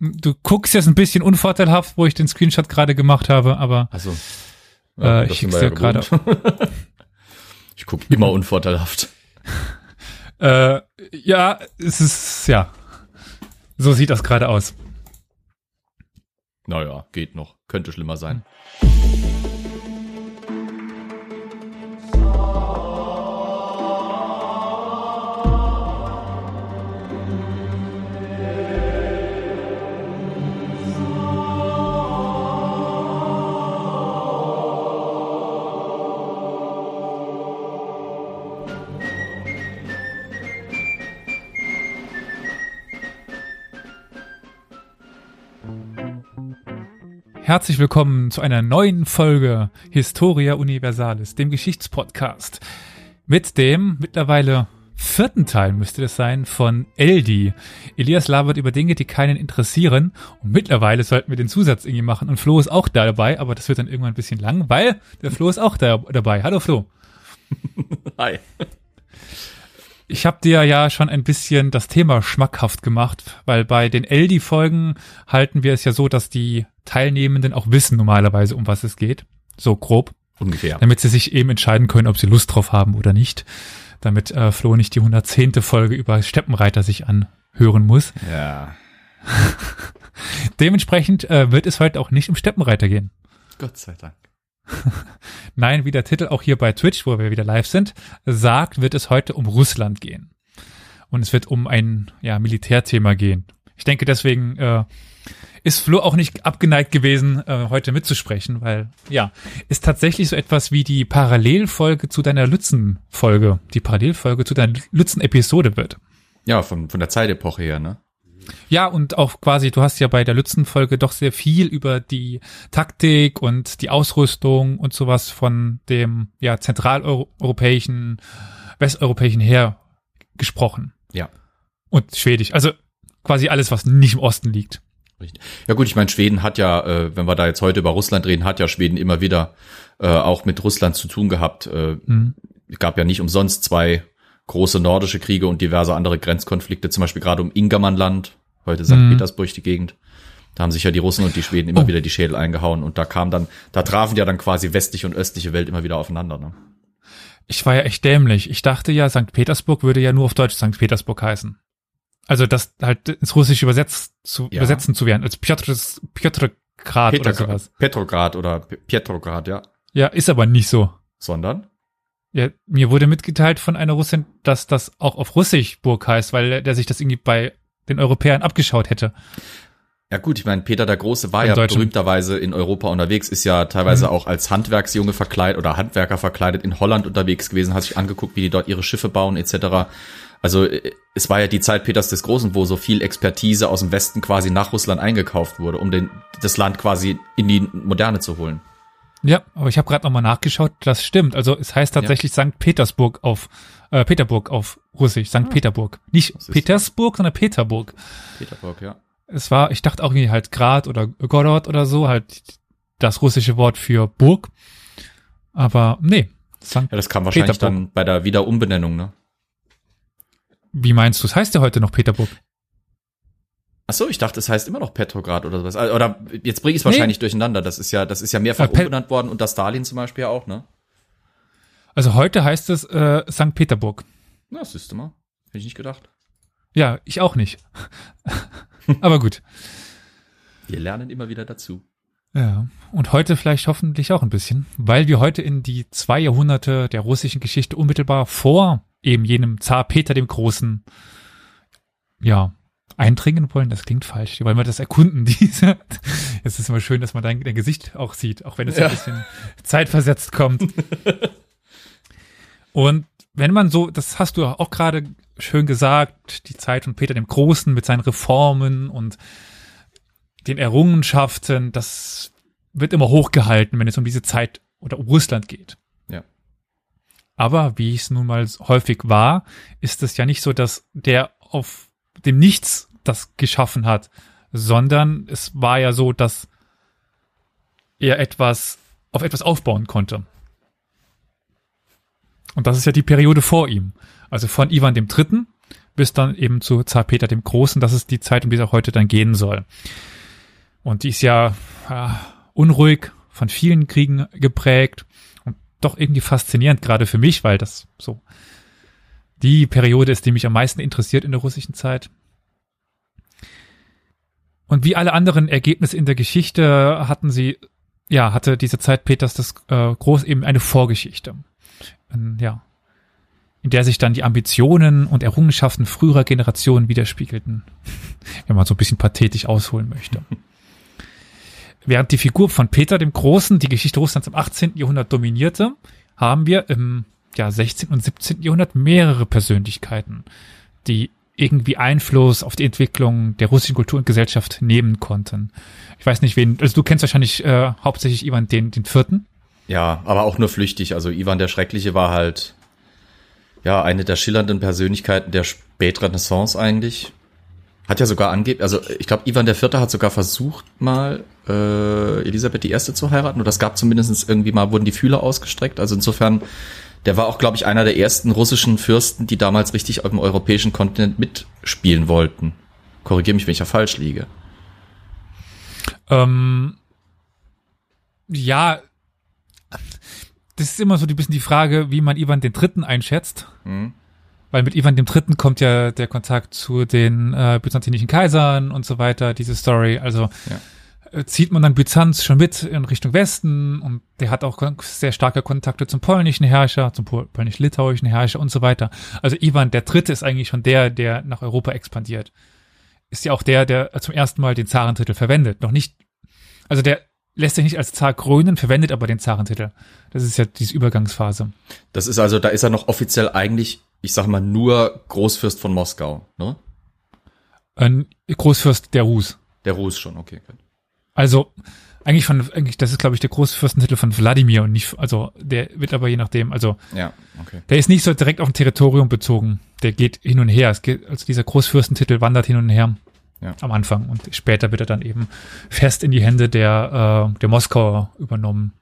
du guckst jetzt ein bisschen unvorteilhaft, wo ich den Screenshot gerade gemacht habe, aber Also, äh, ich schick's dir gerade. ich guck immer unvorteilhaft. Äh, ja, es ist, ja. So sieht das gerade aus. Naja, geht noch. Könnte schlimmer sein. Herzlich willkommen zu einer neuen Folge Historia Universalis, dem Geschichtspodcast. Mit dem mittlerweile vierten Teil müsste das sein von Eldi. Elias labert über Dinge, die keinen interessieren. Und mittlerweile sollten wir den Zusatz irgendwie machen. Und Flo ist auch da dabei, aber das wird dann irgendwann ein bisschen lang, weil der Flo ist auch da dabei. Hallo Flo. Hi. Ich habe dir ja schon ein bisschen das Thema schmackhaft gemacht, weil bei den Eldi-Folgen halten wir es ja so, dass die Teilnehmenden auch wissen normalerweise, um was es geht. So grob. Ungefähr. Damit sie sich eben entscheiden können, ob sie Lust drauf haben oder nicht. Damit äh, Flo nicht die 110. Folge über Steppenreiter sich anhören muss. Ja. Dementsprechend äh, wird es heute auch nicht um Steppenreiter gehen. Gott sei Dank. Nein, wie der Titel auch hier bei Twitch, wo wir wieder live sind, sagt, wird es heute um Russland gehen. Und es wird um ein ja, Militärthema gehen. Ich denke, deswegen äh, ist Flo auch nicht abgeneigt gewesen, äh, heute mitzusprechen, weil ja, ist tatsächlich so etwas wie die Parallelfolge zu deiner Lützen-Folge, die Parallelfolge zu deiner Lützen-Episode wird. Ja, von, von der Zeitepoche her, ne? Ja, und auch quasi, du hast ja bei der Lützen-Folge doch sehr viel über die Taktik und die Ausrüstung und sowas von dem ja zentraleuropäischen, westeuropäischen Heer gesprochen. Ja. Und Schwedisch. Also quasi alles, was nicht im Osten liegt. Richtig. Ja gut, ich meine, Schweden hat ja, äh, wenn wir da jetzt heute über Russland reden, hat ja Schweden immer wieder äh, auch mit Russland zu tun gehabt. Äh, Mhm. gab ja nicht umsonst zwei große nordische Kriege und diverse andere Grenzkonflikte, zum Beispiel gerade um Ingermannland, heute St. Mhm. Petersburg die Gegend. Da haben sich ja die Russen und die Schweden immer Oh. wieder die Schädel eingehauen und da kam dann, da trafen ja dann quasi westliche und östliche Welt immer wieder aufeinander. Ne? Ich war ja echt dämlich. Ich dachte ja, St. Petersburg würde ja nur auf Deutsch St. Petersburg heißen. Also das halt ins Russische übersetzt zu, Ja. übersetzen zu werden. Als Pjotrs, Piotrgrad oder Petrograd, sowas. Petrograd oder Pietrograd, ja. Ja, ist aber nicht so. Sondern? Ja, mir wurde mitgeteilt von einer Russin, dass das auch auf Russisch Burg heißt, weil der, der sich das irgendwie bei den Europäern abgeschaut hätte. Ja gut, ich meine, Peter der Große war Im ja Deutschen. berühmterweise in Europa unterwegs, ist ja teilweise Mhm. auch als Handwerksjunge verkleidet oder Handwerker verkleidet in Holland unterwegs gewesen, hat sich angeguckt, wie die dort ihre Schiffe bauen etc. Also äh, es war ja die Zeit Peters des Großen, wo so viel Expertise aus dem Westen quasi nach Russland eingekauft wurde, um den, das Land quasi in die Moderne zu holen. Ja, aber ich habe gerade nochmal nachgeschaut, das stimmt. Also es heißt tatsächlich St. Petersburg auf äh, Peterburg auf Russisch, St. Peterburg. Nicht Petersburg, sondern Peterburg. Peterburg, ja. Es war, ich dachte auch irgendwie halt Grad oder Gorod oder so, halt das russische Wort für Burg. Aber nee, St. Ja, das kam wahrscheinlich Peterburg. dann bei der Wiederumbenennung, ne? Wie meinst du, es heißt ja heute noch Peterburg? Ach so, ich dachte, es heißt immer noch Petrograd oder sowas. Oder jetzt bringe ich es wahrscheinlich durcheinander. Das ist ja, das ist ja mehrfach Ja, Pe- umbenannt worden unter Stalin zum Beispiel auch, ne? Also heute heißt es äh, St. Peterburg. Na, das siehst du mal. Hätte ich nicht gedacht. Ja, ich auch nicht. Aber gut. Wir lernen immer wieder dazu. Ja, und heute vielleicht hoffentlich auch ein bisschen, weil wir heute in die zwei Jahrhunderte der russischen Geschichte unmittelbar vor eben jenem Zar Peter dem Großen, ja, eindringen wollen. Das klingt falsch. Wir wollen mal das erkunden, diese. Es ist immer schön, dass man dein, dein Gesicht auch sieht, auch wenn es Ja. ein bisschen zeitversetzt kommt. Und wenn man so, das hast du auch gerade schön gesagt, die Zeit von Peter dem Großen mit seinen Reformen und den Errungenschaften, das wird immer hochgehalten, wenn es um diese Zeit oder um Russland geht. Ja. Aber wie es nun mal häufig war, ist es ja nicht so, dass der auf dem Nichts das geschaffen hat, sondern es war ja so, dass er etwas auf etwas aufbauen konnte. Und das ist ja die Periode vor ihm. Also von Ivan dem Dritten bis dann eben zu Zar Peter dem Großen. Das ist die Zeit, um die es auch heute dann gehen soll. Und die ist ja äh, unruhig, von vielen Kriegen geprägt und doch irgendwie faszinierend, gerade für mich, weil das so die Periode ist, die mich am meisten interessiert in der russischen Zeit. Und wie alle anderen Ergebnisse in der Geschichte hatten sie, ja, hatte diese Zeit Peters das äh, Groß eben eine Vorgeschichte. Ähm, ja, in der sich dann die Ambitionen und Errungenschaften früherer Generationen widerspiegelten, wenn man so ein bisschen pathetisch ausholen möchte. Während die Figur von Peter dem Großen die Geschichte Russlands im 18. Jahrhundert dominierte, haben wir im ja, 16. und 17. Jahrhundert mehrere Persönlichkeiten, die irgendwie Einfluss auf die Entwicklung der russischen Kultur und Gesellschaft nehmen konnten. Ich weiß nicht, wen, also du kennst wahrscheinlich äh, hauptsächlich Ivan den, den Vierten. Ja, aber auch nur flüchtig. Also Ivan der Schreckliche war halt ja eine der schillernden Persönlichkeiten der Spätrenaissance eigentlich. Hat ja sogar angeblich, also ich glaube, Ivan der Vierte hat sogar versucht mal äh, Elisabeth I. zu heiraten. Oder das gab zumindest irgendwie mal, wurden die Fühler ausgestreckt. Also insofern der war auch, glaube ich, einer der ersten russischen Fürsten, die damals richtig auf dem europäischen Kontinent mitspielen wollten. Korrigiere mich, wenn ich da falsch liege. Ähm, ja, das ist immer so ein bisschen die Frage, wie man Ivan den Dritten einschätzt. Mhm. Weil mit Ivan dem Dritten kommt ja der Kontakt zu den äh, byzantinischen Kaisern und so weiter, diese Story. Also ja. Äh, zieht man dann Byzanz schon mit in Richtung Westen und der hat auch sehr starke Kontakte zum polnischen Herrscher, zum polnisch-litauischen Herrscher und so weiter. Also Ivan der Dritte ist eigentlich schon der, der nach Europa expandiert. Ist ja auch der, der zum ersten Mal den Zarentitel verwendet. Noch nicht, also der lässt sich nicht als Zar krönen, verwendet aber den Zarentitel. Das ist ja diese Übergangsphase. Das ist also, da ist er noch offiziell eigentlich, ich sag mal, nur Großfürst von Moskau, ne? Ein Großfürst der Rus. Der Rus schon, okay. Also eigentlich von, eigentlich, das ist glaube ich der große Fürstentitel von Wladimir und nicht, also der wird aber je nachdem, also ja, okay. der ist nicht so direkt auf ein Territorium bezogen. Der geht hin und her. Es geht, also dieser Großfürstentitel wandert hin und her ja. am Anfang und später wird er dann eben fest in die Hände der, äh, der Moskauer übernommen.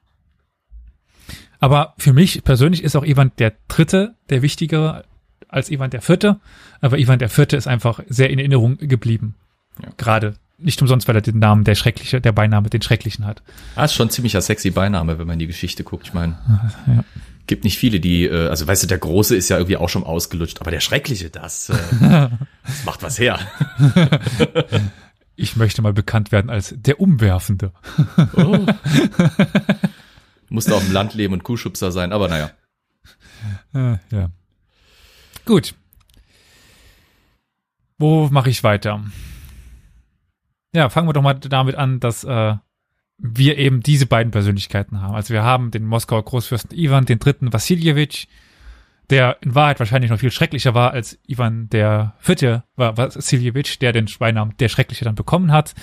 Aber für mich persönlich ist auch Ivan der Dritte der wichtigere als Ivan der Vierte. Aber Ivan der Vierte ist einfach sehr in Erinnerung geblieben. Ja. Gerade nicht umsonst, weil er den Namen der Schreckliche, der Beiname den Schrecklichen hat. Ah, ist schon ziemlicher sexy Beiname, wenn man in die Geschichte guckt. Ich meine, ja. Gibt nicht viele, die, äh, also weißt du, der Große ist ja irgendwie auch schon ausgelutscht, aber der Schreckliche, das, äh, das macht was her. ich möchte mal bekannt werden als der Umwerfende. oh. Musste auf dem Land leben und Kuhschubser sein, aber naja. Äh, ja. Gut. Wo mache ich weiter? Ja, fangen wir doch mal damit an, dass äh, wir eben diese beiden Persönlichkeiten haben. Also wir haben den Moskauer Großfürsten Ivan, den dritten Wassiljewitsch, der in Wahrheit wahrscheinlich noch viel schrecklicher war als Ivan der vierte Wassiljewitsch, der den Beinamen der Schreckliche dann bekommen hat.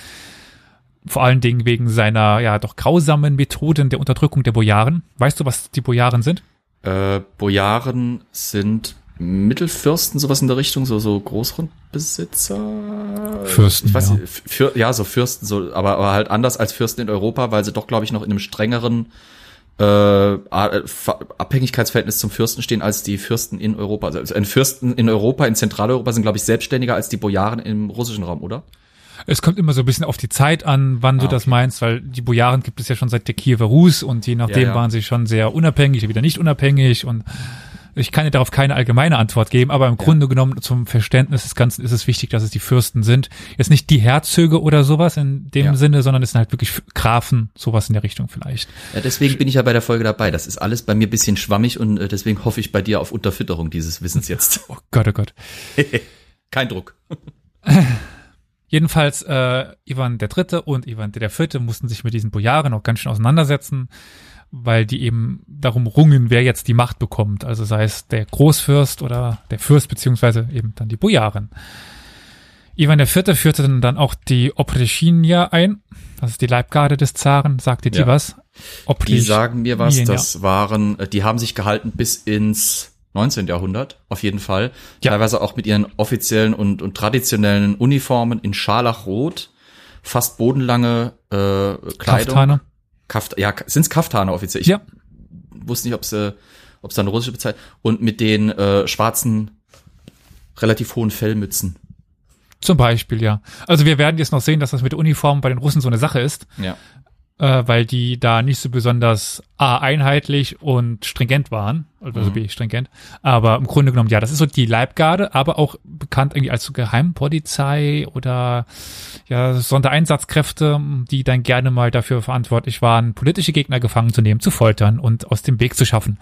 Vor allen Dingen wegen seiner ja doch grausamen Methoden der Unterdrückung der Bojaren. Weißt du, was die Bojaren sind? Äh, Bojaren sind Mittelfürsten, sowas in der Richtung, so, so Großgrundbesitzer. Fürsten. Ich weiß ja. Für, ja, so Fürsten, so, aber, aber halt anders als Fürsten in Europa, weil sie doch, glaube ich, noch in einem strengeren äh, Abhängigkeitsverhältnis zum Fürsten stehen als die Fürsten in Europa. Also ein Fürsten in Europa, in Zentraleuropa sind, glaube ich, selbstständiger als die Bojaren im russischen Raum, oder? Es kommt immer so ein bisschen auf die Zeit an, wann ah, du das okay. meinst, weil die Bojaren gibt es ja schon seit der Kiewer Rus und je nachdem ja, ja. waren sie schon sehr unabhängig, wieder nicht unabhängig und ich kann dir darauf keine allgemeine Antwort geben, aber im ja. Grunde genommen zum Verständnis des Ganzen ist es wichtig, dass es die Fürsten sind. Jetzt nicht die Herzöge oder sowas in dem ja. Sinne, sondern es sind halt wirklich Grafen, sowas in der Richtung vielleicht. Ja, deswegen bin ich ja bei der Folge dabei. Das ist alles bei mir bisschen schwammig und äh, deswegen hoffe ich bei dir auf Unterfütterung dieses Wissens jetzt. oh Gott, oh Gott. Kein Druck. Jedenfalls äh, Ivan der Dritte und Ivan der Vierte mussten sich mit diesen Bojaren auch ganz schön auseinandersetzen weil die eben darum rungen, wer jetzt die Macht bekommt. Also sei es der Großfürst oder der Fürst, beziehungsweise eben dann die Bojaren. Ivan der Vierte führte dann auch die Opreschinia ein. Das ist die Leibgarde des Zaren. Sagt ihr die ja. was? Opresch die sagen mir was. Das waren, äh, die haben sich gehalten bis ins 19. Jahrhundert, auf jeden Fall. Ja. Teilweise auch mit ihren offiziellen und, und traditionellen Uniformen in Scharlachrot, fast bodenlange äh, Kleidung. Kaftane. Kaft, ja, sind's Kaftane offiziell? Ich ja. wusste nicht, ob es äh, ob's da eine russische Bezeichnung und mit den äh, schwarzen relativ hohen Fellmützen. Zum Beispiel, ja. Also wir werden jetzt noch sehen, dass das mit der Uniform bei den Russen so eine Sache ist. Ja. Äh, weil die da nicht so besonders A, einheitlich und stringent waren. Also Mhm. B, stringent. Aber im Grunde genommen, ja, das ist so die Leibgarde, aber auch bekannt irgendwie als so Geheimpolizei oder ja, Sondereinsatzkräfte, die dann gerne mal dafür verantwortlich waren, politische Gegner gefangen zu nehmen, zu foltern und aus dem Weg zu schaffen.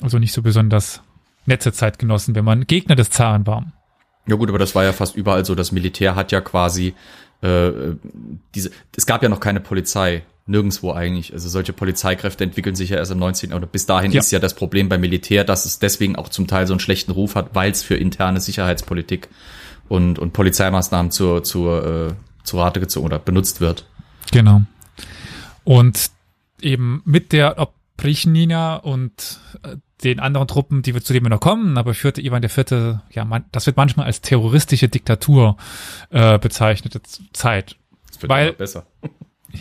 Also nicht so besonders nette Zeitgenossen, wenn man Gegner des Zaren war. Ja gut, aber das war ja fast überall so. Das Militär hat ja quasi äh, diese. Es gab ja noch keine Polizei, nirgendwo eigentlich. Also solche Polizeikräfte entwickeln sich ja erst im 19. oder bis dahin Ja. ist ja das Problem beim Militär, dass es deswegen auch zum Teil so einen schlechten Ruf hat, weil es für interne Sicherheitspolitik und und Polizeimaßnahmen zur zur äh, zur Rate gezogen oder benutzt wird. Genau. Und eben mit der Oprichnina und äh, den anderen Truppen, die wir zu dem wir noch kommen, aber führte Ivan der Vierte, ja, man, das wird manchmal als terroristische Diktatur äh, bezeichnete Zeit. Das wird Weil- besser.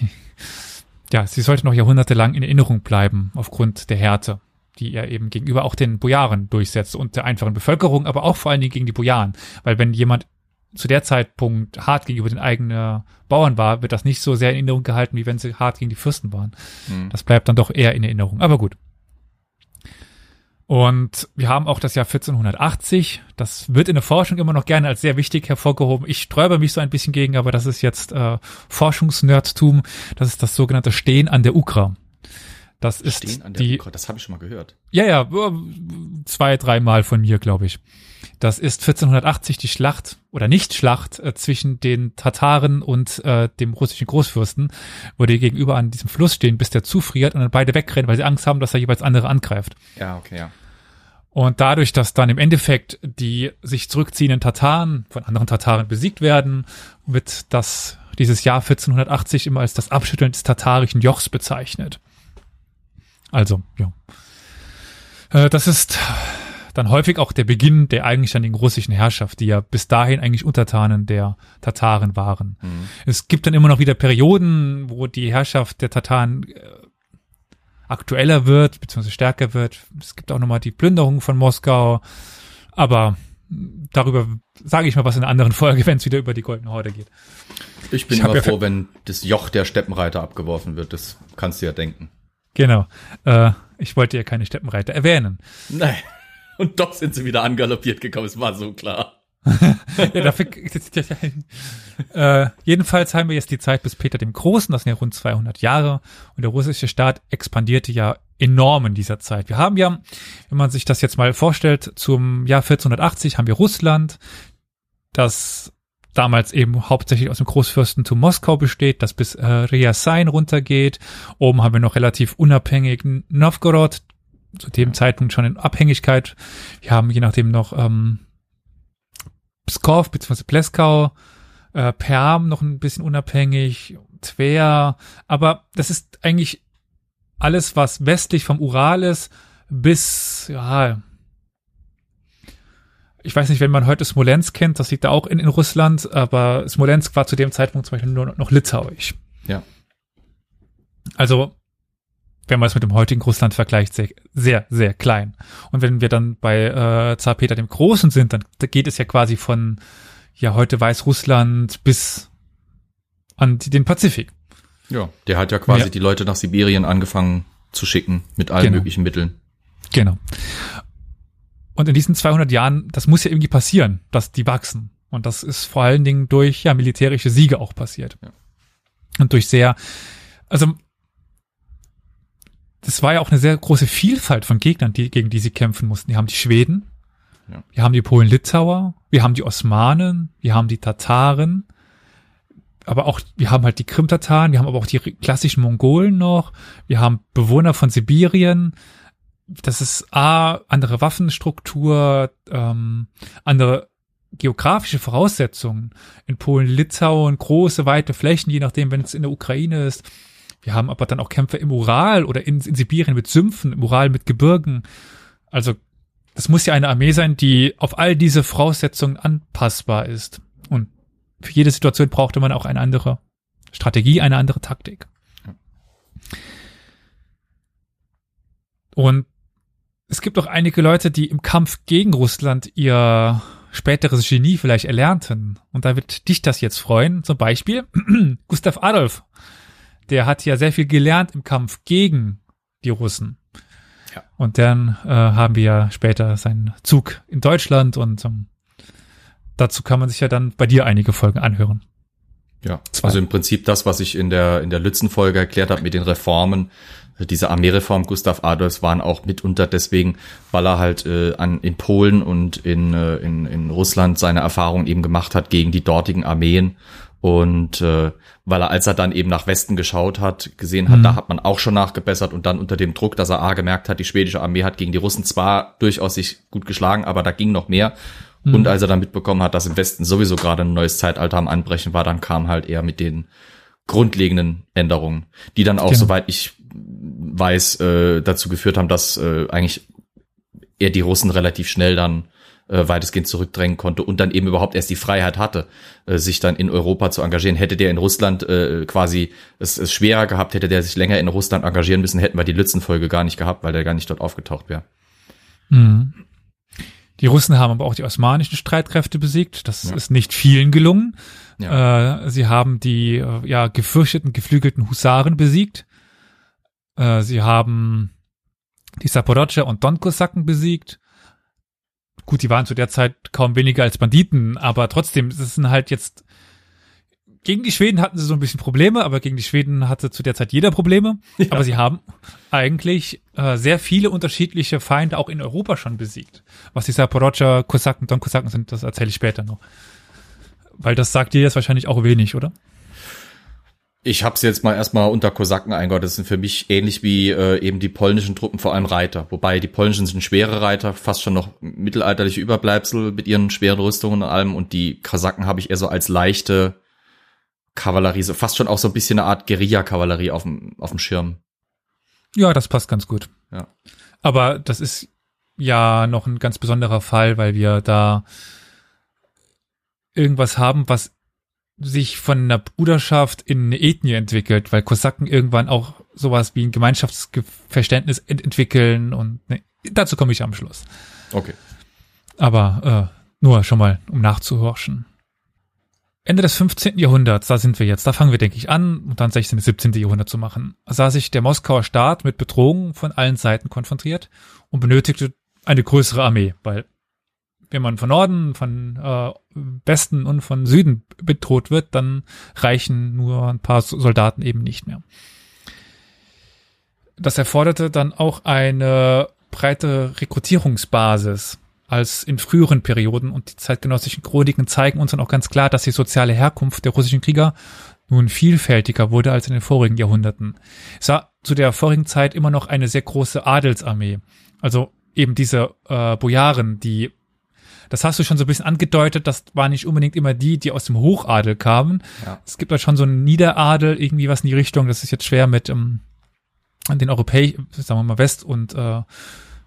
Ja, sie sollte noch jahrhundertelang in Erinnerung bleiben aufgrund der Härte, die er eben gegenüber auch den Bojaren durchsetzt und der einfachen Bevölkerung, aber auch vor allen Dingen gegen die Bojaren. Weil wenn jemand zu der Zeitpunkt hart gegenüber den eigenen Bauern war, wird das nicht so sehr in Erinnerung gehalten, wie wenn sie hart gegen die Fürsten waren. Hm. Das bleibt dann doch eher in Erinnerung. Aber gut. Und wir haben auch das Jahr 1480. Das wird in der Forschung immer noch gerne als sehr wichtig hervorgehoben. Ich sträube mich so ein bisschen gegen, aber das ist jetzt äh, Forschungsnerdtum. Das ist das sogenannte Stehen an der Ukra. Das ist Stehen an der die, Ukra, das habe ich schon mal gehört. ja, ja, zwei, dreimal von mir, glaube ich. Das ist 1480 die Schlacht oder Nicht-Schlacht äh, zwischen den Tataren und äh, dem russischen Großfürsten, wo die gegenüber an diesem Fluss stehen, bis der zufriert und dann beide wegrennen, weil sie Angst haben, dass er jeweils andere angreift. Ja, okay, ja. Und dadurch, dass dann im Endeffekt die sich zurückziehenden Tataren von anderen Tataren besiegt werden, wird das dieses Jahr 1480 immer als das Abschütteln des tatarischen Jochs bezeichnet. Also, ja. Äh, Das ist dann häufig auch der Beginn der eigenständigen russischen Herrschaft, die ja bis dahin eigentlich Untertanen der Tataren waren. Mhm. Es gibt dann immer noch wieder Perioden, wo die Herrschaft der Tataren äh, aktueller wird, beziehungsweise stärker wird. Es gibt auch nochmal die Plünderung von Moskau. Aber darüber sage ich mal was in einer anderen Folge, wenn es wieder über die Goldene Horde geht. Ich bin Ich immer ja froh, wenn das Joch der Steppenreiter abgeworfen wird. Das kannst du ja denken. Genau. Äh, ich wollte ja keine Steppenreiter erwähnen. Nein. Und doch sind sie wieder angaloppiert gekommen. Es war so klar. ja, dafür, äh, jedenfalls haben wir jetzt die Zeit bis Peter dem Großen, das sind ja rund 200 Jahre, und der russische Staat expandierte ja enorm in dieser Zeit. Wir haben ja, wenn man sich das jetzt mal vorstellt, zum Jahr 1480 haben wir Russland, das damals eben hauptsächlich aus dem Großfürstentum Moskau besteht, das bis äh, Ryasain runtergeht. Oben haben wir noch relativ unabhängigen Novgorod, zu dem Zeitpunkt schon in Abhängigkeit. Wir haben je nachdem noch ähm, Pskov bzw. Pleskau, äh, Perm noch ein bisschen unabhängig, Tver, aber das ist eigentlich alles, was westlich vom Ural ist, bis, ja, ich weiß nicht, wenn man heute Smolensk kennt, das liegt da auch in, in Russland, aber Smolensk war zu dem Zeitpunkt zum Beispiel nur noch litauisch. Ja. Also, wenn man es mit dem heutigen Russland vergleicht, sehr, sehr, sehr klein. Und wenn wir dann bei äh, Zar Peter dem Großen sind, dann da geht es ja quasi von, ja, heute Weißrussland bis an den Pazifik. Ja. Der hat ja quasi Ja. die Leute nach Sibirien angefangen zu schicken mit allen Genau. möglichen Mitteln. Genau. Und in diesen 200 Jahren, das muss ja irgendwie passieren, dass die wachsen. Und das ist vor allen Dingen durch ja militärische Siege auch passiert. Ja. Und durch sehr, also das war ja auch eine sehr große Vielfalt von Gegnern, die, gegen die sie kämpfen mussten. Die haben die Schweden, Ja. wir haben die Polen-Litauer, wir haben die Osmanen, wir haben die Tataren, aber auch, wir haben halt die Krim-Tataren, wir haben aber auch die klassischen Mongolen noch, wir haben Bewohner von Sibirien, das ist A, andere Waffenstruktur, ähm, andere geografische Voraussetzungen. In Polen, Litauen, große, weite Flächen, je nachdem, wenn es in der Ukraine ist. Wir haben aber dann auch Kämpfe im Ural oder in, in Sibirien mit Sümpfen, im Ural mit Gebirgen. Also, das muss ja eine Armee sein, die auf all diese Voraussetzungen anpassbar ist. Und für jede Situation brauchte man auch eine andere Strategie, eine andere Taktik. Und es gibt auch einige Leute, die im Kampf gegen Russland ihr späteres Genie vielleicht erlernten. Und da wird dich das jetzt freuen. Zum Beispiel Gustav Adolf. Der hat ja sehr viel gelernt im Kampf gegen die Russen. Ja. Und dann äh, haben wir ja später seinen Zug in Deutschland und ähm, dazu kann man sich ja dann bei dir einige Folgen anhören. Ja, Zwei. also im Prinzip das, was ich in der in der Lützen-Folge erklärt habe mit den Reformen, diese Armeereform Gustav Adolfs waren auch mitunter deswegen, weil er halt äh, an, in Polen und in, äh, in, in Russland seine Erfahrungen eben gemacht hat gegen die dortigen Armeen und äh, weil er, als er dann eben nach Westen geschaut hat, gesehen hat, mhm. da hat man auch schon nachgebessert und dann unter dem Druck, dass er A gemerkt hat, die schwedische Armee hat gegen die Russen zwar durchaus sich gut geschlagen, aber da ging noch mehr. Mhm. Und als er dann mitbekommen hat, dass im Westen sowieso gerade ein neues Zeitalter am Anbrechen war, dann kam halt eher mit den grundlegenden Änderungen, die dann auch, genau. soweit ich weiß, äh, dazu geführt haben, dass äh, eigentlich er die Russen relativ schnell dann äh, weitestgehend zurückdrängen konnte und dann eben überhaupt erst die Freiheit hatte, äh, sich dann in Europa zu engagieren. Hätte der in Russland äh, quasi es, es schwerer gehabt, hätte der sich länger in Russland engagieren müssen, hätten wir die Lützenfolge gar nicht gehabt, weil der gar nicht dort aufgetaucht wäre. Mhm. Die Russen haben aber auch die osmanischen Streitkräfte besiegt. Das ja. ist nicht vielen gelungen. Ja. Äh, sie haben die äh, ja gefürchteten geflügelten Husaren besiegt. Äh, sie haben die Saporodscha und Donkosaken besiegt. Gut, die waren zu der Zeit kaum weniger als Banditen, aber trotzdem, es sind halt jetzt gegen die Schweden hatten sie so ein bisschen Probleme, aber gegen die Schweden hatte zu der Zeit jeder Probleme. Ja. Aber sie haben eigentlich äh, sehr viele unterschiedliche Feinde auch in Europa schon besiegt. Was die Saporodscha, Kosaken, Don Kosaken sind, das erzähle ich später noch. Weil das sagt dir jetzt wahrscheinlich auch wenig, oder? Ich habe es jetzt mal erstmal unter Kosaken eingeordnet. Das sind für mich ähnlich wie äh, eben die polnischen Truppen, vor allem Reiter. Wobei die polnischen sind schwere Reiter, fast schon noch mittelalterliche Überbleibsel mit ihren schweren Rüstungen und allem. Und die Kosaken habe ich eher so als leichte Kavallerie, so fast schon auch so ein bisschen eine Art Guerilla-Kavallerie auf dem, auf dem Schirm. Ja, das passt ganz gut. Ja. Aber das ist ja noch ein ganz besonderer Fall, weil wir da irgendwas haben, was sich von einer Bruderschaft in eine Ethnie entwickelt, weil Kosaken irgendwann auch sowas wie ein Gemeinschaftsverständnis ent entwickeln und ne, dazu komme ich am Schluss. Okay. Aber äh, nur schon mal, um nachzuhorchen. Ende des 15. Jahrhunderts, da sind wir jetzt, da fangen wir, denke ich, an, und dann 16. bis 17. Jahrhundert zu machen, sah sich der Moskauer Staat mit Bedrohungen von allen Seiten konfrontiert und benötigte eine größere Armee, weil wenn man von Norden, von äh, Westen und von Süden bedroht wird, dann reichen nur ein paar Soldaten eben nicht mehr. Das erforderte dann auch eine breite Rekrutierungsbasis als in früheren Perioden und die zeitgenössischen Chroniken zeigen uns dann auch ganz klar, dass die soziale Herkunft der russischen Krieger nun vielfältiger wurde als in den vorigen Jahrhunderten. Es war zu der vorigen Zeit immer noch eine sehr große Adelsarmee. Also eben diese äh, Bojaren, die das hast du schon so ein bisschen angedeutet, das waren nicht unbedingt immer die, die aus dem Hochadel kamen. Ja. Es gibt halt schon so einen Niederadel, irgendwie was in die Richtung, das ist jetzt schwer mit ähm, den europäischen, sagen wir mal, West- und äh,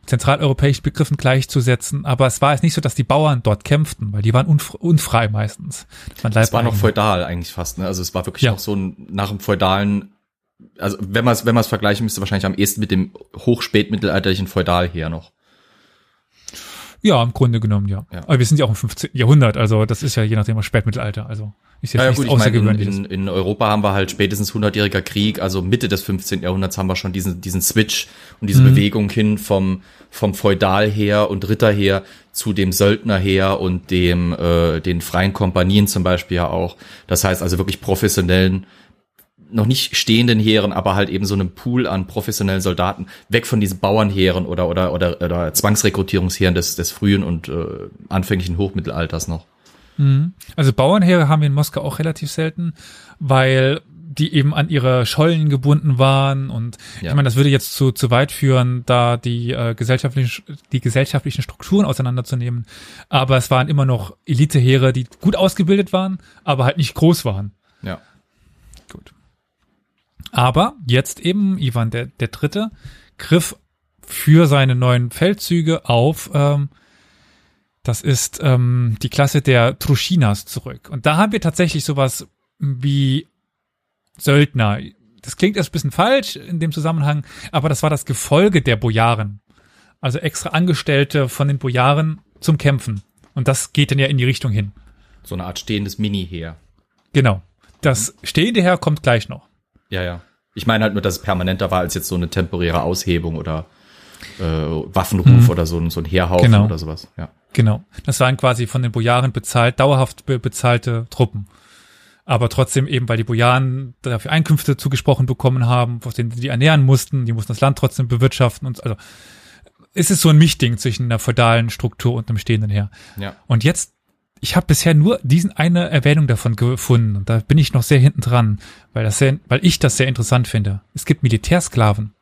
zentraleuropäischen Begriffen gleichzusetzen, aber es war jetzt nicht so, dass die Bauern dort kämpften, weil die waren unf unfrei meistens. Es war noch feudal eigentlich fast, ne? Also es war wirklich ja. auch so ein, nach dem feudalen, also wenn man es wenn man es vergleichen müsste, wahrscheinlich am ehesten mit dem hochspätmittelalterlichen Feudalheer noch. Ja, im Grunde genommen, ja. ja. Aber wir sind ja auch im 15. Jahrhundert, also das ist ja je nachdem auch Spätmittelalter, also ist jetzt ja, gut. Ich mein, in, in, Europa haben wir halt spätestens 100-jähriger Krieg, also Mitte des 15. Jahrhunderts haben wir schon diesen, diesen Switch und diese mhm. Bewegung hin vom, vom Feudalheer und Ritterheer zu dem Söldnerheer und dem, äh, den freien Kompanien zum Beispiel ja auch. Das heißt also wirklich professionellen noch nicht stehenden Heeren, aber halt eben so einem Pool an professionellen Soldaten, weg von diesen Bauernheeren oder, oder, oder, oder Zwangsrekrutierungsheeren des, des frühen und äh, anfänglichen Hochmittelalters noch. Mhm. Also Bauernheere haben wir in Moskau auch relativ selten, weil die eben an ihre Schollen gebunden waren und ja. ich meine, das würde jetzt zu, zu weit führen, da die äh, gesellschaftlichen die gesellschaftlichen Strukturen auseinanderzunehmen. Aber es waren immer noch Eliteheere, die gut ausgebildet waren, aber halt nicht groß waren. Ja. Aber jetzt eben Ivan der, der Dritte griff für seine neuen Feldzüge auf, ähm, das ist ähm, die Klasse der Truschinas zurück. Und da haben wir tatsächlich sowas wie Söldner. Das klingt erst ein bisschen falsch in dem Zusammenhang, aber das war das Gefolge der Bojaren. Also extra Angestellte von den Bojaren zum Kämpfen. Und das geht dann ja in die Richtung hin. So eine Art stehendes Mini-Heer. Genau. Das stehende Heer kommt gleich noch. Ja, ja. Ich meine halt nur, dass es permanenter war als jetzt so eine temporäre Aushebung oder äh, Waffenruf mhm. oder so, so ein Heerhaufen genau. oder sowas. Ja. Genau. Das waren quasi von den Bojaren bezahlt, dauerhaft be bezahlte Truppen. Aber trotzdem eben, weil die Bojaren dafür Einkünfte zugesprochen bekommen haben, aus denen sie die ernähren mussten, die mussten das Land trotzdem bewirtschaften und also es ist so ein Mischding zwischen einer feudalen Struktur und einem stehenden Heer. Ja. Und jetzt ich habe bisher nur diesen eine Erwähnung davon gefunden und da bin ich noch sehr hinten dran, weil das sehr, weil ich das sehr interessant finde. Es gibt Militärsklaven.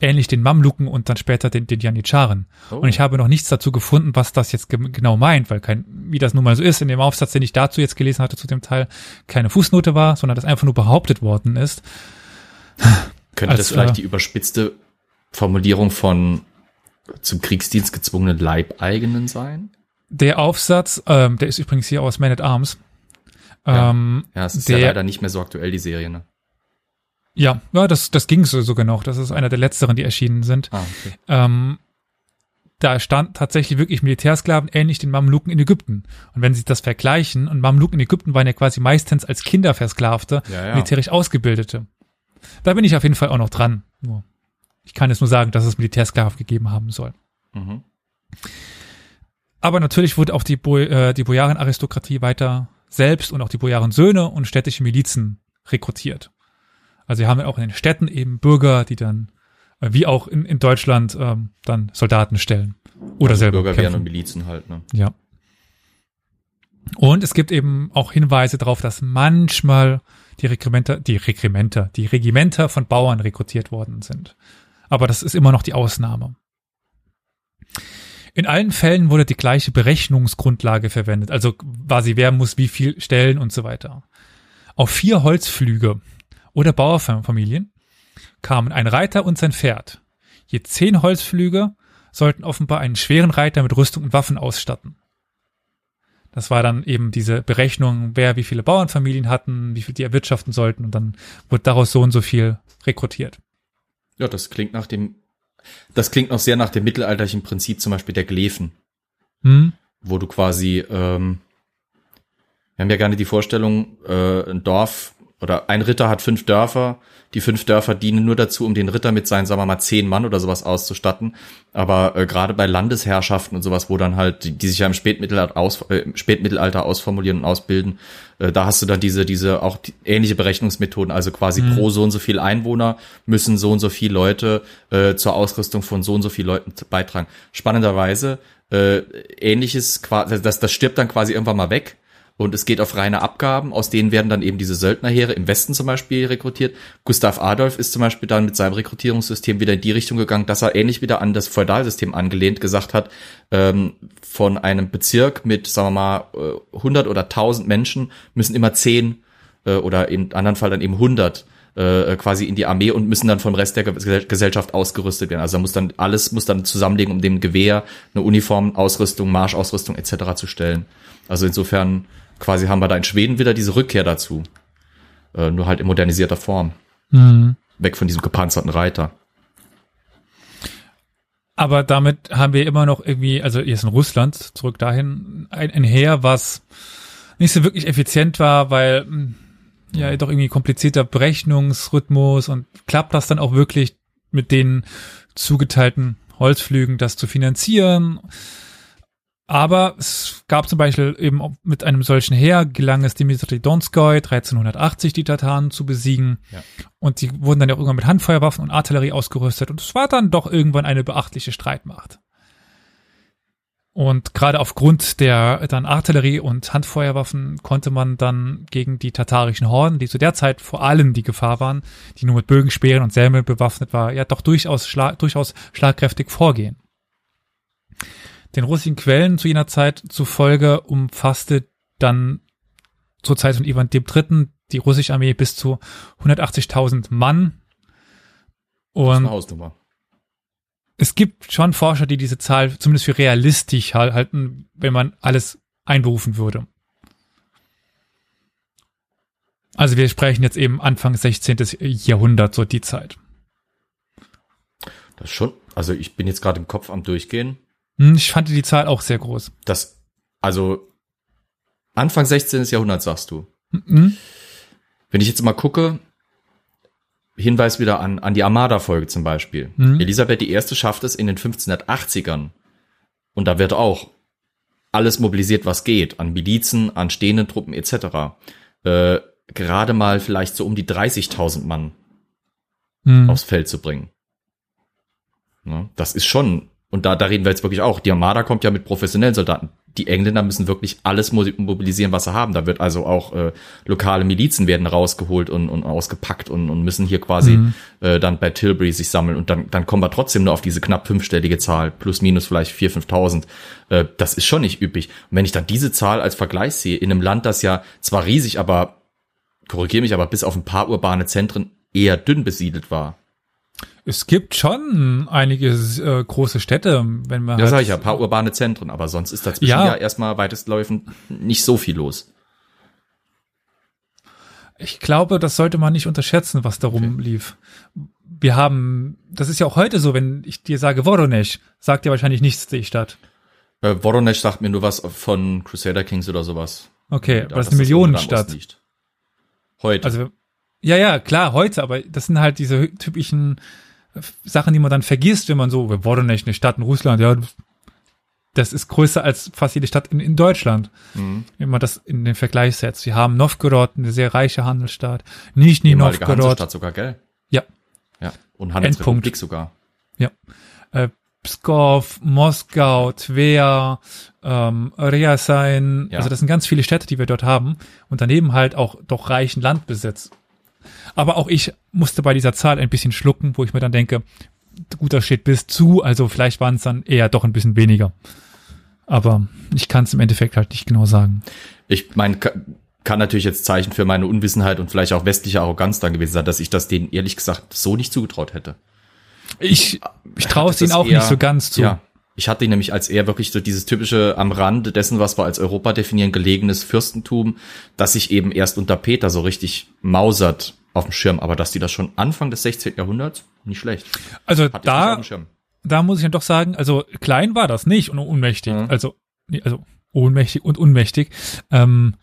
Ähnlich den Mamluken und dann später den, den Janitscharen. Oh. Und ich habe noch nichts dazu gefunden, was das jetzt ge genau meint, weil kein, wie das nun mal so ist, in dem Aufsatz, den ich dazu jetzt gelesen hatte, zu dem Teil, keine Fußnote war, sondern das einfach nur behauptet worden ist. Könnte Als, das vielleicht äh, die überspitzte Formulierung von zum Kriegsdienst gezwungenen Leibeigenen sein? Der Aufsatz, ähm, der ist übrigens hier aus Man at Arms. Ähm, ja, ja, es ist der, ja leider nicht mehr so aktuell, die Serie, ne? Ja, ja, das, das ging so sogar noch. Das ist einer der letzteren, die erschienen sind. Ah, okay. Ähm, da stand tatsächlich wirklich Militärsklaven ähnlich den Mamluken in Ägypten. Und wenn sie das vergleichen, und Mamluken in Ägypten waren ja quasi meistens als Kinder Versklavte, ja, ja. militärisch Ausgebildete. Da bin ich auf jeden Fall auch noch dran. Nur, ich kann jetzt nur sagen, dass es Militärsklaven gegeben haben soll. Mhm. Aber natürlich wurde auch die, Bo äh, die Bojarenaristokratie weiter selbst und auch die Bojarensöhne und städtische Milizen rekrutiert. Also wir haben auch in den Städten eben Bürger, die dann, äh, wie auch in, in Deutschland, ähm, dann Soldaten stellen. Oder also selber. Bürger und Milizen halt, ne? Ja. Und es gibt eben auch Hinweise darauf, dass manchmal die Regimenter, die Regimenter, die Regimenter von Bauern rekrutiert worden sind. Aber das ist immer noch die Ausnahme. In allen Fällen wurde die gleiche Berechnungsgrundlage verwendet, also quasi wer muss wie viel stellen und so weiter. Auf vier Holzflüge oder Bauerfamilien kamen ein Reiter und sein Pferd. Je zehn Holzflüge sollten offenbar einen schweren Reiter mit Rüstung und Waffen ausstatten. Das war dann eben diese Berechnung, wer wie viele Bauernfamilien hatten, wie viel die erwirtschaften sollten und dann wurde daraus so und so viel rekrutiert. Ja, das klingt nach dem das klingt noch sehr nach dem mittelalterlichen Prinzip zum Beispiel der Glefen. Hm. Wo du quasi, ähm, wir haben ja gerne die Vorstellung, äh, ein Dorf oder ein Ritter hat fünf Dörfer. Die fünf Dörfer dienen nur dazu, um den Ritter mit seinen, sagen wir mal, zehn Mann oder sowas auszustatten. Aber äh, gerade bei Landesherrschaften und sowas, wo dann halt, die, die sich ja im Spätmittelalter, aus, äh, Spätmittelalter ausformulieren und ausbilden, äh, da hast du dann diese, diese auch die, ähnliche Berechnungsmethoden. Also quasi mhm. pro so und so viel Einwohner müssen so und so viele Leute äh, zur Ausrüstung von so und so vielen Leuten beitragen. Spannenderweise, äh, ähnliches, das, das stirbt dann quasi irgendwann mal weg und es geht auf reine Abgaben, aus denen werden dann eben diese Söldnerheere im Westen zum Beispiel rekrutiert. Gustav Adolf ist zum Beispiel dann mit seinem Rekrutierungssystem wieder in die Richtung gegangen, dass er ähnlich wieder an das Feudalsystem angelehnt gesagt hat, ähm, von einem Bezirk mit, sagen wir mal, 100 äh, oder 1000 Menschen müssen immer 10 äh, oder in anderen Fall dann eben 100 äh, quasi in die Armee und müssen dann vom Rest der Gesellschaft ausgerüstet werden. Also da muss dann alles muss dann zusammenlegen, um dem Gewehr eine Uniform, Ausrüstung, Marschausrüstung etc. zu stellen. Also insofern quasi haben wir da in Schweden wieder diese Rückkehr dazu. Äh, nur halt in modernisierter Form. Mhm. Weg von diesem gepanzerten Reiter. Aber damit haben wir immer noch irgendwie, also jetzt in Russland, zurück dahin, ein, ein Heer, was nicht so wirklich effizient war, weil hm, ja doch irgendwie komplizierter Berechnungsrhythmus und klappt das dann auch wirklich mit den zugeteilten Holzflügen, das zu finanzieren? Aber es gab zum Beispiel eben mit einem solchen Heer gelang es Dimitri Donskoy 1380 die Tataren zu besiegen. Ja. Und die wurden dann ja irgendwann mit Handfeuerwaffen und Artillerie ausgerüstet. Und es war dann doch irgendwann eine beachtliche Streitmacht. Und gerade aufgrund der dann Artillerie und Handfeuerwaffen konnte man dann gegen die tatarischen Horden, die zu der Zeit vor allem die Gefahr waren, die nur mit Bögen, Speeren und Sämen bewaffnet war, ja doch durchaus, schlag, durchaus schlagkräftig vorgehen. Den russischen Quellen zu jener Zeit zufolge umfasste dann zur Zeit von Ivan III. die russische Armee bis zu 180.000 Mann. Und es gibt schon Forscher, die diese Zahl zumindest für realistisch halten, wenn man alles einberufen würde. Also wir sprechen jetzt eben Anfang 16. Jahrhundert, so die Zeit. Das schon, also ich bin jetzt gerade im Kopf am Durchgehen. Hm, ich fand die Zahl auch sehr groß. Das, also Anfang 16. Jahrhundert, sagst du. Mhm. Wenn ich jetzt mal gucke, Hinweis wieder an, an die Armada-Folge zum Beispiel. Mhm. Elisabeth I. schafft es in den 1580ern. Und da wird auch alles mobilisiert, was geht, an Milizen, an stehenden Truppen etc. Äh, gerade mal vielleicht so um die 30.000 Mann Mhm. aufs Feld zu bringen. Ne? Das ist schon, und da, da reden wir jetzt wirklich auch, die Armada kommt ja mit professionellen Soldaten. Die Engländer müssen wirklich alles mo- mobilisieren, was sie haben. Da wird also auch äh, lokale Milizen werden rausgeholt und, und ausgepackt und, und müssen hier quasi Mhm. äh, dann bei Tilbury sich sammeln. Und dann, dann kommen wir trotzdem nur auf diese knapp fünfstellige Zahl, plus minus vielleicht 4.000, 5.000. Äh, das ist schon nicht üppig. Und wenn ich dann diese Zahl als Vergleich sehe, in einem Land, das ja zwar riesig, aber, korrigiere mich, aber bis auf ein paar urbane Zentren eher dünn besiedelt war. Es gibt schon einige äh, große Städte, wenn man Ja, halt, sag ich ja, ein paar urbane Zentren, aber sonst ist dazwischen Ja. ja, erstmal weitestläufend nicht so viel los. Ich glaube, das sollte man nicht unterschätzen, was darum lief. Wir haben, das ist ja auch heute so, wenn ich dir sage Voronezh, sagt dir wahrscheinlich nichts die Stadt. Äh, Voronezh sagt mir nur was von Crusader Kings oder sowas. Okay, aber das ist eine Millionenstadt. Heute. Also, ja, ja, klar, heute, aber das sind halt diese typischen äh, Sachen, die man dann vergisst, wenn man so, Voronezh, eine Stadt in Russland, ja, das ist größer als fast jede Stadt in, in Deutschland, Mhm. wenn man das in den Vergleich setzt. Wir haben Novgorod, eine sehr reiche Handelsstadt, Nizhny Ehemalige Novgorod, Hansestadt sogar, gell? Ja. Ja. Und Handelsrepublik sogar. äh, Pskov, Moskau, Tver, ähm, Ryazan, Ja. also das sind ganz viele Städte, die wir dort haben und daneben halt auch doch reichen Landbesitz. Aber auch ich musste bei dieser Zahl ein bisschen schlucken, wo ich mir dann denke, gut, da steht bis zu, also vielleicht waren es dann eher doch ein bisschen weniger. Aber ich kann es im Endeffekt halt nicht genau sagen. Ich meine, ka- kann natürlich jetzt Zeichen für meine Unwissenheit und vielleicht auch westliche Arroganz dann gewesen sein, dass ich das denen ehrlich gesagt so nicht zugetraut hätte. Ich, ich traue es ihnen auch eher- nicht so ganz zu. Ja. Ich hatte ihn nämlich als eher wirklich so dieses typische am Rand dessen, was wir als Europa definieren, gelegenes Fürstentum, das sich eben erst unter Peter so richtig mausert auf dem Schirm, aber dass die das schon Anfang des 16. Jahrhunderts, nicht schlecht. Also Hatte da, da muss ich dann doch sagen, also klein war das nicht und unmächtig. Mhm. Also, also ohnmächtig und unmächtig. Ähm,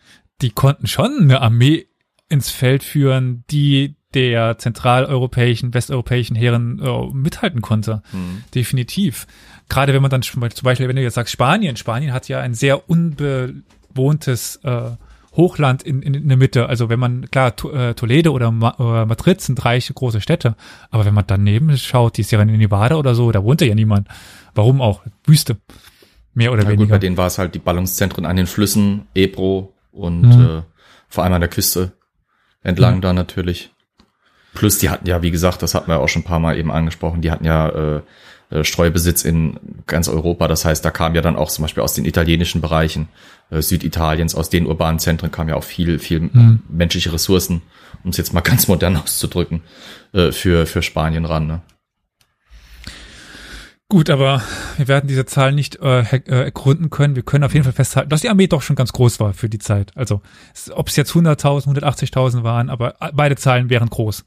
die konnten schon eine Armee ins Feld führen, die der zentraleuropäischen, westeuropäischen Heeren äh, mithalten konnte. Mhm. Definitiv. Gerade wenn man dann zum Beispiel, wenn du jetzt sagst Spanien, Spanien hat ja ein sehr unbewohntes äh, Hochland in, in, in der Mitte. Also wenn man, klar, To- äh, Toledo oder, Ma oder Madrid sind reiche große Städte, aber wenn man daneben schaut, die Sierra Nevada oder so, da wohnt ja niemand. Warum auch? Wüste. Mehr oder Ja, gut, weniger. bei denen war es halt die Ballungszentren an den Flüssen, Ebro und Mhm. äh, vor allem an der Küste entlang Mhm. da natürlich. Plus, die hatten ja, wie gesagt, das hatten wir auch schon ein paar Mal eben angesprochen, die hatten ja äh, äh, Streubesitz in ganz Europa. Das heißt, da kam ja dann auch zum Beispiel aus den italienischen Bereichen äh, Süditaliens, aus den urbanen Zentren kam ja auch viel, viel Mhm. menschliche Ressourcen, um es jetzt mal ganz modern auszudrücken, äh, für, für Spanien ran. Ne? Gut, aber wir werden diese Zahl nicht äh, äh, ergründen können. Wir können auf jeden Fall festhalten, dass die Armee doch schon ganz groß war für die Zeit. Also ob es jetzt 100.000, 180.000 waren, aber äh, beide Zahlen wären groß.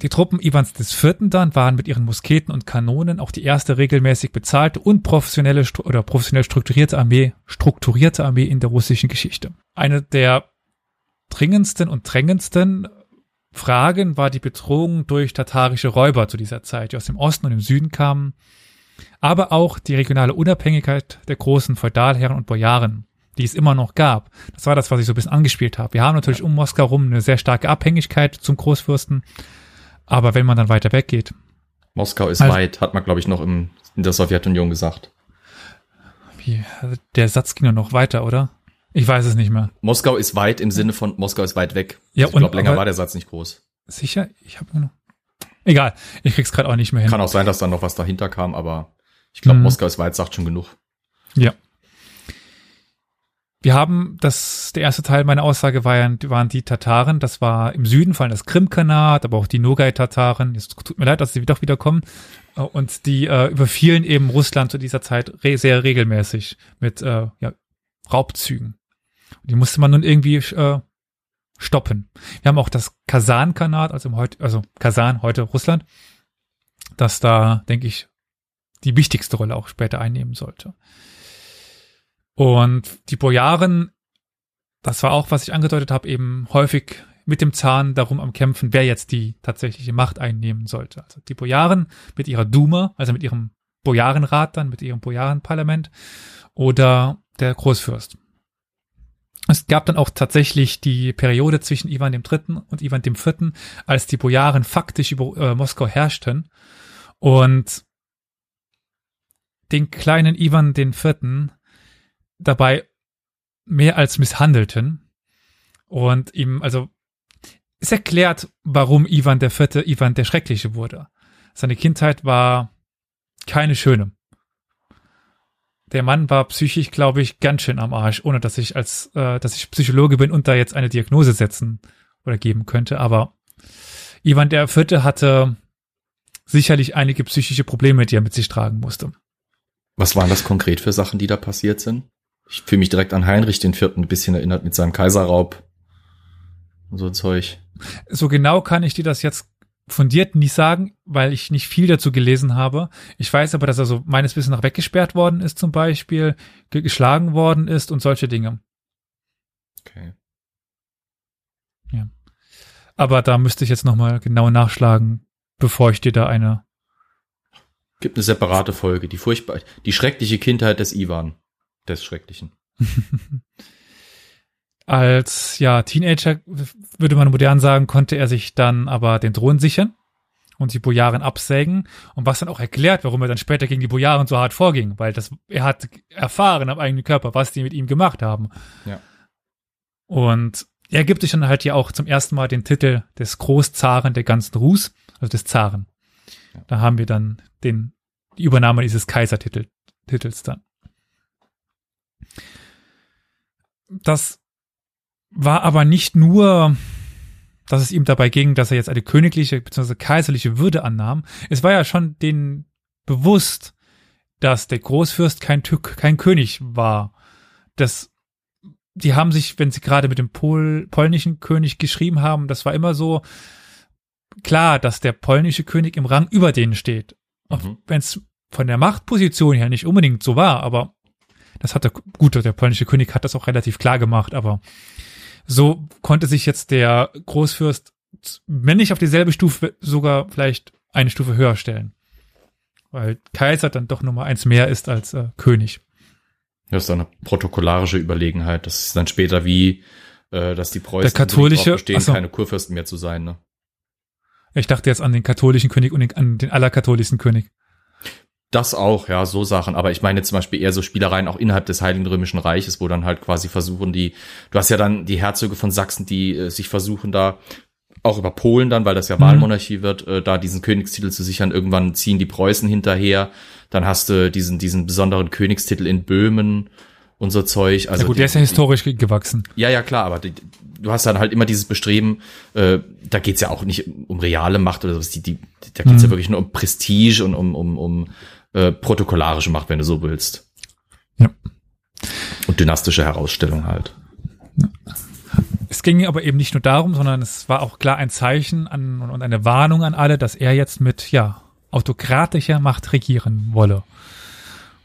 Die Truppen Iwans Vierten dann waren mit ihren Musketen und Kanonen auch die erste regelmäßig bezahlte und professionelle oder professionell strukturierte Armee, strukturierte Armee in der russischen Geschichte. Eine der dringendsten und drängendsten Fragen war die Bedrohung durch tatarische Räuber zu dieser Zeit, die aus dem Osten und dem Süden kamen, aber auch die regionale Unabhängigkeit der großen Feudalherren und Bojaren, die es immer noch gab. Das war das, was ich so ein bisschen angespielt habe. Wir haben natürlich um Moskau rum eine sehr starke Abhängigkeit zum Großfürsten, aber wenn man dann weiter weggeht, Moskau ist Also- weit, hat man, glaube ich, noch im, in der Sowjetunion gesagt. wie, der Satz ging ja noch weiter, oder? Ich weiß es nicht mehr. Moskau ist weit im Sinne von Moskau ist weit weg. Ja, ich glaube, länger war der Satz nicht groß. Sicher? Ich habe noch. Egal, ich krieg's gerade auch nicht mehr hin. Kann auch sein, dass dann noch was dahinter kam, aber ich glaube, Mhm. Moskau ist weit, sagt schon genug. Ja. Wir haben das, der erste Teil meiner Aussage war ja, waren die Tataren. Das war im Süden, vor allem das Krimkanat, aber auch die Nogai-Tataren. Es tut mir leid, dass sie doch wieder kommen. Äh, Und die äh, überfielen eben Russland zu dieser Zeit re sehr regelmäßig mit äh, ja, Raubzügen. Die musste man nun irgendwie äh, stoppen. Wir haben auch das Kasan-Kanat, also, im heut, also Kasan, heute Russland, das da, denke ich, die wichtigste Rolle auch später einnehmen sollte. Und die Bojaren, das war auch, was ich angedeutet habe, eben häufig mit dem Zahn darum am Kämpfen, wer jetzt die tatsächliche Macht einnehmen sollte. Also die Bojaren mit ihrer Duma, also mit ihrem Bojarenrat dann, mit ihrem Bojarenparlament oder der Großfürst. Es gab dann auch tatsächlich die Periode zwischen Ivan III. und Ivan IV., als die Bojaren faktisch über äh, Moskau herrschten und den kleinen Ivan IV. Dabei mehr als misshandelten und ihm, also es erklärt, warum Ivan IV. Ivan der Schreckliche wurde. Seine Kindheit war keine schöne der Mann war psychisch, glaube ich, ganz schön am Arsch, ohne dass ich als, äh, dass ich Psychologe bin und da jetzt eine Diagnose setzen oder geben könnte. Aber Ivan der Vierte hatte sicherlich einige psychische Probleme, die er mit sich tragen musste. Was waren das konkret für Sachen, die da passiert sind? Ich fühle mich direkt an Heinrich den Vierten ein bisschen erinnert mit seinem Kaiserraub und so ein Zeug. So genau kann ich dir das jetzt fundiert nicht sagen, weil ich nicht viel dazu gelesen habe. Ich weiß aber, dass er so meines Wissens nach weggesperrt worden ist zum Beispiel, geschlagen worden ist und solche Dinge. Okay. Ja. Aber da müsste ich jetzt nochmal genau nachschlagen, bevor ich dir da eine. Gibt eine separate Folge, die furchtbar, die schreckliche Kindheit des Ivan. Des Schrecklichen. Als ja Teenager würde man modern sagen, konnte er sich dann aber den Thron sichern und die Bojaren absägen und was dann auch erklärt, warum er dann später gegen die Bojaren so hart vorging, weil das er hat erfahren am eigenen Körper, was die mit ihm gemacht haben. Ja. Und er gibt sich dann halt ja auch zum ersten Mal den Titel des Großzaren der ganzen Rus, also des Zaren. Ja. Da haben wir dann den die Übernahme dieses Kaisertitels dann. Das war aber nicht nur, dass es ihm dabei ging, dass er jetzt eine königliche bzw. kaiserliche Würde annahm. Es war ja schon denen bewusst, dass der Großfürst kein Tück, kein König war. Das, die haben sich, wenn sie gerade mit dem Pol, polnischen König geschrieben haben, das war immer so klar, dass der polnische König im Rang über denen steht. Mhm. Wenn es von der Machtposition her nicht unbedingt so war, aber das hat der, gut, der polnische König hat das auch relativ klar gemacht, aber so konnte sich jetzt der Großfürst, wenn nicht auf dieselbe Stufe, sogar vielleicht eine Stufe höher stellen. Weil Kaiser dann doch Nummer eins mehr ist als äh, König. Das ist eine protokollarische Überlegenheit. Das ist dann später wie, äh, dass die Preußen der katholische, bestehen, achso. keine Kurfürsten mehr zu sein. Ne? Ich dachte jetzt an den katholischen König und den, an den allerkatholischen König. Das auch, ja, so Sachen. Aber ich meine zum Beispiel eher so Spielereien auch innerhalb des Heiligen Römischen Reiches, wo dann halt quasi versuchen die, du hast ja dann die Herzöge von Sachsen, die äh, sich versuchen da auch über Polen dann, weil das ja mhm. Wahlmonarchie wird, äh, da diesen Königstitel zu sichern. Irgendwann ziehen die Preußen hinterher. Dann hast du diesen, diesen besonderen Königstitel in Böhmen und so Zeug. Also ja gut, die, der ist ja historisch die, gewachsen. Ja, ja, klar, aber die, du hast dann halt immer dieses Bestreben, äh, da geht's ja auch nicht um reale Macht oder sowas, die, die, da geht's mhm. ja wirklich nur um Prestige und um, um, um äh, protokollarische Macht, wenn du so willst. Ja. Und dynastische Herausstellung halt. Es ging aber eben nicht nur darum, sondern es war auch klar ein Zeichen an, und eine Warnung an alle, dass er jetzt mit, ja, autokratischer Macht regieren wolle.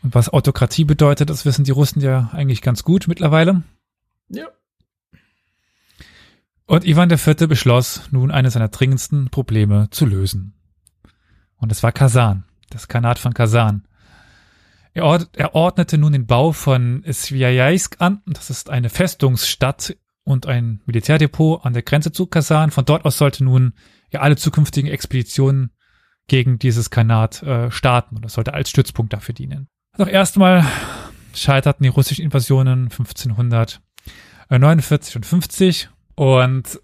Und was Autokratie bedeutet, das wissen die Russen ja eigentlich ganz gut mittlerweile. Ja. Und Ivan IV. beschloss, nun eines seiner dringendsten Probleme zu lösen. Und es war Kasan das Khanat von Kasan. Er, ord er ordnete nun den Bau von Sviajaisk an. Das ist eine Festungsstadt und ein Militärdepot an der Grenze zu Kasan. Von dort aus sollte nun ja alle zukünftigen Expeditionen gegen dieses Khanat äh, starten. Und das sollte als Stützpunkt dafür dienen. Doch erstmal scheiterten die russischen Invasionen 1549 und 50 und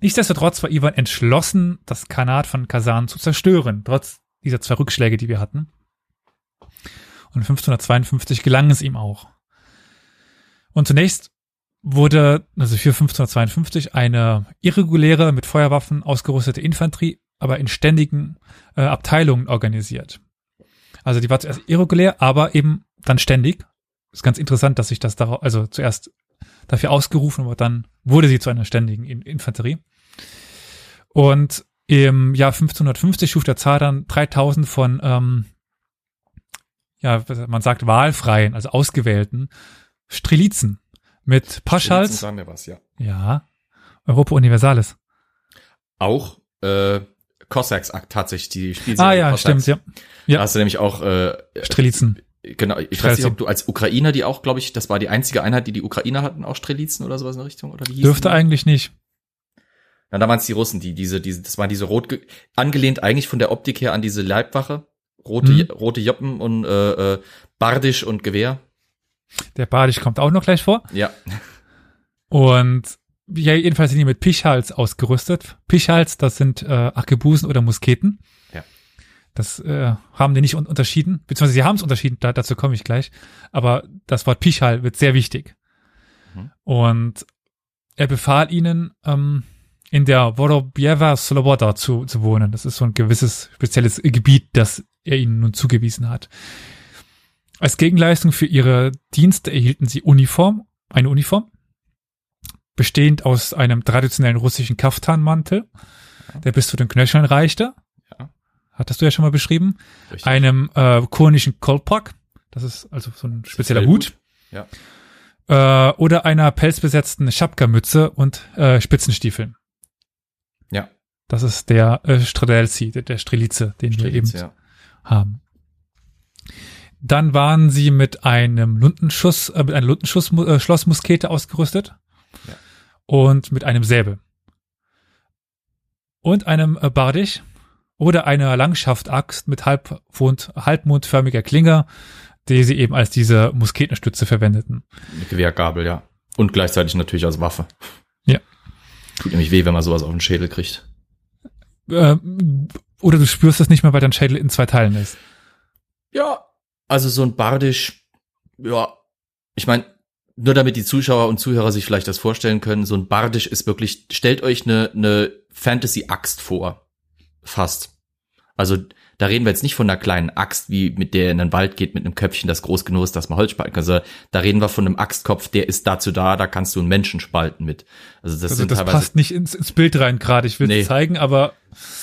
nichtsdestotrotz war Ivan entschlossen, das Khanat von Kasan zu zerstören, trotz dieser zwei Rückschläge, die wir hatten. Und 1552 gelang es ihm auch. Und zunächst wurde also für 1552 eine irreguläre, mit Feuerwaffen ausgerüstete Infanterie, aber in ständigen äh, Abteilungen organisiert. Also die war zuerst irregulär, aber eben dann ständig. Ist ganz interessant, dass sich das darauf, also zuerst dafür ausgerufen, aber dann wurde sie zu einer ständigen Infanterie. Und im Jahr 1550 schuf der Zar dann 3000 von ähm, ja, man sagt wahlfreien, also ausgewählten Strelizen mit Paschals. Sagen mir was, ja. Ja. Europa Universalis. Auch äh, Cossacks tatsächlich die Spielserie. Ah ja, Cossacks. stimmt, ja. ja. Da hast du nämlich auch äh, Strelizen. Genau, ich weiß nicht, ob du als Ukrainer die auch, glaube ich, das war die einzige Einheit, die die Ukrainer hatten, auch Strelizen oder sowas in der Richtung oder wie hieß Dürfte die? eigentlich nicht. Ja, da waren es die Russen, die diese, diese, das waren diese rot, angelehnt eigentlich von der Optik her an diese Leibwache, rote, mhm. rote Joppen und äh, äh, Bardisch und Gewehr. Der Bardisch kommt auch noch gleich vor. Ja. Und ja, jedenfalls sind die mit Pichals ausgerüstet. Pichals, das sind äh, Arkebusen oder Musketen. Ja. Das äh, haben die nicht un unterschieden, beziehungsweise sie haben es unterschieden, da, dazu komme ich gleich. Aber das Wort Pichal wird sehr wichtig. Mhm. Und er befahl ihnen, ähm, in der Vorobjewa Sloboda zu, zu wohnen. Das ist so ein gewisses spezielles Gebiet, das er ihnen nun zugewiesen hat. Als Gegenleistung für ihre Dienste erhielten sie Uniform, eine Uniform, bestehend aus einem traditionellen russischen Kaftanmantel, der bis zu den Knöcheln reichte. Ja. Hattest du ja schon mal beschrieben. Richtig. Einem äh, konischen Kolpak, das ist also so ein spezieller Hut. Ja. Äh, oder einer pelzbesetzten Schapka-Mütze und äh, Spitzenstiefeln. Ja. Das ist der äh, Stradelzi, der, der Strelize, den Strelize, wir eben ja. haben. Dann waren sie mit einem Lundenschuss, äh, mit einer Lundenschuss-Schlossmuskete äh, ausgerüstet. Ja. Und mit einem Säbel. Und einem äh, Bardich oder einer Langschaftaxt mit halbmond, halbmondförmiger Klinge, die sie eben als diese Musketenstütze verwendeten. Eine Gewehrgabel, ja. Und gleichzeitig natürlich als Waffe. Ja. Tut nämlich weh, wenn man sowas auf den Schädel kriegt. Äh, oder du spürst es nicht mehr, weil dein Schädel in zwei Teilen ist. Ja, also so ein Bardisch, ja, ich meine, nur damit die Zuschauer und Zuhörer sich vielleicht das vorstellen können, so ein Bardisch ist wirklich, stellt euch eine, eine Fantasy-Axt vor. Fast. Also da reden wir jetzt nicht von einer kleinen Axt, wie mit der in den Wald geht, mit einem Köpfchen, das groß genug ist, dass man Holz spalten kann. Also da reden wir von einem Axtkopf, der ist dazu da, da kannst du einen Menschen spalten mit. Also das, also das passt nicht ins, ins Bild rein gerade. Ich will nee. zeigen, aber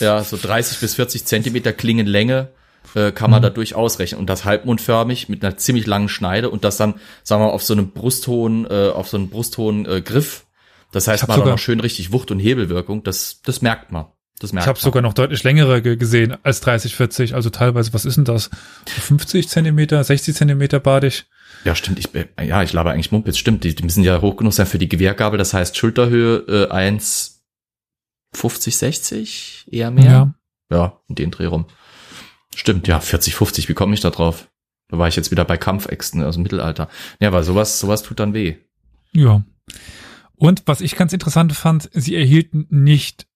ja, so 30 bis 40 Zentimeter Klingenlänge äh, kann man mhm. da durchaus rechnen. Und das halbmondförmig mit einer ziemlich langen Schneide und das dann, sagen wir mal, auf so einem brusthohen, äh, auf so einem brusthohen äh, Griff. Das heißt, man hat auch noch schön richtig Wucht- und Hebelwirkung. Das, das merkt man. Das merkt ich habe sogar noch deutlich längere gesehen als 30, 40. Also teilweise, was ist denn das? 50 Zentimeter, 60 Zentimeter badig. Ja, stimmt. Ich, ja, ich laber eigentlich Mumpitz. Stimmt, die, die müssen ja hoch genug sein für die Gewehrgabel. Das heißt Schulterhöhe äh, 1, 50, 60, eher mehr. Ja, ja in den Dreh rum. Stimmt, ja, 40, 50. Wie komme ich da drauf? Da war ich jetzt wieder bei Kampfäxten aus dem Mittelalter. Ja, weil sowas, sowas tut dann weh. Ja. Und was ich ganz interessant fand, sie erhielten nicht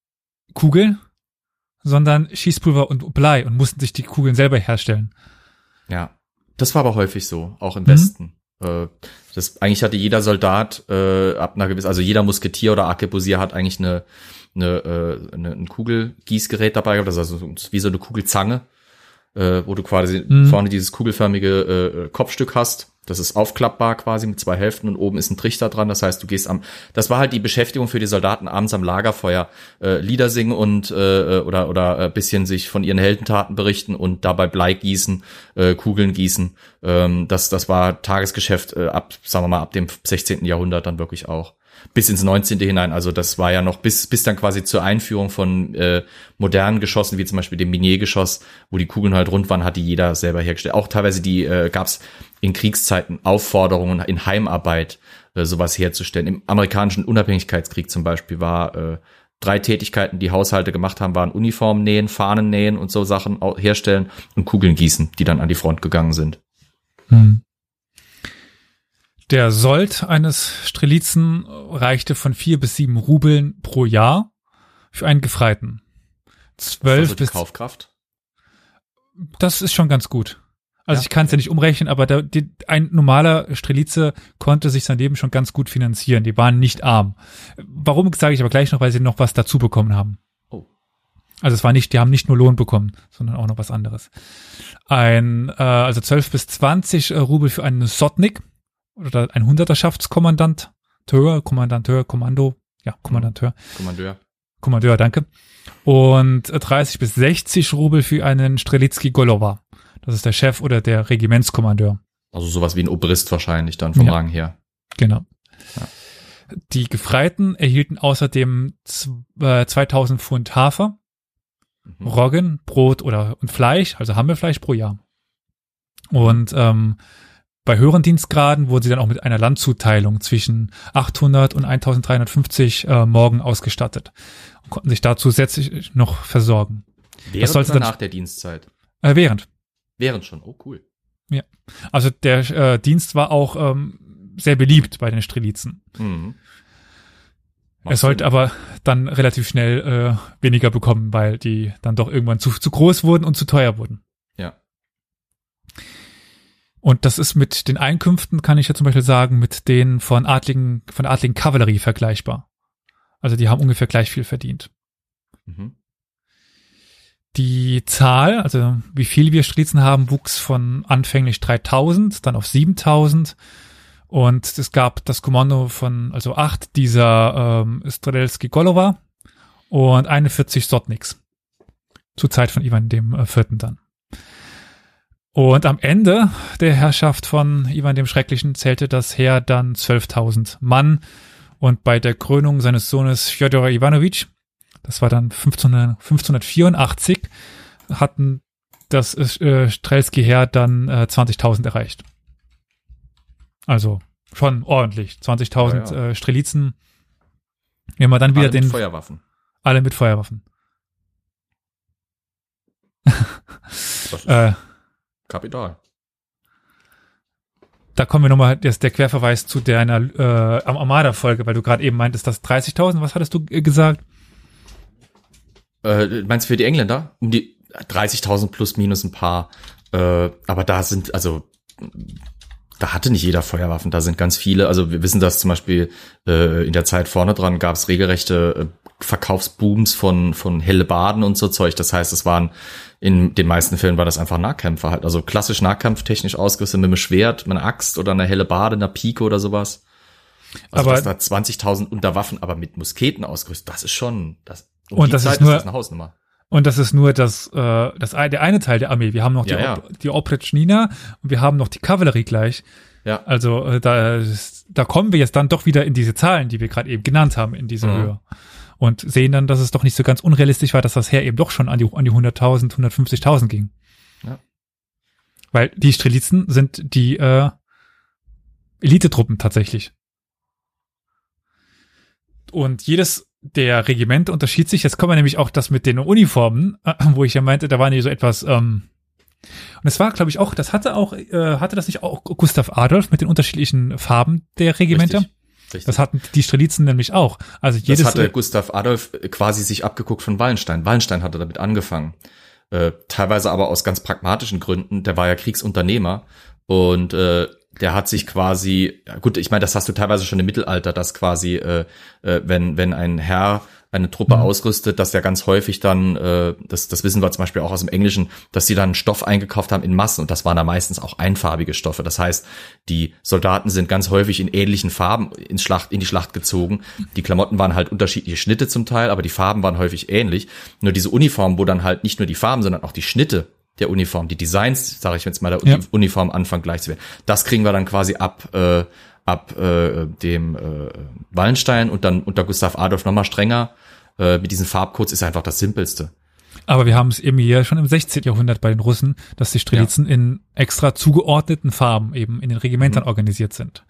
Kugeln, sondern Schießpulver und Blei und mussten sich die Kugeln selber herstellen. Ja, das war aber häufig so, auch im mhm. Westen. Äh, das, eigentlich hatte jeder Soldat äh, ab einer gewissen, also jeder Musketier oder Arkebusier hat eigentlich eine, eine, äh, eine, ein Kugelgießgerät dabei gehabt, also wie so eine Kugelzange, äh, wo du quasi mhm. vorne dieses kugelförmige äh, Kopfstück hast das ist aufklappbar quasi mit zwei Hälften und oben ist ein Trichter dran. Das heißt, du gehst am, das war halt die Beschäftigung für die Soldaten abends am Lagerfeuer, äh, Lieder singen und äh, oder oder äh, bisschen sich von ihren Heldentaten berichten und dabei Blei gießen, äh, Kugeln gießen. Ähm, das das war Tagesgeschäft äh, ab, sagen wir mal, ab dem 16. Jahrhundert dann wirklich auch bis ins 19. hinein. Also das war ja noch bis, bis dann quasi zur Einführung von äh, modernen Geschossen, wie zum Beispiel dem Minier-Geschoss, wo die Kugeln halt rund waren, hat die jeder selber hergestellt. Auch teilweise die äh, gab es in Kriegszeiten Aufforderungen in Heimarbeit äh, sowas herzustellen. Im amerikanischen Unabhängigkeitskrieg zum Beispiel war äh, drei Tätigkeiten, die Haushalte gemacht haben, waren Uniformen nähen, Fahnen nähen und so Sachen herstellen und Kugeln gießen, die dann an die Front gegangen sind. Hm. Der Sold eines Strelizen reichte von vier bis sieben Rubeln pro Jahr für einen Gefreiten. Zwölf bis Kaufkraft. Das ist schon ganz gut. Also ja, ich kann es ja nicht umrechnen, aber da, die, ein normaler Strelize konnte sich sein Leben schon ganz gut finanzieren. Die waren nicht arm. Warum sage ich aber gleich noch, weil sie noch was dazu bekommen haben. Oh. Also es war nicht, die haben nicht nur Lohn bekommen, sondern auch noch was anderes. Ein, äh, also 12 bis 20 äh, Rubel für einen Sotnik oder ein Hunderterschaftskommandant, Tör, Kommandanteur, Kommando, ja, Kommandanteur. Kommandeur. Kommandeur, danke. Und 30 bis 60 Rubel für einen Strelitzky Golova. Das ist der Chef oder der Regimentskommandeur. Also sowas wie ein Obrist wahrscheinlich dann vom Ja. Rang her. Genau. Ja. Die Gefreiten erhielten außerdem z- äh, 2000 Pfund Hafer, Mhm. Roggen, Brot oder und Fleisch, also Hammelfleisch pro Jahr. Und ähm, bei höheren Dienstgraden wurden sie dann auch mit einer Landzuteilung zwischen 800 und 1350 äh, Morgen ausgestattet und konnten sich da zusätzlich noch versorgen. Während sollte oder dann- nach der Dienstzeit? Äh, während. Während schon. Oh, cool. Also der äh, Dienst war auch ähm, sehr beliebt bei den Strelitzen. Mhm. Er sollte aber dann relativ schnell äh, weniger bekommen, weil die dann doch irgendwann zu, zu groß wurden und zu teuer wurden. Und das ist mit den Einkünften, kann ich ja zum Beispiel sagen, mit denen von adligen, von der adligen Kavallerie vergleichbar. Also die haben ungefähr gleich viel verdient. Mhm. Die Zahl, also wie viel wir Strelitzen haben, wuchs von anfänglich 3000, dann auf 7000 und es gab das Kommando von, also acht dieser ähm, Strelski Golova und 41 Sotniks. Zur Zeit von Ivan dem äh, Vierten dann. Und am Ende der Herrschaft von Ivan dem Schrecklichen zählte das Heer dann 12.000 Mann und bei der Krönung seines Sohnes Fjodor Ivanovich das war dann 1500, 1584, hatten das äh, Strelski Heer dann äh, 20.000 erreicht. Also schon ordentlich. 20.000 Ja, ja. äh, Strelitzen. Wenn man dann wieder Alle mit den, Feuerwaffen. alle mit Feuerwaffen. Äh, Kapital. da kommen wir nochmal, das ist der Querverweis zu deiner äh, Armada-Folge, weil du gerade eben meintest, dass 30.000, was hattest du äh, gesagt? Äh, meinst du für die Engländer? Um die 30.000 plus minus ein paar. Äh, aber da sind, also, da hatte nicht jeder Feuerwaffen, da sind ganz viele. Also wir wissen, dass zum Beispiel äh, in der Zeit vorne dran gab es regelrechte äh, Verkaufsbooms von, von Hellebarden und so Zeug. Das heißt, es waren in den meisten Fällen war das einfach Nahkämpfer halt. Also klassisch Nahkampftechnisch ausgerüstet mit einem Schwert, mit einer Axt oder einer Hellebarde, einer Pike oder sowas. Also Aber- das da 20.000 unter Waffen, aber mit Musketen ausgerüstet, das ist schon, das, um Und die das ist Zeit nur- das eine Hausnummer. Und das ist nur das, äh, das der eine Teil der Armee. Wir haben noch die, Ja, ja. Die Opretschnina und wir haben noch die Kavallerie gleich. Ja. Also äh, da, ist- da kommen wir jetzt dann doch wieder in diese Zahlen, die wir gerade eben genannt haben, in diese Mhm. Höhe. Und sehen dann, dass es doch nicht so ganz unrealistisch war, dass das Heer eben doch schon an die, an die 100.000, 150.000 ging. Ja. Weil die Strelitzen sind die äh, Elitetruppen tatsächlich. Und jedes der Regimente unterschied sich. Jetzt kommen wir nämlich auch das mit den Uniformen, äh, wo ich ja meinte, da waren die so etwas. Ähm, und es war, glaube ich, auch, das hatte auch, äh, hatte das nicht auch Gustav Adolf mit den unterschiedlichen Farben der Regimente? Richtig. Richtig. Das hatten die Strelitzen nämlich auch. Also jedes das hatte Gustav Adolf quasi sich abgeguckt von Wallenstein. Wallenstein hatte damit angefangen. Äh, teilweise aber aus ganz pragmatischen Gründen. Der war ja Kriegsunternehmer und äh, der hat sich quasi, gut, ich meine, das hast du teilweise schon im Mittelalter, dass quasi, äh, äh, wenn, wenn ein Herr eine Truppe Mhm. ausrüstet, dass der ganz häufig dann, äh, das, das wissen wir zum Beispiel auch aus dem Englischen, dass sie dann Stoff eingekauft haben in Massen und das waren da meistens auch einfarbige Stoffe. Das heißt, die Soldaten sind ganz häufig in ähnlichen Farben in, Schlacht, in die Schlacht gezogen. Die Klamotten waren halt unterschiedliche Schnitte zum Teil, aber die Farben waren häufig ähnlich. Nur diese Uniform, wo dann halt nicht nur die Farben, sondern auch die Schnitte der Uniform, die Designs, sage ich jetzt mal, der Ja. Uniform anfangen gleich zu werden. Das kriegen wir dann quasi ab äh, ab äh, dem äh, Wallenstein und dann unter Gustav Adolf nochmal strenger. Äh, mit diesen Farbcodes ist einfach das Simpelste. Aber wir haben es eben hier schon im 16. Jahrhundert bei den Russen, dass die Strelitzen in extra zugeordneten Farben eben in den Regimentern Mhm. organisiert sind.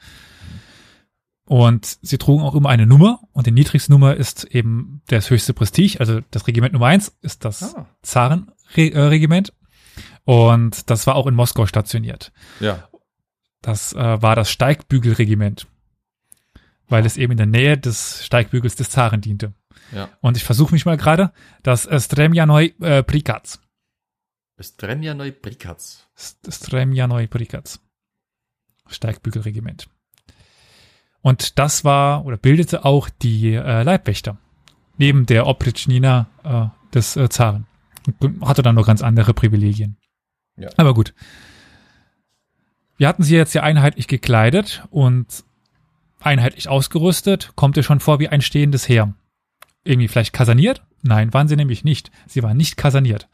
Und sie trugen auch immer eine Nummer und die niedrigste Nummer ist eben das höchste Prestige. Also das Regiment Nummer eins ist das Ah. Zarenregiment. Und das war auch in Moskau stationiert. Ja. Das äh, war das Steigbügelregiment, weil es eben in der Nähe des Steigbügels des Zaren diente. Ja. Und ich versuche mich mal gerade, das Stremjanoi äh, Prikaz. Stremjanoi Prikaz. Stremjanoi Prikaz. Steigbügelregiment. Und das war oder bildete auch die äh, Leibwächter. Neben der Opritschnina äh, des äh, Zaren. Hatte dann noch ganz andere Privilegien. Ja. Aber gut. Wir hatten sie jetzt ja einheitlich gekleidet und einheitlich ausgerüstet. Kommt ihr schon vor wie ein stehendes Heer. Irgendwie vielleicht kaserniert? Nein, waren sie nämlich nicht. Sie waren nicht kaserniert.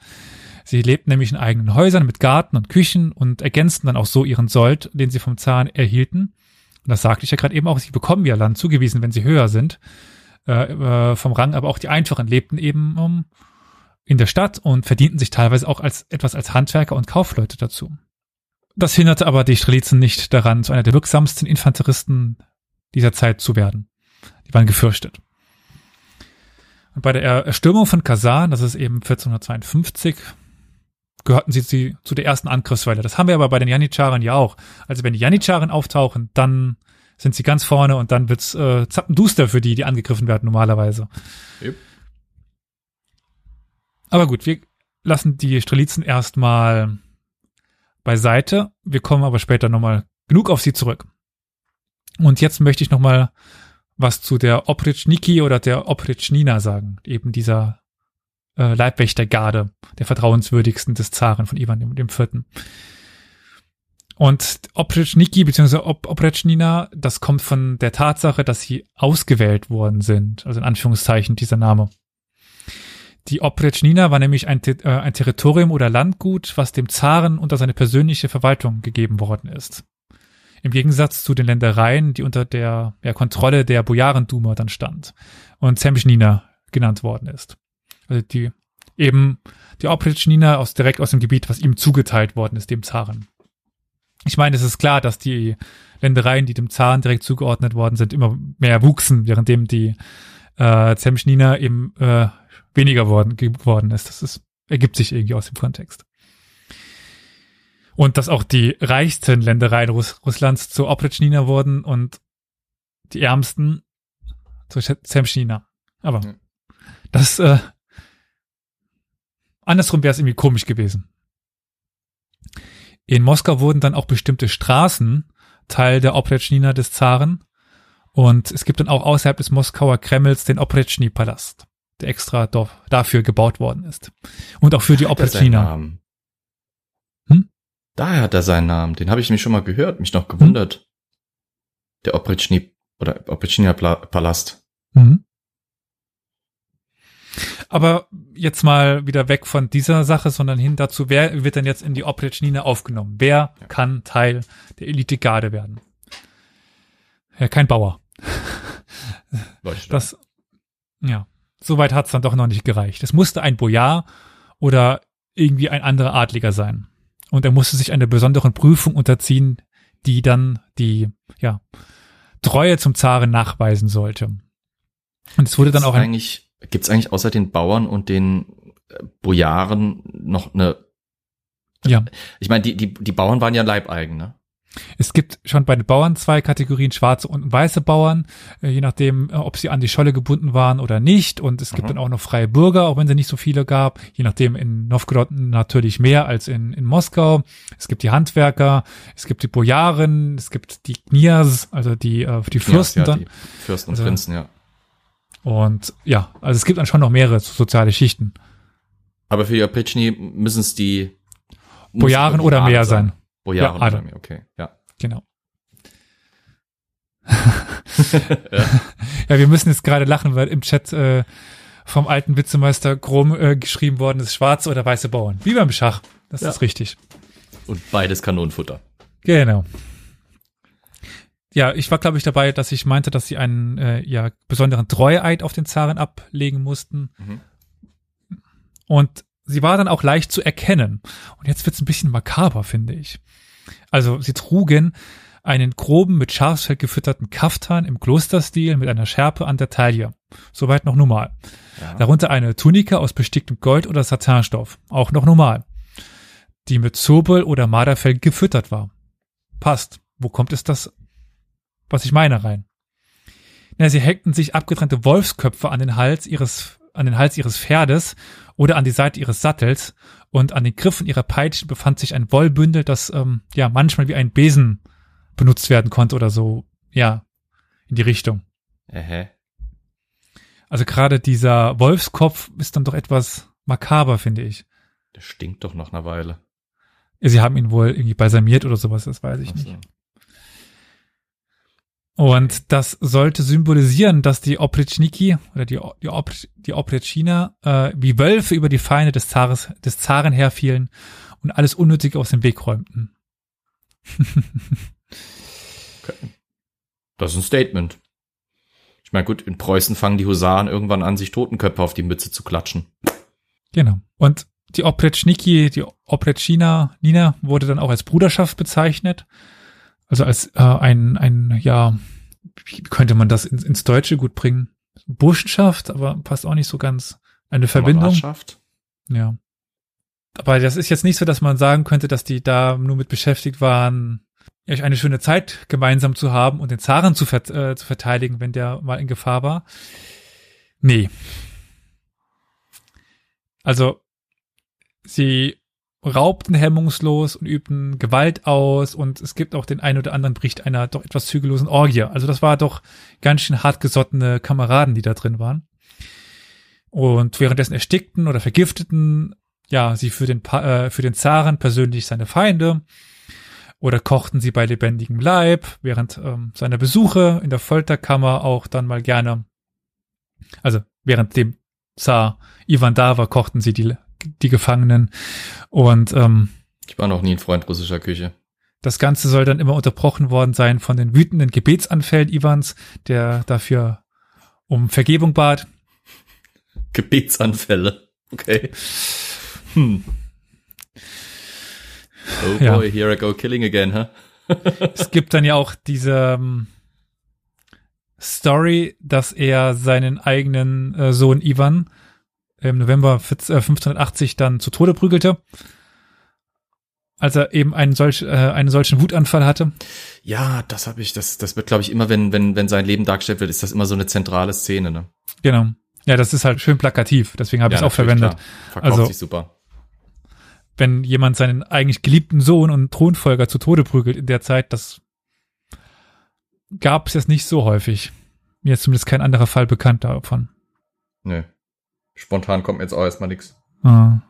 Sie lebten nämlich in eigenen Häusern mit Garten und Küchen und ergänzten dann auch so ihren Sold, den sie vom Zahn erhielten. Und das sagte ich ja gerade eben auch, sie bekommen ja Land zugewiesen, wenn sie höher sind äh, äh, vom Rang, aber auch die Einfachen lebten eben um, ähm, in der Stadt und verdienten sich teilweise auch als etwas als Handwerker und Kaufleute dazu. Das hinderte aber die Strelitzen nicht daran, zu einer der wirksamsten Infanteristen dieser Zeit zu werden. Die waren gefürchtet. Und bei der Erstürmung von Kasan, das ist eben 1452, gehörten sie zu, zu der ersten Angriffswelle. Das haben wir aber bei den Janitscharen ja auch. Also wenn die Janitscharen auftauchen, dann sind sie ganz vorne und dann wird's äh, zappenduster für die, die angegriffen werden normalerweise. Yep. Aber gut, wir lassen die Strelitzen erstmal beiseite. Wir kommen aber später nochmal genug auf sie zurück. Und jetzt möchte ich nochmal was zu der Opritschniki oder der Opritschnina sagen, eben dieser äh, Leibwächtergarde, der vertrauenswürdigsten des Zaren von Ivan dem, Vierten. Und Opretschniki bzw. Op Opretschnina, das kommt von der Tatsache, dass sie ausgewählt worden sind, also in Anführungszeichen dieser Name. Die Opretschnina war nämlich ein, äh, ein Territorium oder Landgut, was dem Zaren unter seine persönliche Verwaltung gegeben worden ist. Im Gegensatz zu den Ländereien, die unter der ja, Kontrolle der Bojarenduma dann stand und Zemschnina genannt worden ist. Also die eben die Opretschnina aus direkt aus dem Gebiet, was ihm zugeteilt worden ist, dem Zaren. Ich meine, es ist klar, dass die Ländereien, die dem Zaren direkt zugeordnet worden sind, immer mehr wuchsen, währenddem die äh, Zemschnina eben äh, weniger worden, geworden ist. Das ist, ergibt sich irgendwie aus dem Kontext. Und dass auch die reichsten Ländereien Russ Russlands zu Opretschnina wurden und die ärmsten zu Zemschnina. Aber mhm. das äh, andersrum wäre es irgendwie komisch gewesen. In Moskau wurden dann auch bestimmte Straßen Teil der Opretschnina des Zaren. Und es gibt dann auch außerhalb des Moskauer Kremls den Opretschny-Palast, der extra dafür gebaut worden ist. Und auch für die Opretschnina. Hm? Daher hat er seinen Namen. Den habe ich nämlich schon mal gehört, mich noch gewundert. Hm? Der Opretschny oder Opretschnina-Palast. Mhm. Aber jetzt mal wieder weg von dieser Sache, sondern hin dazu, wer wird denn jetzt in die Opretschnine aufgenommen? Wer ja. kann Teil der Elite-Garde werden? Ja, kein Bauer. Das, ja, soweit hat's dann doch noch nicht gereicht. Es musste ein Bojar oder irgendwie ein anderer Adliger sein. Und er musste sich einer besonderen Prüfung unterziehen, die dann die, ja, Treue zum Zaren nachweisen sollte. Und es wurde dann auch eigentlich Gibt es eigentlich außer den Bauern und den äh, Bojaren noch eine? Ja. Ich meine, die, die, die Bauern waren ja Leibeigen, ne? Es gibt schon bei den Bauern zwei Kategorien, schwarze und weiße Bauern, äh, je nachdem, äh, ob sie an die Scholle gebunden waren oder nicht. Und es gibt mhm. dann auch noch freie Bürger, auch wenn es nicht so viele gab. Je nachdem in Novgorod natürlich mehr als in, in Moskau. Es gibt die Handwerker, es gibt die Bojaren, es gibt die Knias, also die, äh, die Fürsten ja, dann. Die Fürsten und also, Prinzen, ja. Und ja, also es gibt dann schon noch mehrere soziale Schichten. Aber für die Opechny müssen es die Bojaren oder mehr sein. sein. Bojaren ja, mehr, okay, ja. Genau. ja. ja, wir müssen jetzt gerade lachen, weil im Chat äh, vom alten Witzemeister Grom äh, geschrieben worden ist, schwarze oder weiße Bauern. Wie beim Schach. Das ja. ist richtig. Und beides Kanonenfutter. Genau. Ja, ich war, glaube ich, dabei, dass ich meinte, dass sie einen äh, ja, besonderen Treueeid auf den Zaren ablegen mussten. Mhm. Und sie war dann auch leicht zu erkennen. Und jetzt wird's ein bisschen makaber, finde ich. Also sie trugen einen groben, mit Schafsfell gefütterten Kaftan im Klosterstil mit einer Schärpe an der Taille. Soweit noch normal. Ja. Darunter eine Tunika aus besticktem Gold oder Satinstoff. Auch noch normal. Die mit Zobel oder Marderfell gefüttert war. Passt. Wo kommt es das was ich meine rein. Na, sie hängten sich abgetrennte Wolfsköpfe an den Hals ihres, an den Hals ihres Pferdes oder an die Seite ihres Sattels und an den Griffen ihrer Peitschen befand sich ein Wollbündel, das ähm, ja manchmal wie ein Besen benutzt werden konnte oder so, ja, in die Richtung. Ähä. Also gerade dieser Wolfskopf ist dann doch etwas makaber, finde ich. Der stinkt doch nach einer Weile. Sie haben ihn wohl irgendwie balsamiert oder sowas, das weiß ich so. nicht. Und das sollte symbolisieren, dass die Oprichniki oder die, die, Opr die Oprechiner äh, wie Wölfe über die Feinde des, Zares, des Zaren herfielen und alles unnötig aus dem Weg räumten. okay. Das ist ein Statement. Ich meine, gut, in Preußen fangen die Husaren irgendwann an, sich Totenköpfe auf die Mütze zu klatschen. Genau. Und die Opretschniki, die Opretschina, Nina wurde dann auch als Bruderschaft bezeichnet. Also als äh, ein, ein, ja, wie könnte man das ins, ins Deutsche gut bringen? Burschenschaft, aber passt auch nicht so ganz. Eine Verbindung. Ja. Aber das ist jetzt nicht so, dass man sagen könnte, dass die da nur mit beschäftigt waren, eine schöne Zeit gemeinsam zu haben und den Zaren zu, ver äh, zu verteidigen, wenn der mal in Gefahr war. Nee. Also, sie raubten hemmungslos und übten Gewalt aus und es gibt auch den einen oder anderen Bericht einer doch etwas zügellosen Orgie. Also das war doch ganz schön hartgesottene Kameraden, die da drin waren. Und währenddessen erstickten oder vergifteten, ja, sie für den, pa äh, für den Zaren persönlich seine Feinde oder kochten sie bei lebendigem Leib, während ähm, seiner Besuche in der Folterkammer auch dann mal gerne, also während dem Zar Ivan da war, kochten sie die die Gefangenen. Und ähm, ich war noch nie ein Freund russischer Küche. Das Ganze soll dann immer unterbrochen worden sein von den wütenden Gebetsanfällen Ivans, der dafür um Vergebung bat. Gebetsanfälle. Okay. Hm. Oh boy, ja. here I go killing again, huh? es gibt dann ja auch diese um, ähm, Story, dass er seinen eigenen äh, Sohn Ivan im November 1580 äh, dann zu Tode prügelte, als er eben einen, solch, äh, einen solchen Wutanfall hatte. Ja, das habe ich, das, das wird, glaube ich, immer, wenn, wenn, wenn sein Leben dargestellt wird, ist das immer so eine zentrale Szene, ne? Genau. Ja, das ist halt schön plakativ, deswegen habe ja, ich es auch verwendet. Klar. Verkauft also, sich super. Wenn jemand seinen eigentlich geliebten Sohn und Thronfolger zu Tode prügelt in der Zeit, das gab es jetzt nicht so häufig. Mir ist zumindest kein anderer Fall bekannt davon. Nee. Spontan kommt mir jetzt auch erstmal nichts. Ah.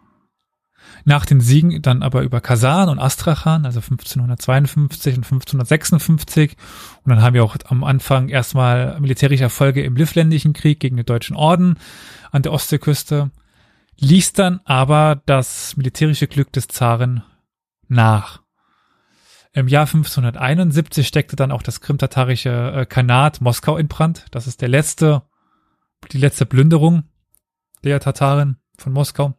Nach den Siegen dann aber über Kasan und Astrachan, also 1552 und 1556. Und dann haben wir auch am Anfang erstmal militärische Erfolge im Livländischen Krieg gegen den Deutschen Orden an der Ostseeküste. Ließ dann aber das militärische Glück des Zaren nach. Im Jahr 1571 steckte dann auch das krimtatarische äh, Khanat Moskau in Brand. Das ist der letzte, die letzte Plünderung der Tataren von Moskau.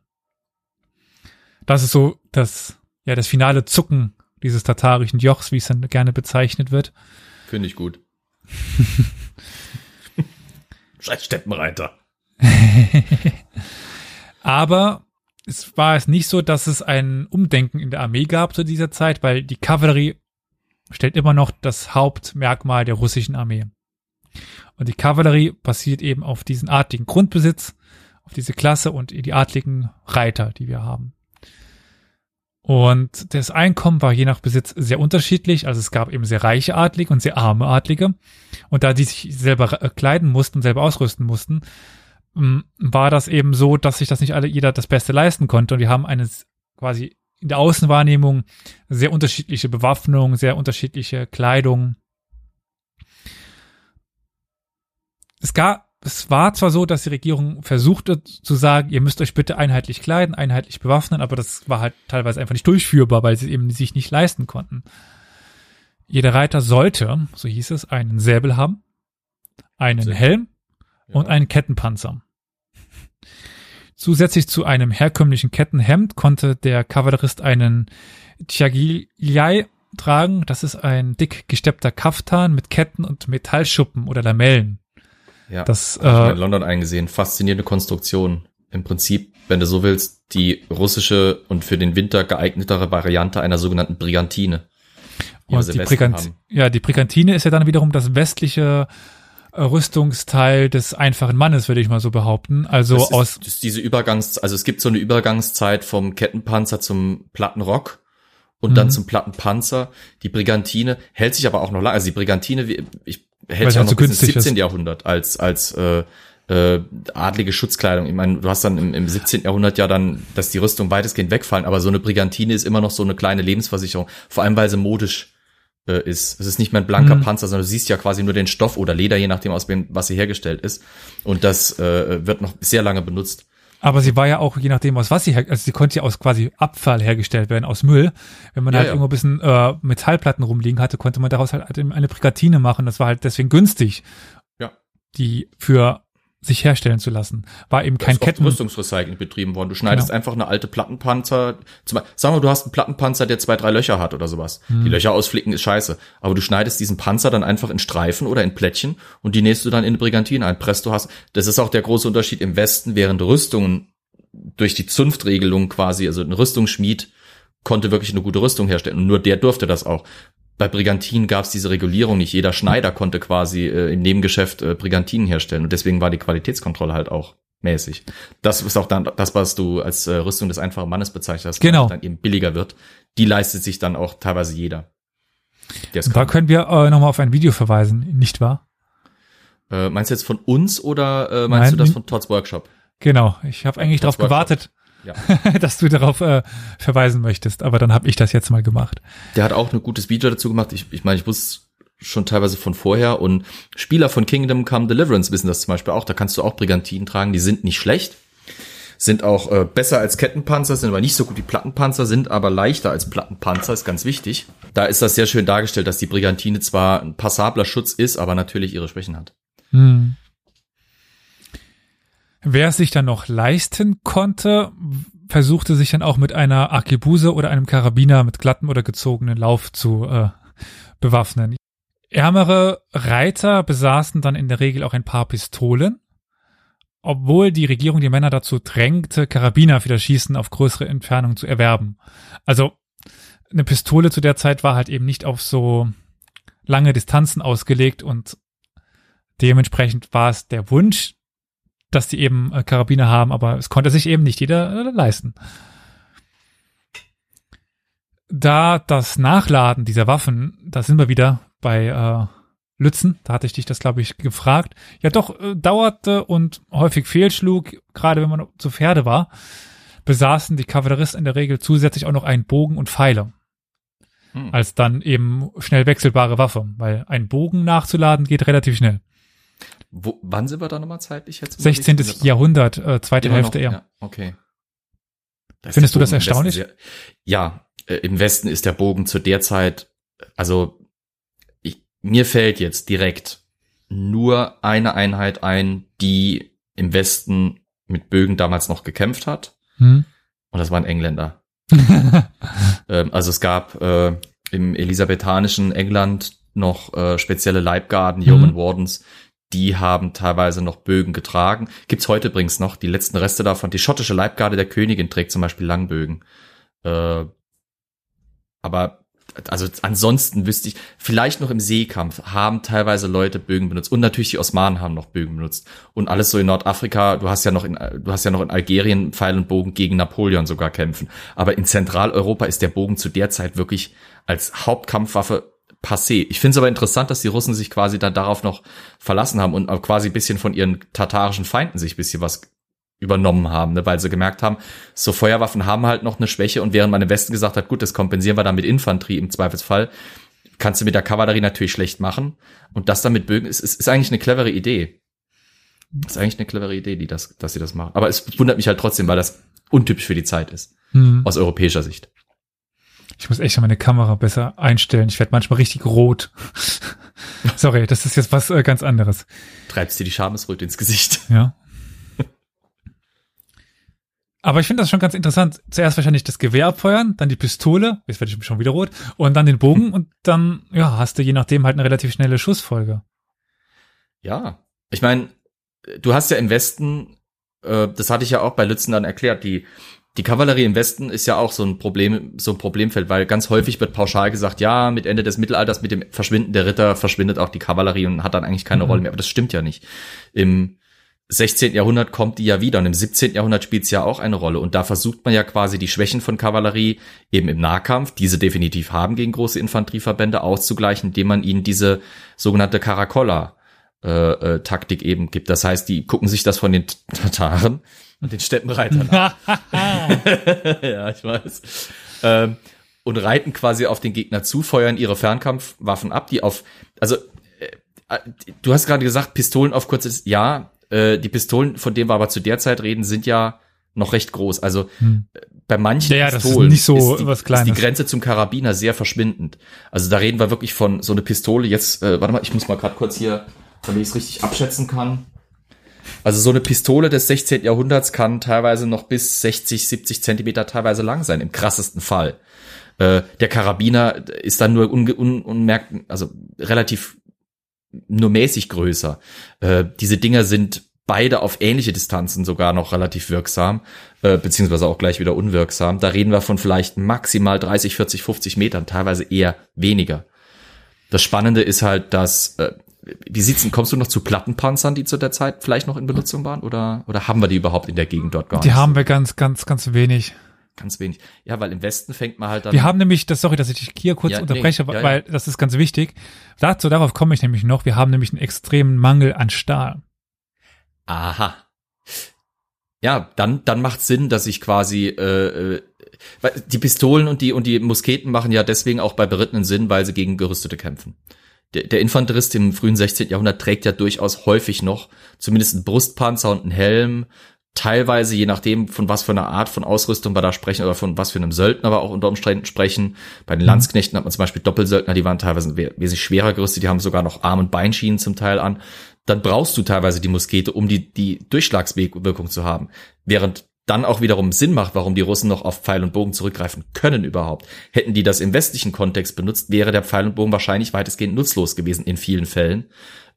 Das ist so das, ja, das finale Zucken dieses tatarischen Jochs, wie es dann gerne bezeichnet wird. Finde ich gut. Scheiß Steppenreiter. Aber es war es nicht so, dass es ein Umdenken in der Armee gab zu dieser Zeit, weil die Kavallerie stellt immer noch das Hauptmerkmal der russischen Armee. Und die Kavallerie basiert eben auf diesen artigen Grundbesitz, auf diese Klasse und die adligen Reiter, die wir haben. Und das Einkommen war je nach Besitz sehr unterschiedlich. Also es gab eben sehr reiche Adlige und sehr arme Adlige. Und da die sich selber kleiden mussten, selber ausrüsten mussten, war das eben so, dass sich das nicht alle jeder das Beste leisten konnte. Und wir haben eine quasi in der Außenwahrnehmung sehr unterschiedliche Bewaffnung, sehr unterschiedliche Kleidung. Es gab es war zwar so, dass die Regierung versuchte zu sagen, ihr müsst euch bitte einheitlich kleiden, einheitlich bewaffnen, aber das war halt teilweise einfach nicht durchführbar, weil sie eben sich nicht leisten konnten. Jeder Reiter sollte, so hieß es, einen Säbel haben, einen. Helm ja. und einen Kettenpanzer. Zusätzlich zu einem herkömmlichen Kettenhemd konnte der Kavallerist einen Tjagiliai tragen. Das ist ein dick gesteppter Kaftan mit Ketten und Metallschuppen oder Lamellen. Ja, das äh, in London eingesehen. Faszinierende Konstruktion. Im Prinzip, wenn du so willst, die russische und für den Winter geeignetere Variante einer sogenannten Brigantine. Und die Brigant ja, die Brigantine ist ja dann wiederum das westliche äh, Rüstungsteil des einfachen Mannes, würde ich mal so behaupten. Also das ist, aus das ist diese Übergangs, also es gibt so eine Übergangszeit vom Kettenpanzer zum Plattenrock und mhm. dann zum Plattenpanzer. Die Brigantine hält sich aber auch noch lang. Also die Brigantine, ich hält sich auch noch so bis ins 17. Ist. Jahrhundert als, als äh, äh, adlige Schutzkleidung. Ich meine, du hast dann im, im 17. Jahrhundert ja dann, dass die Rüstung weitestgehend wegfallen, aber so eine Brigantine ist immer noch so eine kleine Lebensversicherung, vor allem weil sie modisch äh, ist. Es ist nicht mehr ein blanker mhm. Panzer, sondern du siehst ja quasi nur den Stoff oder Leder, je nachdem aus wem, was sie hergestellt ist. Und das äh, wird noch sehr lange benutzt. Aber sie war ja auch, je nachdem aus was sie, also sie konnte ja aus quasi Abfall hergestellt werden, aus Müll. Wenn man ja, halt ja. irgendwo ein bisschen äh, Metallplatten rumliegen hatte, konnte man daraus halt eine Brigantine machen. Das war halt deswegen günstig. Ja. Die für sich herstellen zu lassen. War eben kein Ketten. Rüstungsrecycling betrieben worden. Du schneidest genau. einfach eine alte Plattenpanzer. Zum, sagen wir, du hast einen Plattenpanzer, der zwei, drei Löcher hat oder sowas. Hm. Die Löcher ausflicken ist scheiße. Aber du schneidest diesen Panzer dann einfach in Streifen oder in Plättchen und die nähst du dann in eine Brigantine ein. Presto hast. Das ist auch der große Unterschied im Westen, während Rüstungen durch die Zunftregelung quasi, also ein Rüstungsschmied konnte wirklich eine gute Rüstung herstellen und nur der durfte das auch bei Brigantinen gab es diese Regulierung nicht. Jeder Schneider konnte quasi äh, im Nebengeschäft äh, Brigantinen herstellen und deswegen war die Qualitätskontrolle halt auch mäßig. Das ist auch dann das, was du als äh, Rüstung des einfachen Mannes bezeichnet hast, genau. dann eben billiger wird. Die leistet sich dann auch teilweise jeder. Da können wir äh, nochmal auf ein Video verweisen, nicht wahr? Äh, meinst du jetzt von uns oder äh, meinst Nein, du das von Todd's Workshop? Genau, ich habe eigentlich darauf gewartet, ja. dass du darauf äh, verweisen möchtest. Aber dann habe ich das jetzt mal gemacht. Der hat auch ein gutes Video dazu gemacht. Ich, ich meine, ich wusste schon teilweise von vorher und Spieler von Kingdom Come Deliverance wissen das zum Beispiel auch. Da kannst du auch Brigantinen tragen, die sind nicht schlecht. Sind auch äh, besser als Kettenpanzer, sind aber nicht so gut wie Plattenpanzer, sind aber leichter als Plattenpanzer, ist ganz wichtig. Da ist das sehr schön dargestellt, dass die Brigantine zwar ein passabler Schutz ist, aber natürlich ihre Schwächen hat. Hm. Wer es sich dann noch leisten konnte, versuchte sich dann auch mit einer Arkebuse oder einem Karabiner mit glattem oder gezogenen Lauf zu äh, bewaffnen. Ärmere Reiter besaßen dann in der Regel auch ein paar Pistolen, obwohl die Regierung die Männer dazu drängte, Karabiner für das Schießen auf größere Entfernungen zu erwerben. Also eine Pistole zu der Zeit war halt eben nicht auf so lange Distanzen ausgelegt und dementsprechend war es der Wunsch dass die eben äh, Karabiner haben, aber es konnte sich eben nicht jeder äh, leisten. Da das Nachladen dieser Waffen, da sind wir wieder bei äh, Lützen, da hatte ich dich das, glaube ich, gefragt, ja doch äh, dauerte und häufig fehlschlug, gerade wenn man zu Pferde war, besaßen die Kavalleristen in der Regel zusätzlich auch noch einen Bogen und Pfeile. Hm. Als dann eben schnell wechselbare Waffe, weil ein Bogen nachzuladen geht relativ schnell. Wo, wann sind wir da nochmal zeitlich jetzt? 16. Jahrhundert, äh, zweite Immer Hälfte eher. Ja, okay. Das Findest du das erstaunlich? Sehr, ja, äh, im Westen ist der Bogen zu der Zeit, also ich, mir fällt jetzt direkt nur eine Einheit ein, die im Westen mit Bögen damals noch gekämpft hat. Hm. Und das waren Engländer. ähm, also es gab äh, im elisabethanischen England noch äh, spezielle Leibgarden, Yeoman hm. Wardens, die haben teilweise noch Bögen getragen. Gibt's heute übrigens noch die letzten Reste davon. Die schottische Leibgarde der Königin trägt zum Beispiel Langbögen. Äh, aber also ansonsten wüsste ich, vielleicht noch im Seekampf haben teilweise Leute Bögen benutzt und natürlich die Osmanen haben noch Bögen benutzt und alles so in Nordafrika. Du hast ja noch in, du hast ja noch in Algerien Pfeil und Bogen gegen Napoleon sogar kämpfen. Aber in Zentraleuropa ist der Bogen zu der Zeit wirklich als Hauptkampfwaffe passé. Ich finde es aber interessant, dass die Russen sich quasi dann darauf noch verlassen haben und quasi ein bisschen von ihren tatarischen Feinden sich ein bisschen was übernommen haben, ne, weil sie gemerkt haben, so Feuerwaffen haben halt noch eine Schwäche und während man im Westen gesagt hat, gut, das kompensieren wir dann mit Infanterie im Zweifelsfall, kannst du mit der Kavallerie natürlich schlecht machen und das dann mit Bögen ist, ist, ist eigentlich eine clevere Idee. Ist eigentlich eine clevere Idee, die das, dass sie das machen. Aber es wundert mich halt trotzdem, weil das untypisch für die Zeit ist. Mhm. Aus europäischer Sicht. Ich muss echt meine Kamera besser einstellen. Ich werde manchmal richtig rot. Sorry, das ist jetzt was äh, ganz anderes. Treibst dir die Schamesröte ins Gesicht. Ja. Aber ich finde das schon ganz interessant. Zuerst wahrscheinlich das Gewehr abfeuern, dann die Pistole, jetzt werde ich schon wieder rot, und dann den Bogen und dann, ja, hast du je nachdem halt eine relativ schnelle Schussfolge. Ja, ich meine, du hast ja im Westen, äh, das hatte ich ja auch bei Lützen dann erklärt, die die Kavallerie im Westen ist ja auch so ein Problem, so ein Problemfeld, weil ganz häufig wird pauschal gesagt, ja, mit Ende des Mittelalters, mit dem Verschwinden der Ritter verschwindet auch die Kavallerie und hat dann eigentlich keine mhm. Rolle mehr. Aber das stimmt ja nicht. Im 16. Jahrhundert kommt die ja wieder und im 17. Jahrhundert spielt es ja auch eine Rolle. Und da versucht man ja quasi die Schwächen von Kavallerie eben im Nahkampf, diese definitiv haben gegen große Infanterieverbände, auszugleichen, indem man ihnen diese sogenannte Caracolla äh, äh, Taktik eben gibt. Das heißt, die gucken sich das von den Tataren und den Steppenreitern. ja, ich weiß. Ähm, und reiten quasi auf den Gegner zu, feuern ihre Fernkampfwaffen ab, die auf, also äh, du hast gerade gesagt, Pistolen auf kurzes, ja, äh, die Pistolen, von denen wir aber zu der Zeit reden, sind ja noch recht groß. Also hm. bei manchen ja, Pistolen ist, so ist, die, ist, die, Grenze zum Karabiner sehr verschwindend. Also da reden wir wirklich von so eine Pistole. Jetzt, äh, warte mal, ich muss mal gerade kurz hier, damit ich es richtig abschätzen kann. Also so eine Pistole des 16. Jahrhunderts kann teilweise noch bis 60, 70 Zentimeter teilweise lang sein, im krassesten Fall. Äh, der Karabiner ist dann nur un, un, unmerkt, also relativ nur mäßig größer. Äh, diese Dinger sind beide auf ähnliche Distanzen sogar noch relativ wirksam, äh, beziehungsweise auch gleich wieder unwirksam. Da reden wir von vielleicht maximal 30, 40, 50 Metern, teilweise eher weniger. Das Spannende ist halt, dass äh, wie sieht's denn, kommst du noch zu Plattenpanzern, die zu der Zeit vielleicht noch in Benutzung waren oder oder haben wir die überhaupt in der Gegend dort gar Die nicht? haben wir ganz ganz ganz wenig. Ganz wenig. Ja, weil im Westen fängt man halt dann. Wir haben nämlich, das, sorry, dass ich dich hier kurz ja, unterbreche, nee, ja, weil ja. das ist ganz wichtig. Dazu, darauf komme ich nämlich noch. Wir haben nämlich einen extremen Mangel an Stahl. Aha. Ja, dann, dann macht Sinn, dass ich quasi, äh, äh, die Pistolen und die, und die Musketen machen ja deswegen auch bei Berittenen Sinn, weil sie gegen Gerüstete kämpfen. Der, der Infanterist im frühen 16. Jahrhundert trägt ja durchaus häufig noch zumindest einen Brustpanzer und einen Helm, teilweise, je nachdem, von was für einer Art von Ausrüstung wir da sprechen oder von was für einem Söldner wir auch unter Umständen sprechen. Bei den mhm. Landsknechten hat man zum Beispiel Doppelsöldner, die waren teilweise wesentlich schwerer gerüstet, die haben sogar noch Arm- und Beinschienen zum Teil an. Dann brauchst du teilweise die Muskete, um die, die Durchschlagswirkung zu haben. Während dann auch wiederum Sinn macht, warum die Russen noch auf Pfeil und Bogen zurückgreifen können überhaupt. Hätten die das im westlichen Kontext benutzt, wäre der Pfeil und Bogen wahrscheinlich weitestgehend nutzlos gewesen in vielen Fällen.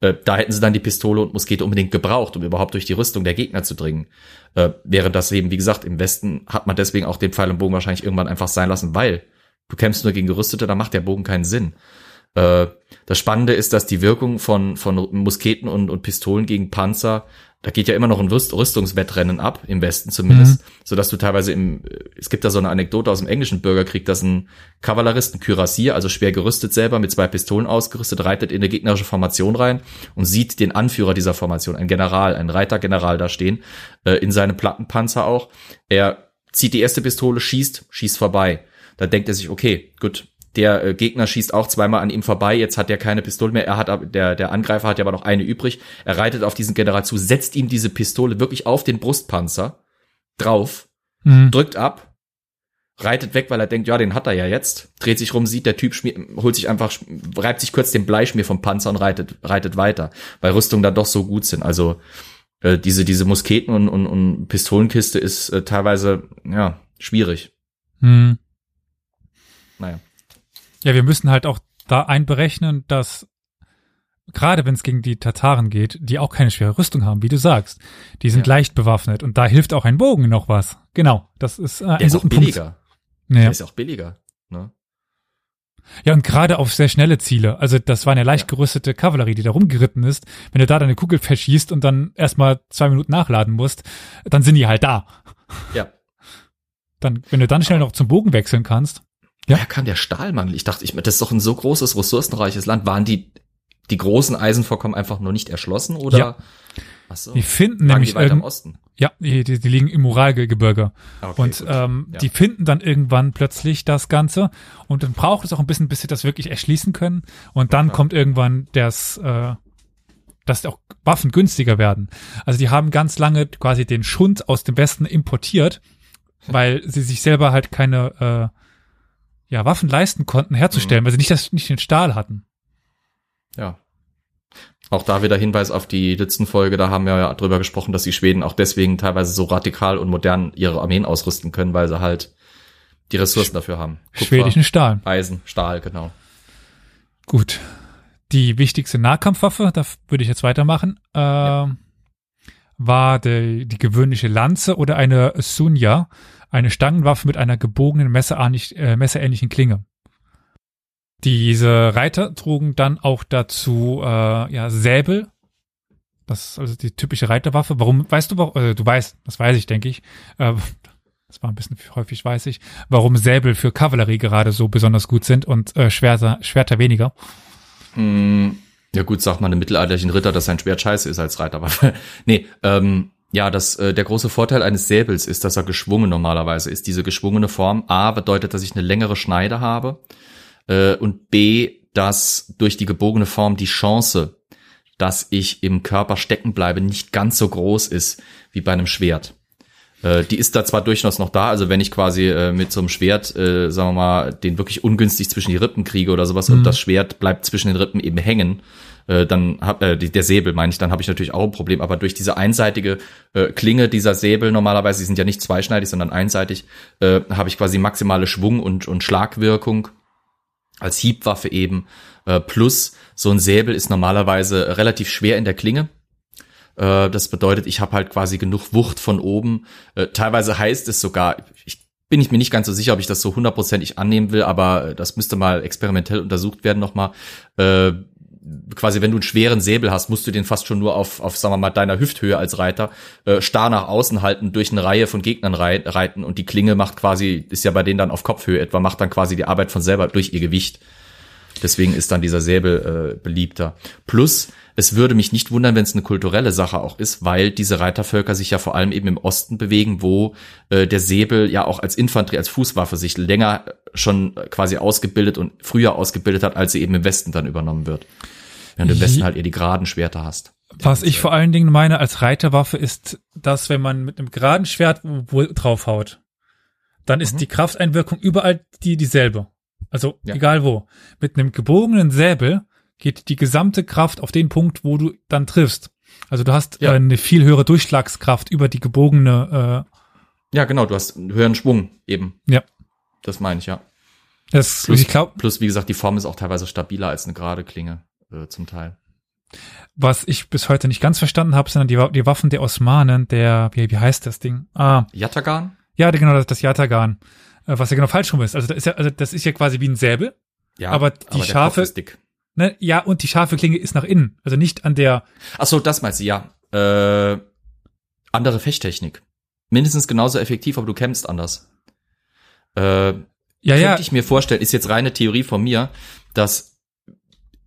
Äh, da hätten sie dann die Pistole und Muskete unbedingt gebraucht, um überhaupt durch die Rüstung der Gegner zu dringen. Äh, während das eben, wie gesagt, im Westen hat man deswegen auch den Pfeil und Bogen wahrscheinlich irgendwann einfach sein lassen, weil du kämpfst nur gegen Gerüstete, da macht der Bogen keinen Sinn. Äh, das Spannende ist, dass die Wirkung von, von Musketen und, und Pistolen gegen Panzer da geht ja immer noch ein Rüstungswettrennen ab, im Westen zumindest, mhm. so dass du teilweise im, es gibt da so eine Anekdote aus dem englischen Bürgerkrieg, dass ein Kavallerist, ein Kürassier, also schwer gerüstet selber, mit zwei Pistolen ausgerüstet, reitet in eine gegnerische Formation rein und sieht den Anführer dieser Formation, ein General, ein Reitergeneral da stehen, äh, in seinem Plattenpanzer auch. Er zieht die erste Pistole, schießt, schießt vorbei. Da denkt er sich, okay, gut, der äh, Gegner schießt auch zweimal an ihm vorbei. Jetzt hat er keine Pistole mehr. Er hat der der Angreifer hat ja aber noch eine übrig. Er reitet auf diesen General zu, setzt ihm diese Pistole wirklich auf den Brustpanzer drauf, mhm. drückt ab, reitet weg, weil er denkt, ja, den hat er ja jetzt. Dreht sich rum, sieht der Typ holt sich einfach reibt sich kurz den Bleischmier vom Panzer und reitet reitet weiter, weil Rüstungen da doch so gut sind. Also äh, diese diese Musketen und, und, und Pistolenkiste ist äh, teilweise ja schwierig. Mhm. Naja. Ja, wir müssen halt auch da einberechnen, dass gerade wenn es gegen die Tataren geht, die auch keine schwere Rüstung haben, wie du sagst, die sind ja. leicht bewaffnet und da hilft auch ein Bogen noch was. Genau, das ist äh, Der ist auch billiger. Ja. Der ist auch billiger. Ne? Ja, und gerade auf sehr schnelle Ziele. Also das waren ja leicht gerüstete Kavallerie, die da rumgeritten ist. Wenn du da deine Kugel verschießt und dann erstmal zwei Minuten nachladen musst, dann sind die halt da. Ja. Dann, wenn du dann schnell noch zum Bogen wechseln kannst. Ja. Woher kam der Stahlmangel? Ich dachte, ich, das ist doch ein so großes, ressourcenreiches Land. Waren die, die großen Eisenvorkommen einfach nur nicht erschlossen oder? Ja. Achso. Die finden nämlich die weiter im Osten. Ja, die, die, die liegen im Uralgebirge. Okay, und ähm, ja. die finden dann irgendwann plötzlich das Ganze und dann braucht es auch ein bisschen, bis sie das wirklich erschließen können. Und dann ja, kommt irgendwann das, äh, dass auch Waffen günstiger werden. Also die haben ganz lange quasi den Schund aus dem Westen importiert, weil sie sich selber halt keine äh, ja, Waffen leisten konnten, herzustellen, mhm. weil sie nicht, das, nicht den Stahl hatten. Ja. Auch da wieder Hinweis auf die letzten Folge, da haben wir ja drüber gesprochen, dass die Schweden auch deswegen teilweise so radikal und modern ihre Armeen ausrüsten können, weil sie halt die Ressourcen dafür haben. Kupfer, Schwedischen Stahl. Eisen, Stahl, genau. Gut. Die wichtigste Nahkampfwaffe, da würde ich jetzt weitermachen, äh, ja. war die, die gewöhnliche Lanze oder eine Sunja eine Stangenwaffe mit einer gebogenen, äh, messerähnlichen Klinge. Diese Reiter trugen dann auch dazu äh, ja Säbel. Das ist also die typische Reiterwaffe. Warum weißt du, äh, du weißt, das weiß ich, denke ich. Äh, das war ein bisschen häufig, weiß ich, warum Säbel für Kavallerie gerade so besonders gut sind und äh, Schwerter, Schwerter weniger. Mm, ja gut, sagt man einem mittelalterlichen Ritter, dass sein Schwert scheiße ist als Reiterwaffe. nee, ähm, Ja, das, äh, der große Vorteil eines Säbels ist, dass er geschwungen normalerweise ist. Diese geschwungene Form A bedeutet, dass ich eine längere Schneide habe äh, und B, dass durch die gebogene Form die Chance, dass ich im Körper stecken bleibe, nicht ganz so groß ist wie bei einem Schwert. Äh, die ist da zwar durchaus noch da, also wenn ich quasi äh, mit so einem Schwert, äh, sagen wir mal, den wirklich ungünstig zwischen die Rippen kriege oder sowas mhm. und das Schwert bleibt zwischen den Rippen eben hängen, äh, dann hab, äh, der Säbel meine ich, dann habe ich natürlich auch ein Problem. Aber durch diese einseitige äh, Klinge dieser Säbel normalerweise, die sind ja nicht zweischneidig, sondern einseitig, äh, habe ich quasi maximale Schwung und, und Schlagwirkung als Hiebwaffe eben. Äh, plus so ein Säbel ist normalerweise relativ schwer in der Klinge. Äh, das bedeutet, ich habe halt quasi genug Wucht von oben. Äh, teilweise heißt es sogar, ich bin ich mir nicht ganz so sicher, ob ich das so hundertprozentig annehmen will, aber das müsste mal experimentell untersucht werden nochmal. Äh, quasi, wenn du einen schweren Säbel hast, musst du den fast schon nur auf, auf sagen wir mal, deiner Hüfthöhe als Reiter äh, starr nach außen halten, durch eine Reihe von Gegnern rei reiten und die Klinge macht quasi, ist ja bei denen dann auf Kopfhöhe etwa, macht dann quasi die Arbeit von selber durch ihr Gewicht. Deswegen ist dann dieser Säbel äh, beliebter. Plus, es würde mich nicht wundern, wenn es eine kulturelle Sache auch ist, weil diese Reitervölker sich ja vor allem eben im Osten bewegen, wo äh, der Säbel ja auch als Infanterie, als Fußwaffe sich länger schon quasi ausgebildet und früher ausgebildet hat, als sie eben im Westen dann übernommen wird. Während du im Westen halt eher die geraden Schwerter hast. Was ich vor allen Dingen meine als Reiterwaffe ist, dass wenn man mit einem geraden Schwert draufhaut, dann ist mhm. die Krafteinwirkung überall die dieselbe. Also ja. egal wo. Mit einem gebogenen Säbel geht die gesamte Kraft auf den Punkt, wo du dann triffst. Also du hast ja. äh, eine viel höhere Durchschlagskraft über die gebogene. Äh, ja, genau. Du hast einen höheren Schwung eben. Ja. Das meine ich ja. Das, plus, ich glaub, plus, wie gesagt, die Form ist auch teilweise stabiler als eine gerade Klinge äh, zum Teil. Was ich bis heute nicht ganz verstanden habe, sind die, die Waffen der Osmanen, der, wie, wie heißt das Ding? Ah. Yatagan? Ja, genau, das, das Yatagan. Äh, was ja genau falsch rum ist. Also das ist ja, also das ist ja quasi wie ein Säbel. Ja, aber die aber scharfe, ne, ja, und die scharfe Klinge ist nach innen. Also nicht an der. Ach so, das meinst du, ja. Äh, andere Fechttechnik. Mindestens genauso effektiv, aber du kämpfst anders. Äh, ja, könnte ja. ich mir vorstellen, ist jetzt reine Theorie von mir, dass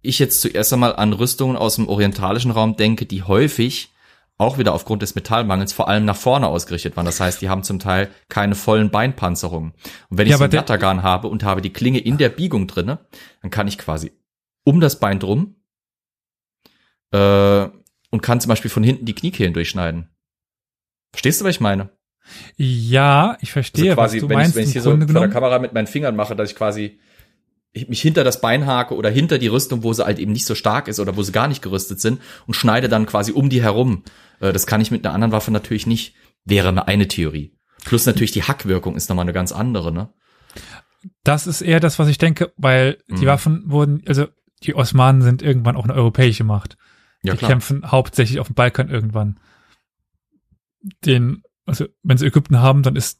ich jetzt zuerst einmal an Rüstungen aus dem orientalischen Raum denke, die häufig auch wieder aufgrund des Metallmangels vor allem nach vorne ausgerichtet waren. Das heißt, die haben zum Teil keine vollen Beinpanzerungen. Und wenn ich ja, so einen Yatagan habe und habe die Klinge in der Biegung drinne, dann kann ich quasi um das Bein drum äh, und kann zum Beispiel von hinten die Kniekehlen durchschneiden. Verstehst du, was ich meine? Ja, ich verstehe, also quasi, was du wenn meinst. Ich, wenn ich hier so vor der Kamera mit meinen Fingern mache, dass ich quasi mich hinter das Bein hake oder hinter die Rüstung, wo sie halt eben nicht so stark ist oder wo sie gar nicht gerüstet sind und schneide dann quasi um die herum. Äh, das kann ich mit einer anderen Waffe natürlich nicht. Wäre eine Theorie. Plus natürlich die Hackwirkung ist nochmal eine ganz andere, ne? Das ist eher das, was ich denke, weil die mhm. Waffen wurden, also die Osmanen sind irgendwann auch eine europäische Macht. Ja, die klar. kämpfen hauptsächlich auf dem Balkan irgendwann. Den, also wenn sie Ägypten haben, dann ist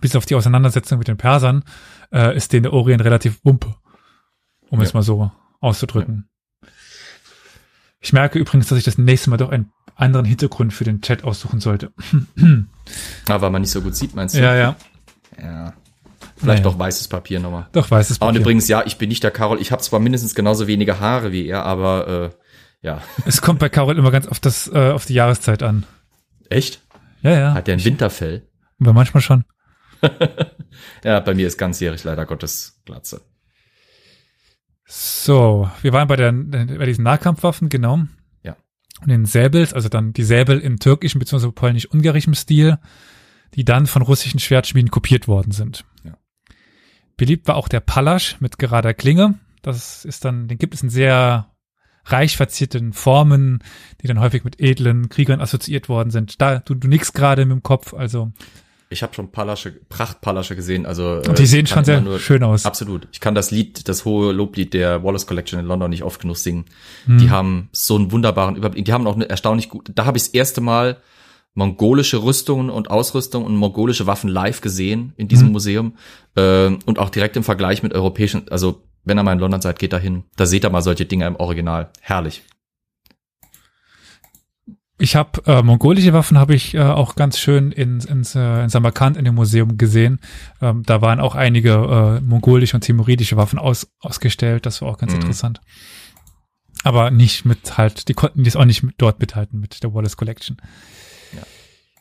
bis auf die Auseinandersetzung mit den Persern äh, ist den der Orient relativ wumpe, um ja. es mal so auszudrücken. Ja. Ich merke übrigens, dass ich das nächste Mal doch einen anderen Hintergrund für den Chat aussuchen sollte. ah, weil man nicht so gut sieht, meinst du? Ja, ja. Ja. Vielleicht naja. doch weißes Papier nochmal. Doch weißes Papier. Und übrigens, ja, ich bin nicht der Carol. Ich habe zwar mindestens genauso wenige Haare wie er, aber äh, ja. Es kommt bei Carol immer ganz auf das äh, auf die Jahreszeit an. Echt? Ja, ja. Hat der ein Winterfell? Aber manchmal schon. ja, bei mir ist ganzjährig leider Gottes Glatze. So, wir waren bei, der, bei diesen Nahkampfwaffen, genau. Ja. Und den Säbels, also dann die Säbel im türkischen bzw. polnisch-ungarischen Stil, die dann von russischen Schwertschmieden kopiert worden sind. Ja. Beliebt war auch der Palasch mit gerader Klinge. Das ist dann, den gibt es in sehr reich verzierten Formen, die dann häufig mit edlen Kriegern assoziiert worden sind. Da, du, du nix gerade mit dem Kopf, also ich habe schon Palasche, Prachtpalasche gesehen. Also die äh, sehen schon sehr nur, schön aus. Absolut. Ich kann das Lied, das hohe Loblied der Wallace Collection in London nicht oft genug singen. Hm. Die haben so einen wunderbaren Überblick. Die haben auch eine erstaunlich gut. Da habe ich das erste Mal mongolische Rüstungen und Ausrüstung und mongolische Waffen live gesehen in diesem hm. Museum äh, und auch direkt im Vergleich mit europäischen. Also wenn ihr mal in London seid, geht da hin. Da seht ihr mal solche Dinge im Original. Herrlich. Ich habe äh, mongolische Waffen habe ich äh, auch ganz schön in, in, äh, in Samarkand in dem Museum gesehen. Ähm, da waren auch einige äh, mongolische und timuridische Waffen aus, ausgestellt. Das war auch ganz mhm. interessant. Aber nicht mit halt, die konnten jetzt auch nicht mit, dort mithalten mit der Wallace Collection. Ja.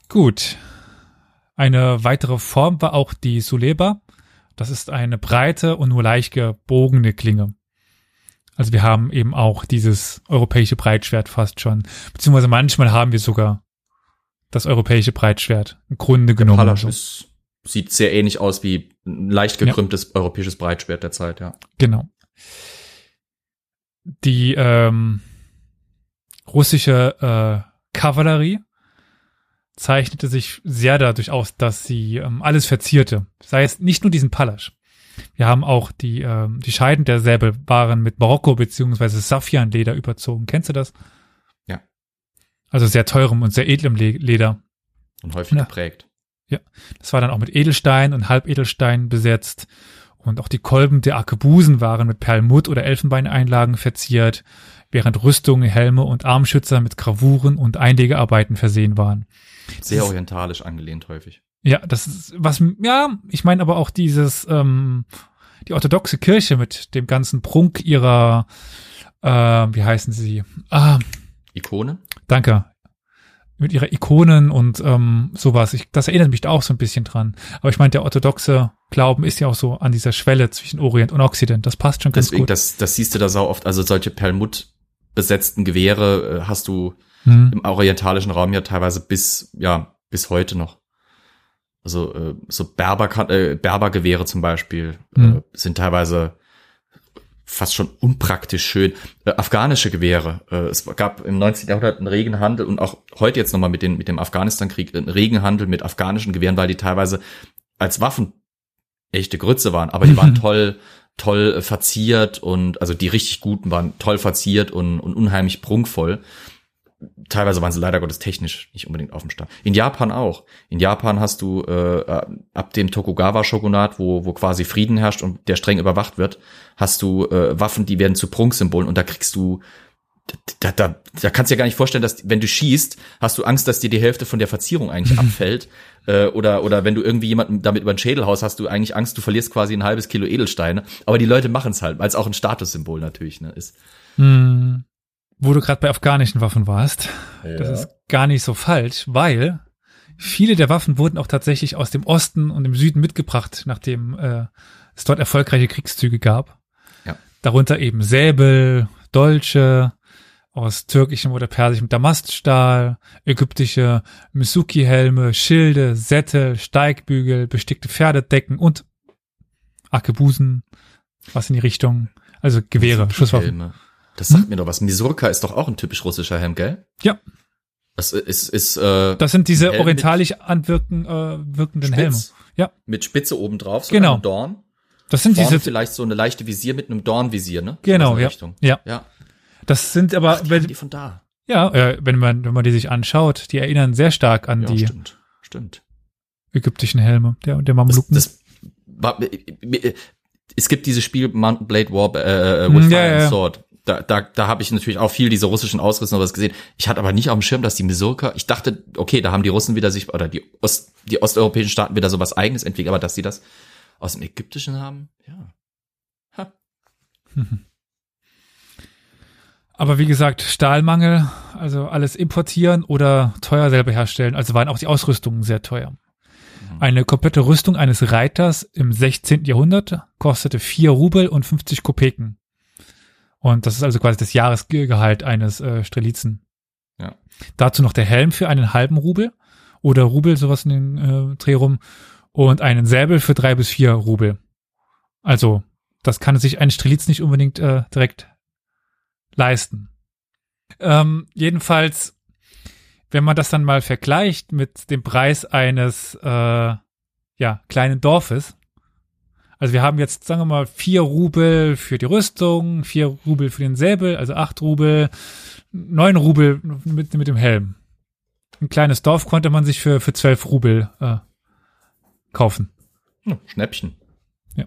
Gut. Eine weitere Form war auch die Suleba. Das ist eine breite und nur leicht gebogene Klinge. Also wir haben eben auch dieses europäische Breitschwert fast schon. Beziehungsweise manchmal haben wir sogar das europäische Breitschwert im Grunde genommen. Palasch ist, sieht sehr ähnlich aus wie ein leicht gekrümmtes ja. europäisches Breitschwert der Zeit, ja. Genau. Die ähm, russische äh, Kavallerie zeichnete sich sehr dadurch aus, dass sie ähm, alles verzierte. Sei es nicht nur diesen Palasch. Wir haben auch die, ähm, die Scheiden der Säbel waren mit Marokko beziehungsweise Safianleder überzogen. Kennst du das? Ja. Also sehr teurem und sehr edlem Le Leder. Und häufig ja. geprägt. Ja. Das war dann auch mit Edelstein und Halbedelstein besetzt. Und auch die Kolben der Arkebusen waren mit Perlmutt oder Elfenbeineinlagen verziert, während Rüstungen, Helme und Armschützer mit Gravuren und Einlegearbeiten versehen waren. Sehr orientalisch angelehnt häufig. Ja, das ist was, ja, ich meine aber auch dieses, ähm, die orthodoxe Kirche mit dem ganzen Prunk ihrer, äh, wie heißen sie? Ah, Ikone? Danke. Mit ihrer Ikonen und ähm, sowas. Ich, das erinnert mich da auch so ein bisschen dran. Aber ich meine, der orthodoxe Glauben ist ja auch so an dieser Schwelle zwischen Orient und Occident. Das passt schon ganz Deswegen, gut. Das, das siehst du da sau oft. Also solche Perlmutt besetzten Gewehre äh, hast du hm. im orientalischen Raum ja teilweise bis, ja, bis heute noch. Also äh, so Berber, äh, Berbergewehre zum Beispiel äh, mhm. sind teilweise fast schon unpraktisch schön. Äh, afghanische Gewehre. Äh, es gab im 19. Jahrhundert einen regen Handel und auch heute jetzt nochmal mit, den, mit dem Afghanistan-Krieg einen regen Handel mit afghanischen Gewehren, weil die teilweise als Waffen echte Grütze waren, aber die waren toll, toll äh, verziert und also die richtig guten waren toll verziert und, und unheimlich prunkvoll teilweise waren sie leider Gottes technisch nicht unbedingt auf dem Stand. In Japan auch. In Japan hast du äh, ab dem Tokugawa-Shogunat, wo, wo quasi Frieden herrscht und der streng überwacht wird, hast du äh, Waffen, die werden zu Prunksymbolen und da kriegst du da, da, da kannst du dir gar nicht vorstellen, dass wenn du schießt, hast du Angst, dass dir die Hälfte von der Verzierung eigentlich abfällt. Äh, oder, oder wenn du irgendwie jemanden damit über den Schädel haust, hast du eigentlich Angst, du verlierst quasi ein halbes Kilo Edelsteine. Aber die Leute machen es halt, weil es auch ein Statussymbol natürlich ne, ist. Hm. Wo du gerade bei afghanischen Waffen warst, ja. das ist gar nicht so falsch, weil viele der Waffen wurden auch tatsächlich aus dem Osten und dem Süden mitgebracht, nachdem äh, es dort erfolgreiche Kriegszüge gab. Ja. Darunter eben Säbel, Dolche, aus türkischem oder persischem Damaststahl, ägyptische Misuki-Helme, Schilde, Sättel, Steigbügel, bestickte Pferdedecken und Arkebusen, was in die Richtung, also Gewehre, Schusswaffen. Das sagt hm? mir doch was. Misurka ist doch auch ein typisch russischer Helm, gell? Ja. Das ist, ist äh, Das sind diese orientalisch anwirken, äh, wirkenden Spitz, Helme. Ja. Mit Spitze oben drauf, so genau. Dorn. Das sind Vorne diese vielleicht so eine leichte Visier mit einem Dornvisier, ne? Genau, ja. Richtung. ja. Ja. Das sind aber Ach, die, wenn, die von da. Ja, äh, wenn man wenn man die sich anschaut, die erinnern sehr stark an ja, die stimmt, stimmt. ägyptischen Helme, der der Mamluken. Das, das war, es gibt dieses Spiel Mountain Blade War äh, äh with hm, Fire ja, ja. and Sword da, da, da habe ich natürlich auch viel diese russischen Ausrüstung und was gesehen. Ich hatte aber nicht auf dem Schirm, dass die Misurka, ich dachte, okay, da haben die Russen wieder sich, oder die, Ost, die osteuropäischen Staaten wieder so was eigenes entwickelt, aber dass sie das aus dem Ägyptischen haben, ja. Ha. Aber wie gesagt, Stahlmangel, also alles importieren oder teuer selber herstellen, also waren auch die Ausrüstungen sehr teuer. Mhm. Eine komplette Rüstung eines Reiters im 16. Jahrhundert kostete vier Rubel und 50 Kopeken. Und das ist also quasi das Jahresgehalt eines äh, Strelitzen. Ja. Dazu noch der Helm für einen halben Rubel oder Rubel, sowas in den äh, Dreh rum. Und einen Säbel für drei bis vier Rubel. Also, das kann sich ein Strelitz nicht unbedingt äh, direkt leisten. Ähm, jedenfalls, wenn man das dann mal vergleicht mit dem Preis eines äh, ja, kleinen Dorfes, also wir haben jetzt, sagen wir mal, vier Rubel für die Rüstung, vier Rubel für den Säbel, also acht Rubel, neun Rubel mit, mit dem Helm. Ein kleines Dorf konnte man sich für, für zwölf Rubel äh, kaufen. Schnäppchen. Ja.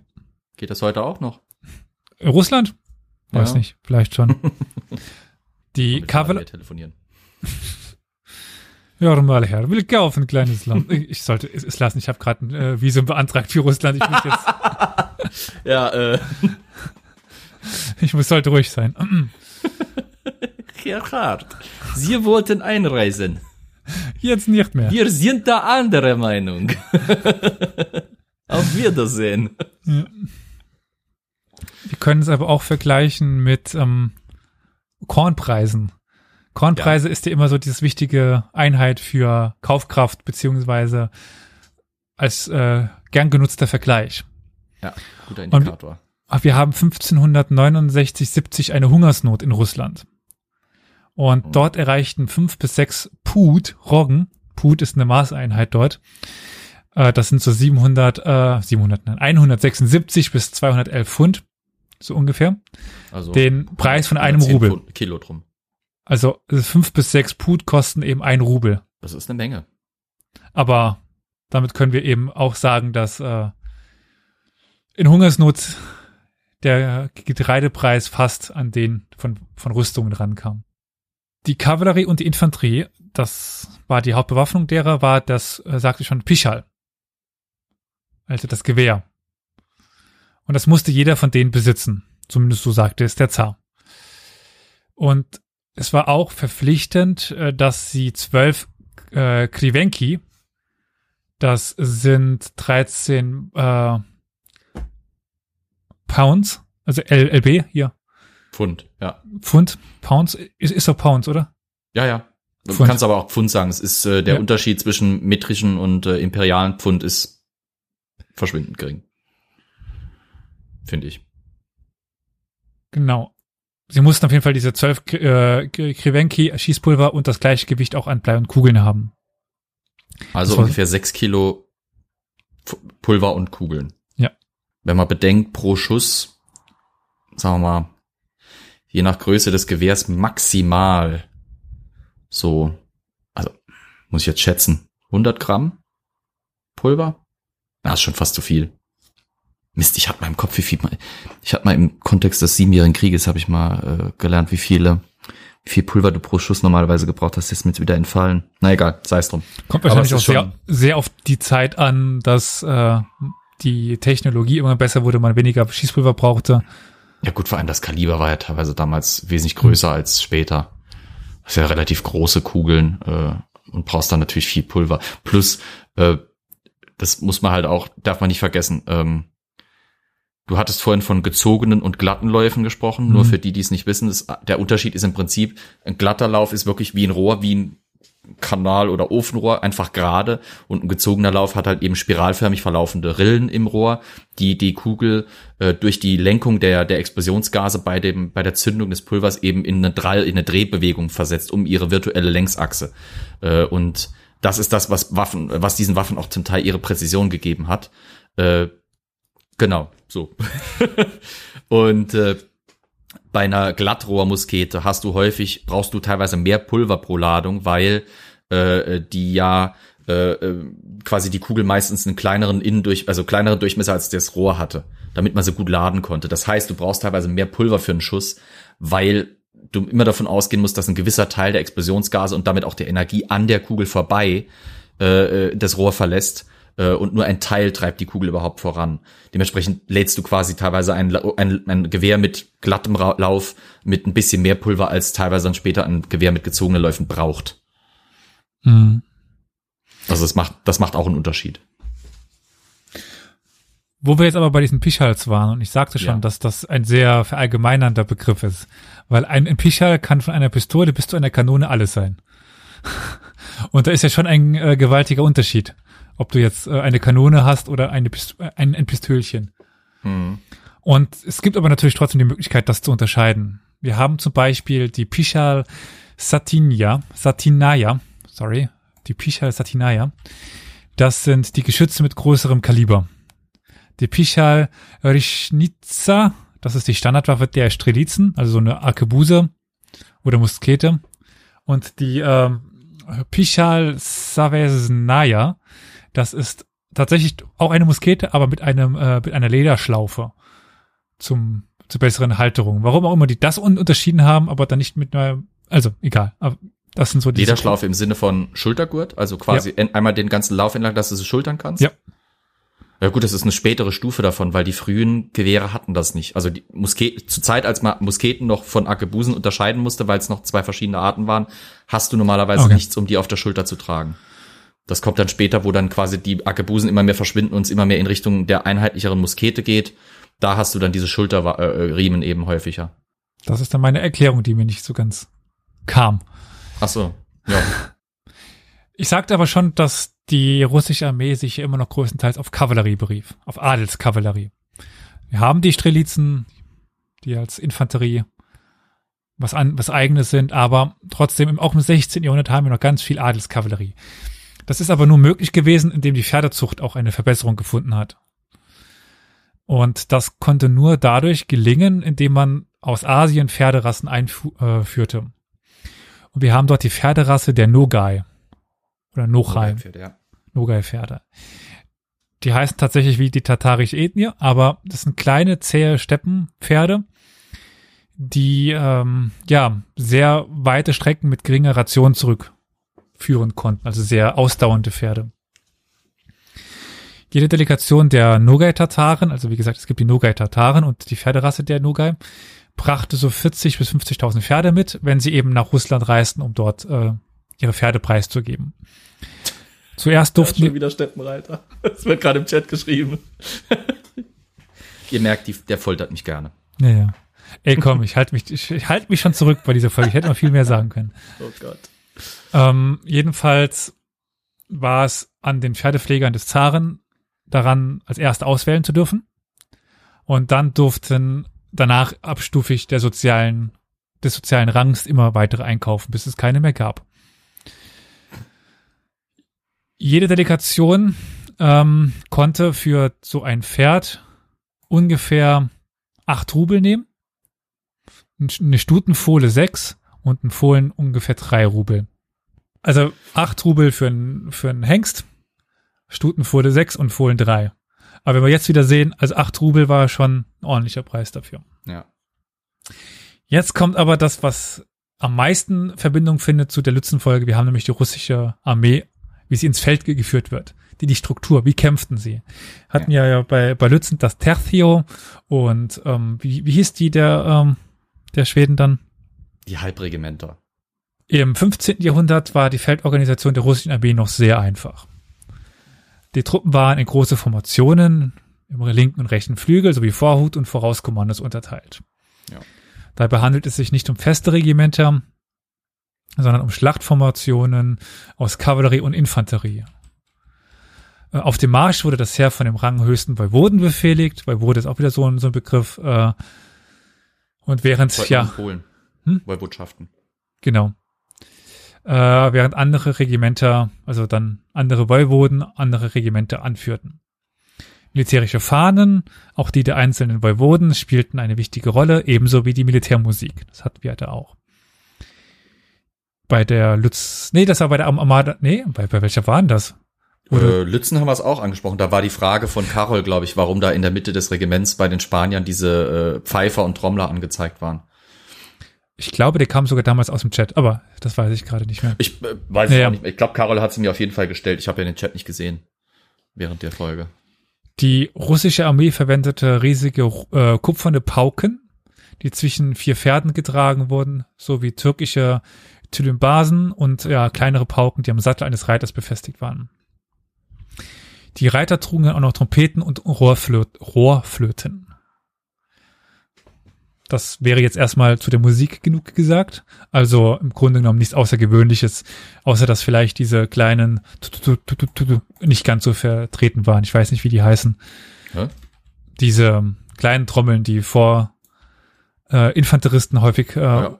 Geht das heute auch noch? In Russland? Weiß Ja. nicht, vielleicht schon. Die Kavallerie. telefonieren. Hör mal her, will kaufen, kleines Land. Ich sollte es es lassen, ich habe gerade ein äh, Visum beantragt für Russland. Ich muss jetzt, Ja, äh, ich muss sollte ruhig sein. Gerhard, Sie wollten einreisen. Jetzt nicht mehr. Wir sind da anderer Meinung. Auf Wiedersehen. Ja. Wir können es aber auch vergleichen mit ähm, Kornpreisen. Kornpreise ja. ist ja immer so dieses wichtige Einheit für Kaufkraft beziehungsweise als äh, gern genutzter Vergleich. Ja, guter Indikator. Und wir haben 1569, 70 eine Hungersnot in Russland. Und mhm. dort erreichten fünf bis sechs Put Roggen. Put ist eine Maßeinheit dort. Äh, das sind so 700, äh, 700, nein, 176 bis 211 Pfund, so ungefähr. Also den Preis von einem Rubel. Kilo drum. Also fünf bis sechs Put kosten eben ein Rubel. Das ist eine Menge. Aber damit können wir eben auch sagen, dass äh, in Hungersnot der Getreidepreis fast an den von, von Rüstungen rankam. Die Kavallerie und die Infanterie, das war die Hauptbewaffnung derer, war das, äh, sagte ich schon, Pichal. Also das Gewehr. Und das musste jeder von denen besitzen. Zumindest so sagte es der Zar. Und es war auch verpflichtend, äh, dass sie zwölf äh, Krivenki, das sind 13 äh, Pounds, also LB hier. Pfund, ja. Pfund, Pounds, ist, ist doch Pounds, oder? Ja, ja. Du Pfund. kannst aber auch Pfund sagen. Es ist äh, der ja. Unterschied zwischen metrischen und äh, imperialen Pfund ist verschwindend gering. Finde ich. Genau. Sie mussten auf jeden Fall diese zwölf äh, Krivenki Schießpulver und das gleiche Gewicht auch an Blei und Kugeln haben. Also ungefähr sechs Kilo Pulver und Kugeln. Ja. Wenn man bedenkt, pro Schuss, sagen wir mal, je nach Größe des Gewehrs maximal so, also muss ich jetzt schätzen, 100 Gramm Pulver? Na, ist schon fast zu viel. Mist, ich hatte mal im Kopf, wie viel, ich hatte mal im Kontext des siebenjährigen Krieges, habe ich mal äh, gelernt, wie viele, wie viel Pulver du pro Schuss normalerweise gebraucht hast, ist mir jetzt wieder entfallen. Na egal, sei es drum. Kommt wahrscheinlich auch sehr, sehr auf die Zeit an, dass äh, die Technologie immer besser wurde, man weniger Schießpulver brauchte. Ja gut, vor allem das Kaliber war ja teilweise damals wesentlich größer mhm. als später. Das sind ja relativ große Kugeln äh, und brauchst dann natürlich viel Pulver. Plus, äh, das muss man halt auch, darf man nicht vergessen, ähm, Du hattest vorhin von gezogenen und glatten Läufen gesprochen. Mhm. Nur für die, die es nicht wissen, das, der Unterschied ist im Prinzip, ein glatter Lauf ist wirklich wie ein Rohr, wie ein Kanal oder Ofenrohr, einfach gerade. Und ein gezogener Lauf hat halt eben spiralförmig verlaufende Rillen im Rohr, die die Kugel äh, durch die Lenkung der, der Explosionsgase bei dem, bei der Zündung des Pulvers eben in eine, Drall, in eine Drehbewegung versetzt, um ihre virtuelle Längsachse. Äh, und das ist das, was Waffen, was diesen Waffen auch zum Teil ihre Präzision gegeben hat. Äh, Genau, so. und äh, bei einer Glattrohrmuskete hast du häufig, brauchst du teilweise mehr Pulver pro Ladung, weil äh, die ja äh, äh, quasi die Kugel meistens einen kleineren Innendurch, also kleineren Durchmesser als das Rohr hatte, damit man sie gut laden konnte. Das heißt, du brauchst teilweise mehr Pulver für einen Schuss, weil du immer davon ausgehen musst, dass ein gewisser Teil der Explosionsgase und damit auch der Energie an der Kugel vorbei äh, äh das Rohr verlässt äh, und nur ein Teil treibt die Kugel überhaupt voran. Dementsprechend lädst du quasi teilweise ein, ein, ein Gewehr mit glattem Lauf mit ein bisschen mehr Pulver, als teilweise dann später ein Gewehr mit gezogenen Läufen braucht. Mhm. Also das macht, das macht auch einen Unterschied. Wo wir jetzt aber bei diesen Pichals waren, und ich sagte schon, ja. dass das ein sehr verallgemeinernder Begriff ist, weil ein, ein Pichal kann von einer Pistole bis zu einer Kanone alles sein. und da ist ja schon ein äh, gewaltiger Unterschied ob du jetzt äh, eine Kanone hast oder eine Pist äh, ein, ein Pistölchen. Mhm. Und es gibt aber natürlich trotzdem die Möglichkeit, das zu unterscheiden. Wir haben zum Beispiel die Pichal Satinia, Satinaya, sorry, die Pichal Satinaya. Das sind die Geschütze mit größerem Kaliber. Die Pichal Rishnitsa, das ist die Standardwaffe der Strelitzen, also so eine Arkebuse oder Muskete. Und die äh, Pichal Savesnaya, das ist tatsächlich auch eine Muskete, aber mit einem äh, mit einer Lederschlaufe zum zur besseren Halterung. Warum auch immer die das un unterschieden haben, aber dann nicht mit einer, also egal. Aber das sind so die Lederschlaufe im Sinne von Schultergurt, also quasi ja. einmal den ganzen Lauf entlang, dass du es schultern kannst. Ja. Ja gut, das ist eine spätere Stufe davon, weil die frühen Gewehre hatten das nicht. Also die Musketen, zur Zeit, als man Musketen noch von Arkebusen unterscheiden musste, weil es noch zwei verschiedene Arten waren, hast du normalerweise okay. nichts, um die auf der Schulter zu tragen. Das kommt dann später, wo dann quasi die Arkebusen immer mehr verschwinden und es immer mehr in Richtung der einheitlicheren Muskete geht. Da hast du dann diese Schulterriemen eben häufiger. Das ist dann meine Erklärung, die mir nicht so ganz kam. Ach so, ja. Ich sagte aber schon, dass die russische Armee sich immer noch größtenteils auf Kavallerie berief, auf Adelskavallerie. Wir haben die Strelitzen, die als Infanterie was, an, was eigenes sind, aber trotzdem auch im 16. Jahrhundert haben wir noch ganz viel Adelskavallerie. Das ist aber nur möglich gewesen, indem die Pferdezucht auch eine Verbesserung gefunden hat. Und das konnte nur dadurch gelingen, indem man aus Asien Pferderassen einführte. Äh, Und wir haben dort die Pferderasse der Nogai. Oder Nochai. Ja. Nogai-Pferde. Die heißen tatsächlich wie die tatarische Ethnie, aber das sind kleine, zähe Steppenpferde, die ähm, ja sehr weite Strecken mit geringer Ration zurückführen konnten, also sehr ausdauernde Pferde. Jede Delegation der Nogai-Tataren, also wie gesagt, es gibt die Nogai-Tataren und die Pferderasse der Nogai, brachte so 40 bis 50.000 Pferde mit, wenn sie eben nach Russland reisten, um dort äh, ihre Pferde preiszugeben. Zuerst durften ja, schon wieder Steppenreiter. Das wird gerade im Chat geschrieben. Ihr merkt, die, der foltert mich gerne. Ja, ja. Ey, komm, ich halte mich, ich, ich halte mich schon zurück bei dieser Folge. Ich hätte noch viel mehr sagen können. Oh Gott. Ähm, jedenfalls war es an den Pferdepflegern des Zaren daran, als erste auswählen zu dürfen. Und dann durften danach abstufig der sozialen, des sozialen Rangs immer weitere einkaufen, bis es keine mehr gab. Jede Delegation ähm, konnte für so ein Pferd ungefähr acht Rubel nehmen, eine Stutenfohle sechs und ein Fohlen ungefähr drei Rubel. Also acht Rubel für ein, für ein Hengst, Stutenfohle sechs und Fohlen drei. Aber wenn wir jetzt wieder sehen, also acht Rubel war schon ein ordentlicher Preis dafür. Ja. Jetzt kommt aber das, was am meisten Verbindung findet zu der Lützenfolge. Wir haben nämlich die russische Armee wie sie ins Feld geführt wird. Die, die Struktur, wie kämpften sie? Hatten ja, ja bei, bei Lützen das Tertio und ähm, wie, wie hieß die der, ähm, der Schweden dann? Die Halbregimenter. Im 15. Jahrhundert war die Feldorganisation der russischen Armee noch sehr einfach. Die Truppen waren in große Formationen im linken und rechten Flügel sowie Vorhut und Vorauskommandos unterteilt. Ja. Dabei handelt es sich nicht um feste Regimenter, sondern um Schlachtformationen aus Kavallerie und Infanterie. Äh, auf dem Marsch wurde das Heer von dem ranghöchsten Voivoden befehligt. Voivode ist auch wieder so ein, so ein Begriff. Äh, und während, ja. Polen. Hm? Voivodschaften. Genau. Äh, während andere Regimenter, also dann andere Voivoden, andere Regimenter anführten. Militärische Fahnen, auch die der einzelnen Voivoden, spielten eine wichtige Rolle, ebenso wie die Militärmusik. Das hatten wir da auch bei der Lütz, nee, das war bei der Armada, nee, bei, bei welcher waren das? Äh, Lützen haben wir es auch angesprochen. Da war die Frage von Carol, glaube ich, warum da in der Mitte des Regiments bei den Spaniern diese äh, Pfeifer und Trommler angezeigt waren. Ich glaube, der kam sogar damals aus dem Chat, aber das weiß ich gerade nicht mehr. Ich äh, weiß es auch nicht mehr. Ich glaube, Carol hat sie mir auf jeden Fall gestellt. Ich habe ja den Chat nicht gesehen während der Folge. Die russische Armee verwendete riesige äh, kupferne Pauken, die zwischen vier Pferden getragen wurden, sowie türkische Zylymbasen und ja, kleinere Pauken, die am Sattel eines Reiters befestigt waren. Die Reiter trugen dann auch noch Trompeten und Rohrflöt Rohrflöten. Das wäre jetzt erstmal zu der Musik genug gesagt. Also im Grunde genommen nichts Außergewöhnliches, außer dass vielleicht diese kleinen nicht ganz so vertreten waren. Ich weiß nicht, wie die heißen. Hä? Diese kleinen Trommeln, die vor äh, Infanteristen häufig äh, ja.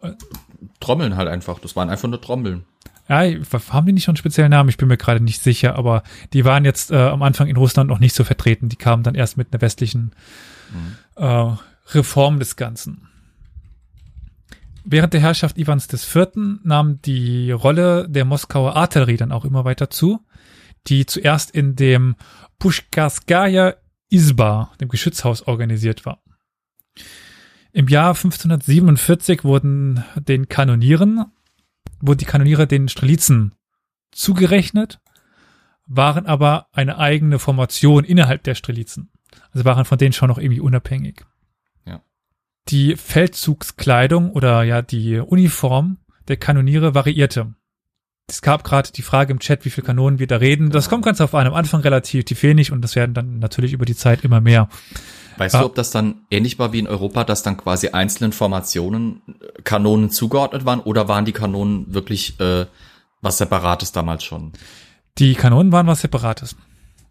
Trommeln halt einfach. Das waren einfach nur Trommeln. Ja, haben die nicht schon einen speziellen Namen? Ich bin mir gerade nicht sicher, aber die waren jetzt äh, am Anfang in Russland noch nicht so vertreten. Die kamen dann erst mit einer westlichen mhm. äh, Reform des Ganzen. Während der Herrschaft Iwans IV. nahm die Rolle der Moskauer Artillerie dann auch immer weiter zu, die zuerst in dem Pushkaskaya Izba, dem Geschützhaus, organisiert war. Im Jahr 1547 wurden den Kanonieren, wurden die Kanoniere den Strelitzen zugerechnet, waren aber eine eigene Formation innerhalb der Strelitzen. Also waren von denen schon noch irgendwie unabhängig. Die Feldzugskleidung oder ja die Uniform der Kanoniere variierte. Es gab gerade die Frage im Chat, wie viele Kanonen wir da reden. Das kommt ganz auf an. Am Anfang relativ wenig und das werden dann natürlich über die Zeit immer mehr. Weißt Ja. du, ob das dann ähnlich war wie in Europa, dass dann quasi einzelnen Formationen äh, Kanonen zugeordnet waren oder waren die Kanonen wirklich äh, was Separates damals schon? Die Kanonen waren was Separates.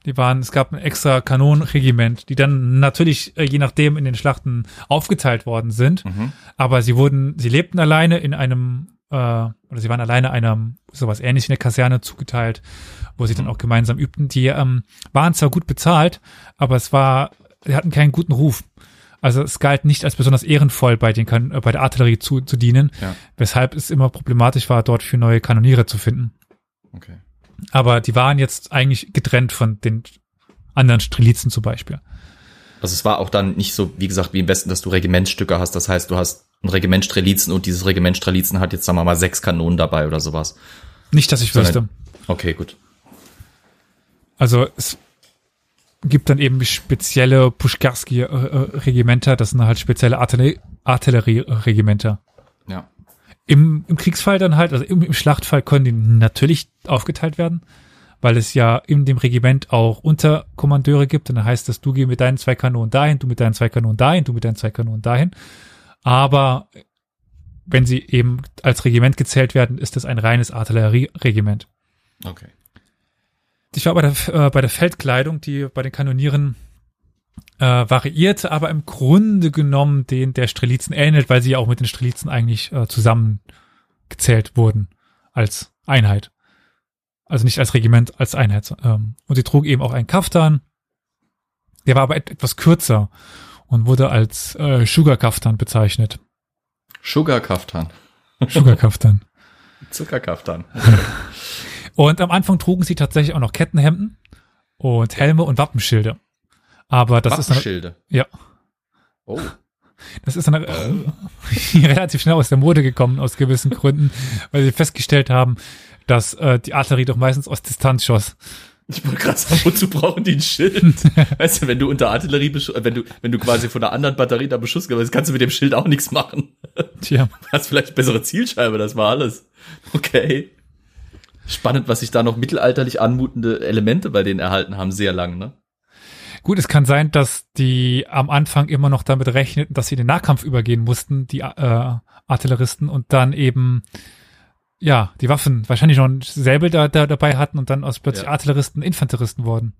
Die waren, es gab ein extra Kanonenregiment, die dann natürlich äh, je nachdem in den Schlachten aufgeteilt worden sind. Mhm. Aber sie wurden, sie lebten alleine in einem, äh, oder sie waren alleine einem sowas ähnlich in der Kaserne zugeteilt, wo sie dann auch gemeinsam übten. Die ähm, waren zwar gut bezahlt, aber es war, sie hatten keinen guten Ruf. Also es galt nicht als besonders ehrenvoll bei den kan äh, bei der Artillerie zu, zu dienen, Ja. weshalb es immer problematisch war, dort für neue Kanoniere zu finden. Okay. Aber die waren jetzt eigentlich getrennt von den anderen Strelitzen zum Beispiel. Also es war auch dann nicht so, wie gesagt, wie im Westen, dass du Regimentstücke hast. Das heißt, du hast ein Regiment Strelitzen und dieses Regiment Strelitzen hat jetzt, sagen wir mal, sechs Kanonen dabei oder sowas. Nicht, dass ich Sondern- wüsste. Okay, gut. Also es gibt dann eben spezielle Puschkarski-Regimenter, das sind halt spezielle Artillerie- Artillerieregimenter. Ja. Im, Im Kriegsfall dann halt, also im, im Schlachtfall können die natürlich aufgeteilt werden, weil es ja in dem Regiment auch Unterkommandeure gibt. Und dann heißt das, du geh mit deinen zwei Kanonen dahin, du mit deinen zwei Kanonen dahin, du mit deinen zwei Kanonen dahin. Aber wenn sie eben als Regiment gezählt werden, ist es ein reines Artillerieregiment. Okay. Ich war bei der, äh, bei der Feldkleidung, die bei den Kanonieren äh, variierte, aber im Grunde genommen den der Strelitzen ähnelt, weil sie ja auch mit den Strelitzen eigentlich äh, zusammengezählt wurden als Einheit. Also nicht als Regiment, als Einheit. Ähm, und sie trug eben auch einen Kaftan. Der war aber et etwas kürzer und wurde als äh, Sugar Kaftan bezeichnet. Sugar-Kaftan. Sugar Kaftan. Zuckerkaftan. Und am Anfang trugen sie tatsächlich auch noch Kettenhemden und Helme und Wappenschilde. Aber das ist dann, ja, Oh. das ist dann äh, relativ schnell aus der Mode gekommen aus gewissen Gründen, weil sie festgestellt haben, dass äh, die Artillerie doch meistens aus Distanz schoss. Ich wollte gerade sagen, wozu brauchen die ein Schild? weißt du, wenn du unter Artillerie, äh, wenn du, wenn du quasi von einer anderen Batterie da Beschuss gibst, kannst du mit dem Schild auch nichts machen. Tja, hast vielleicht bessere Zielscheibe, das war alles. Okay. Spannend, was sich da noch mittelalterlich anmutende Elemente bei denen erhalten haben, sehr lang, ne? Gut, es kann sein, dass die am Anfang immer noch damit rechneten, dass sie in den Nahkampf übergehen mussten, die äh, Artilleristen, und dann eben ja, die Waffen wahrscheinlich noch ein Säbel da, da dabei hatten und dann aus plötzlich Ja. Artilleristen Infanteristen wurden.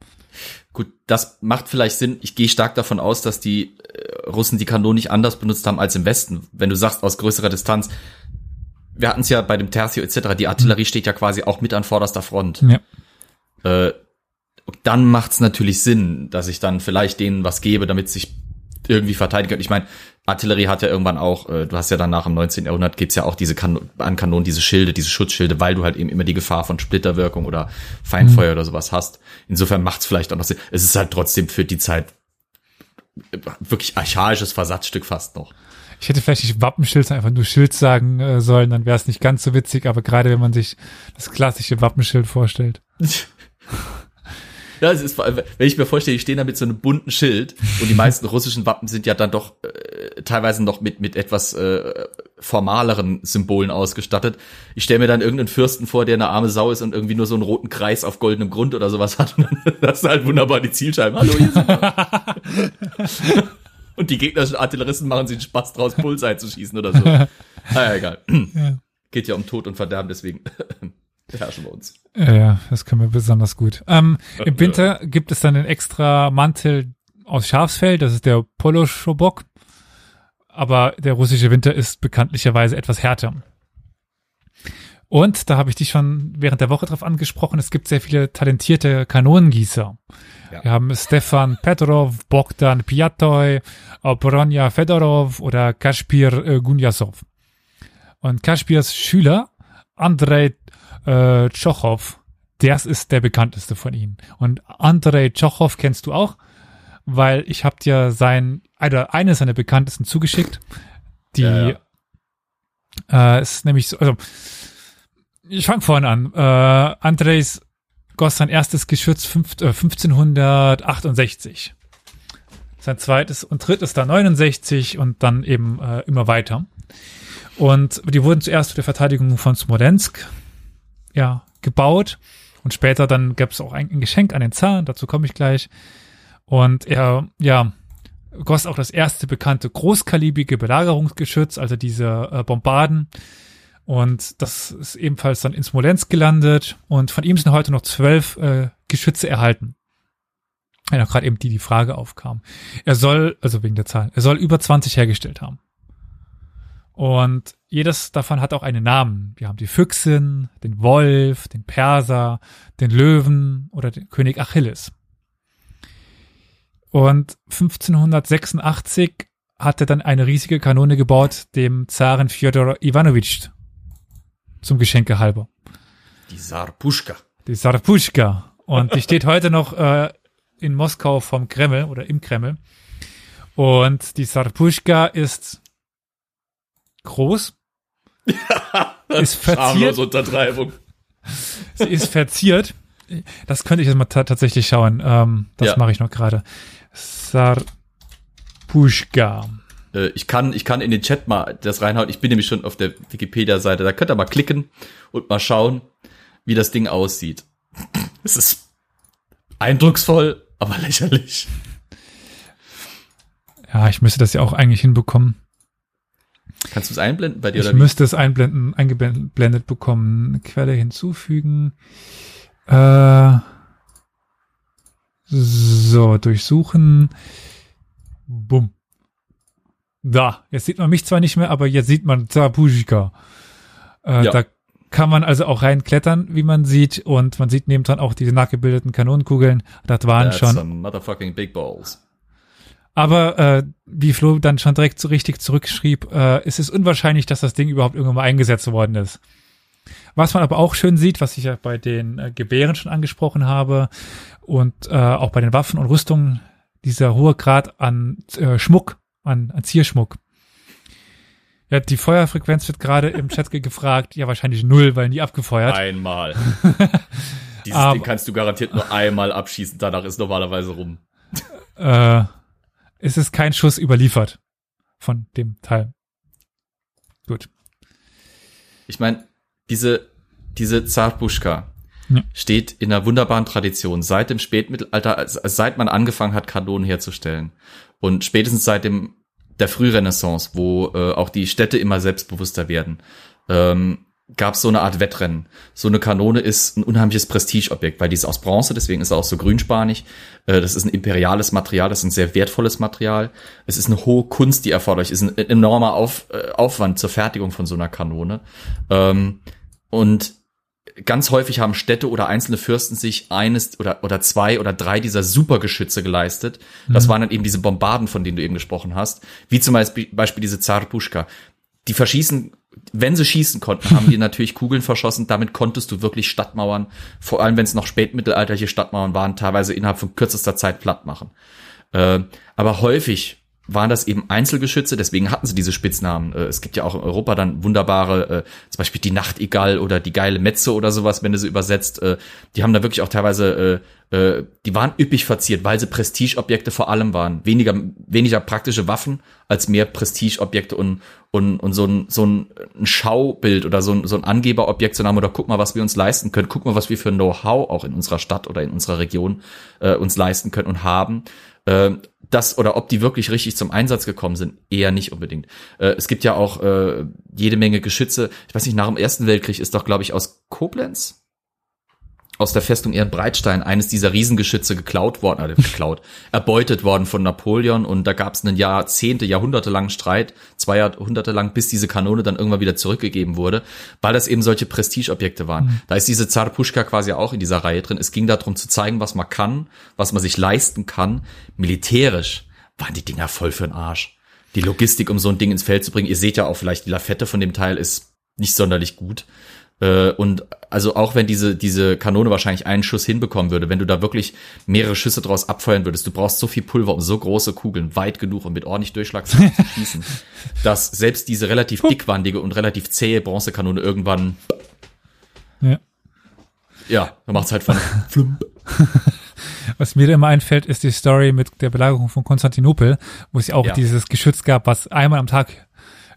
Gut, das macht vielleicht Sinn. Ich gehe stark davon aus, dass die äh, Russen die Kanonen nicht anders benutzt haben als im Westen. Wenn du sagst, aus größerer Distanz. Wir hatten es ja bei dem Tertio etc. Die Artillerie steht ja quasi auch mit an vorderster Front. Ja. Äh, dann macht es natürlich Sinn, dass ich dann vielleicht denen was gebe, damit sich irgendwie verteidigen können. Ich meine, Artillerie hat ja irgendwann auch, äh, du hast ja danach im 19. Jahrhundert gibt's ja auch diese kan an Kanonen, diese Schilde, diese Schutzschilde, weil du halt eben immer die Gefahr von Splitterwirkung oder Feindfeuer oder sowas hast. Insofern macht's vielleicht auch noch Sinn. Es ist halt trotzdem für die Zeit wirklich archaisches Versatzstück fast noch. Ich hätte vielleicht nicht Wappenschild, einfach nur Schild sagen äh, sollen, dann wäre es nicht ganz so witzig, aber gerade wenn man sich das klassische Wappenschild vorstellt. Ja, es ist, wenn ich mir vorstelle, die stehen da mit so einem bunten Schild und die meisten russischen Wappen sind ja dann doch äh, teilweise noch mit, mit etwas äh, formaleren Symbolen ausgestattet. Ich stelle mir dann irgendeinen Fürsten vor, der eine arme Sau ist und irgendwie nur so einen roten Kreis auf goldenem Grund oder sowas hat. Und dann hast du halt wunderbar die Zielscheibe. Hallo, hier sind wir. Und die gegnerischen Artilleristen machen sich Spaß draus, Bullseye zu schießen oder so. Ah, ja, egal. Geht ja um Tod und Verderben, deswegen beherrschen wir uns. Ja, ja, das können wir besonders gut. Ähm, Im Winter gibt es dann den extra Mantel aus Schafsfell, das ist der Poloschobok. Aber der russische Winter ist bekanntlicherweise etwas härter. Und da habe ich dich schon während der Woche drauf angesprochen, es gibt sehr viele talentierte Kanonengießer. Ja. Wir haben Stefan Petrov, Bogdan Piatoy, Bronja Fedorov oder Kaspir äh, Gunjasov. Und Kaspirs Schüler, Andrei äh, Tschochow, das ist der bekannteste von ihnen. Und Andrei Tschochow kennst du auch, weil ich habe dir sein, oder eine seiner bekanntesten zugeschickt. Die Ja, Äh, ist nämlich so, also ich fange vorne an. Äh, Andrejs goss sein erstes Geschütz fünf, äh, 1568. Sein zweites und drittes dann 69 und dann eben äh, immer weiter. Und die wurden zuerst für die Verteidigung von Smolensk ja, gebaut und später dann gab es auch ein, ein Geschenk an den Zar, dazu komme ich gleich. Und er, ja, goss auch das erste bekannte großkalibrige Belagerungsgeschütz, also diese äh, Bombarden. Und das ist ebenfalls dann in Smolensk gelandet. Und von ihm sind heute noch zwölf äh, Geschütze erhalten. Ja, gerade eben die, die Frage aufkam. Er soll, also wegen der Zahl, er soll über 20 hergestellt haben. Und jedes davon hat auch einen Namen. Wir haben die Füchsin, den Wolf, den Perser, den Löwen oder den König Achilles. Und 1586 hat er dann eine riesige Kanone gebaut, dem Zaren Fjodor Ivanovich zum Geschenke halber. Die Sarpuschka. Die Sarpuschka. Und die steht heute noch äh, in Moskau vom Kreml oder im Kreml. Und die Sarpuschka ist groß. ist verziert. Untertreibung. Sie ist verziert. Das könnte ich jetzt mal tatsächlich schauen. Ähm, das Ja. mache ich noch gerade. Sarpuschka. Äh, ich kann, ich kann in den Chat mal das reinhauen. Ich bin nämlich schon auf der Wikipedia-Seite. Da könnt ihr mal klicken und mal schauen, wie das Ding aussieht. Es ist eindrucksvoll, aber lächerlich. Ja, ich müsste das ja auch eigentlich hinbekommen. Kannst du es einblenden bei dir Ich oder wie? müsste es einblenden, eingeblendet bekommen. Quelle hinzufügen. Äh, so, durchsuchen. Bumm. Da, jetzt sieht man mich zwar nicht mehr, aber jetzt sieht man Zapuschka. Äh, Ja. Da kann man also auch reinklettern, wie man sieht. Und man sieht nebendran auch diese nachgebildeten Kanonenkugeln. Das waren That's schon some motherfucking big balls. Aber äh, wie Flo dann schon direkt so richtig zurückschrieb, äh, es ist unwahrscheinlich, dass das Ding überhaupt irgendwann mal eingesetzt worden ist. Was man aber auch schön sieht, was ich ja bei den äh, Gewehren schon angesprochen habe und äh, auch bei den Waffen und Rüstungen, dieser hohe Grad an äh, Schmuck, an, an Zierschmuck. Ja, die Feuerfrequenz wird gerade im Chat ge- gefragt. Ja, wahrscheinlich null, weil nie abgefeuert. Einmal. Dieses Aber- Ding kannst du garantiert nur einmal abschießen, danach ist normalerweise rum. Äh, es ist kein Schuss überliefert von dem Teil. Gut. Ich meine, diese, diese Zarpuschka Ja. steht in einer wunderbaren Tradition seit dem Spätmittelalter, seit man angefangen hat, Kanonen herzustellen. Und spätestens seit dem, der Frührenaissance, wo äh, auch die Städte immer selbstbewusster werden, ähm, gab es so eine Art Wettrennen. So eine Kanone ist ein unheimliches Prestigeobjekt, weil die ist aus Bronze, deswegen ist er auch so grünspanig. Äh, das ist ein imperiales Material, das ist ein sehr wertvolles Material. Es ist eine hohe Kunst, die erforderlich ist, ein enormer Auf, äh, Aufwand zur Fertigung von so einer Kanone. Ähm, und ganz häufig haben Städte oder einzelne Fürsten sich eines oder, oder zwei oder drei dieser Supergeschütze geleistet. Das waren dann eben diese Bombarden, von denen du eben gesprochen hast. Wie zum Beispiel, Beispiel diese Zarpuschka. Die verschießen, wenn sie schießen konnten, haben die natürlich Kugeln verschossen. Damit konntest du wirklich Stadtmauern, vor allem wenn es noch spätmittelalterliche Stadtmauern waren, teilweise innerhalb von kürzester Zeit platt machen. Äh, aber häufig waren das eben Einzelgeschütze, deswegen hatten sie diese Spitznamen. Äh, es gibt ja auch in Europa dann wunderbare, äh, zum Beispiel die Nachtigall oder die geile Metze oder sowas, wenn du sie übersetzt. Äh, die haben da wirklich auch teilweise, die waren üppig verziert, weil sie Prestigeobjekte vor allem waren. Weniger, weniger praktische Waffen als mehr Prestigeobjekte und, und, und so ein, so ein, Schaubild oder so ein, so ein Angeberobjekt zu haben oder guck mal, was wir uns leisten können, guck mal, was wir für Know-how auch in unserer Stadt oder in unserer Region äh, uns leisten können und haben. Das oder ob die wirklich richtig zum Einsatz gekommen sind, eher nicht unbedingt. Äh, es gibt ja auch äh, jede Menge Geschütze. Ich weiß nicht, nach dem Ersten Weltkrieg ist doch, glaube ich, aus Koblenz, aus der Festung Ehrenbreitstein, eines dieser Riesengeschütze geklaut worden, also geklaut, erbeutet worden von Napoleon und da gab es einen Jahrzehnte, Jahrhunderte langen Streit, zwei Jahrhunderte lang, bis diese Kanone dann irgendwann wieder zurückgegeben wurde, weil das eben solche Prestigeobjekte waren. Da ist diese Zarpuschka quasi auch in dieser Reihe drin. Es ging darum zu zeigen, was man kann, was man sich leisten kann. Militärisch waren die Dinger voll für den Arsch. Die Logistik, um so ein Ding ins Feld zu bringen. Ihr seht ja auch vielleicht, die Lafette von dem Teil ist nicht sonderlich gut. Äh, Und also auch wenn diese, diese Kanone wahrscheinlich einen Schuss hinbekommen würde, wenn du da wirklich mehrere Schüsse draus abfeuern würdest, du brauchst so viel Pulver, um so große Kugeln weit genug und mit ordentlich Durchschlagskraft zu schießen, dass selbst diese relativ dickwandige und relativ zähe Bronzekanone irgendwann Ja. Ja, dann macht's halt von flump. Was mir immer einfällt, ist die Story mit der Belagerung von Konstantinopel, wo es ja auch Ja. dieses Geschütz gab, was einmal am Tag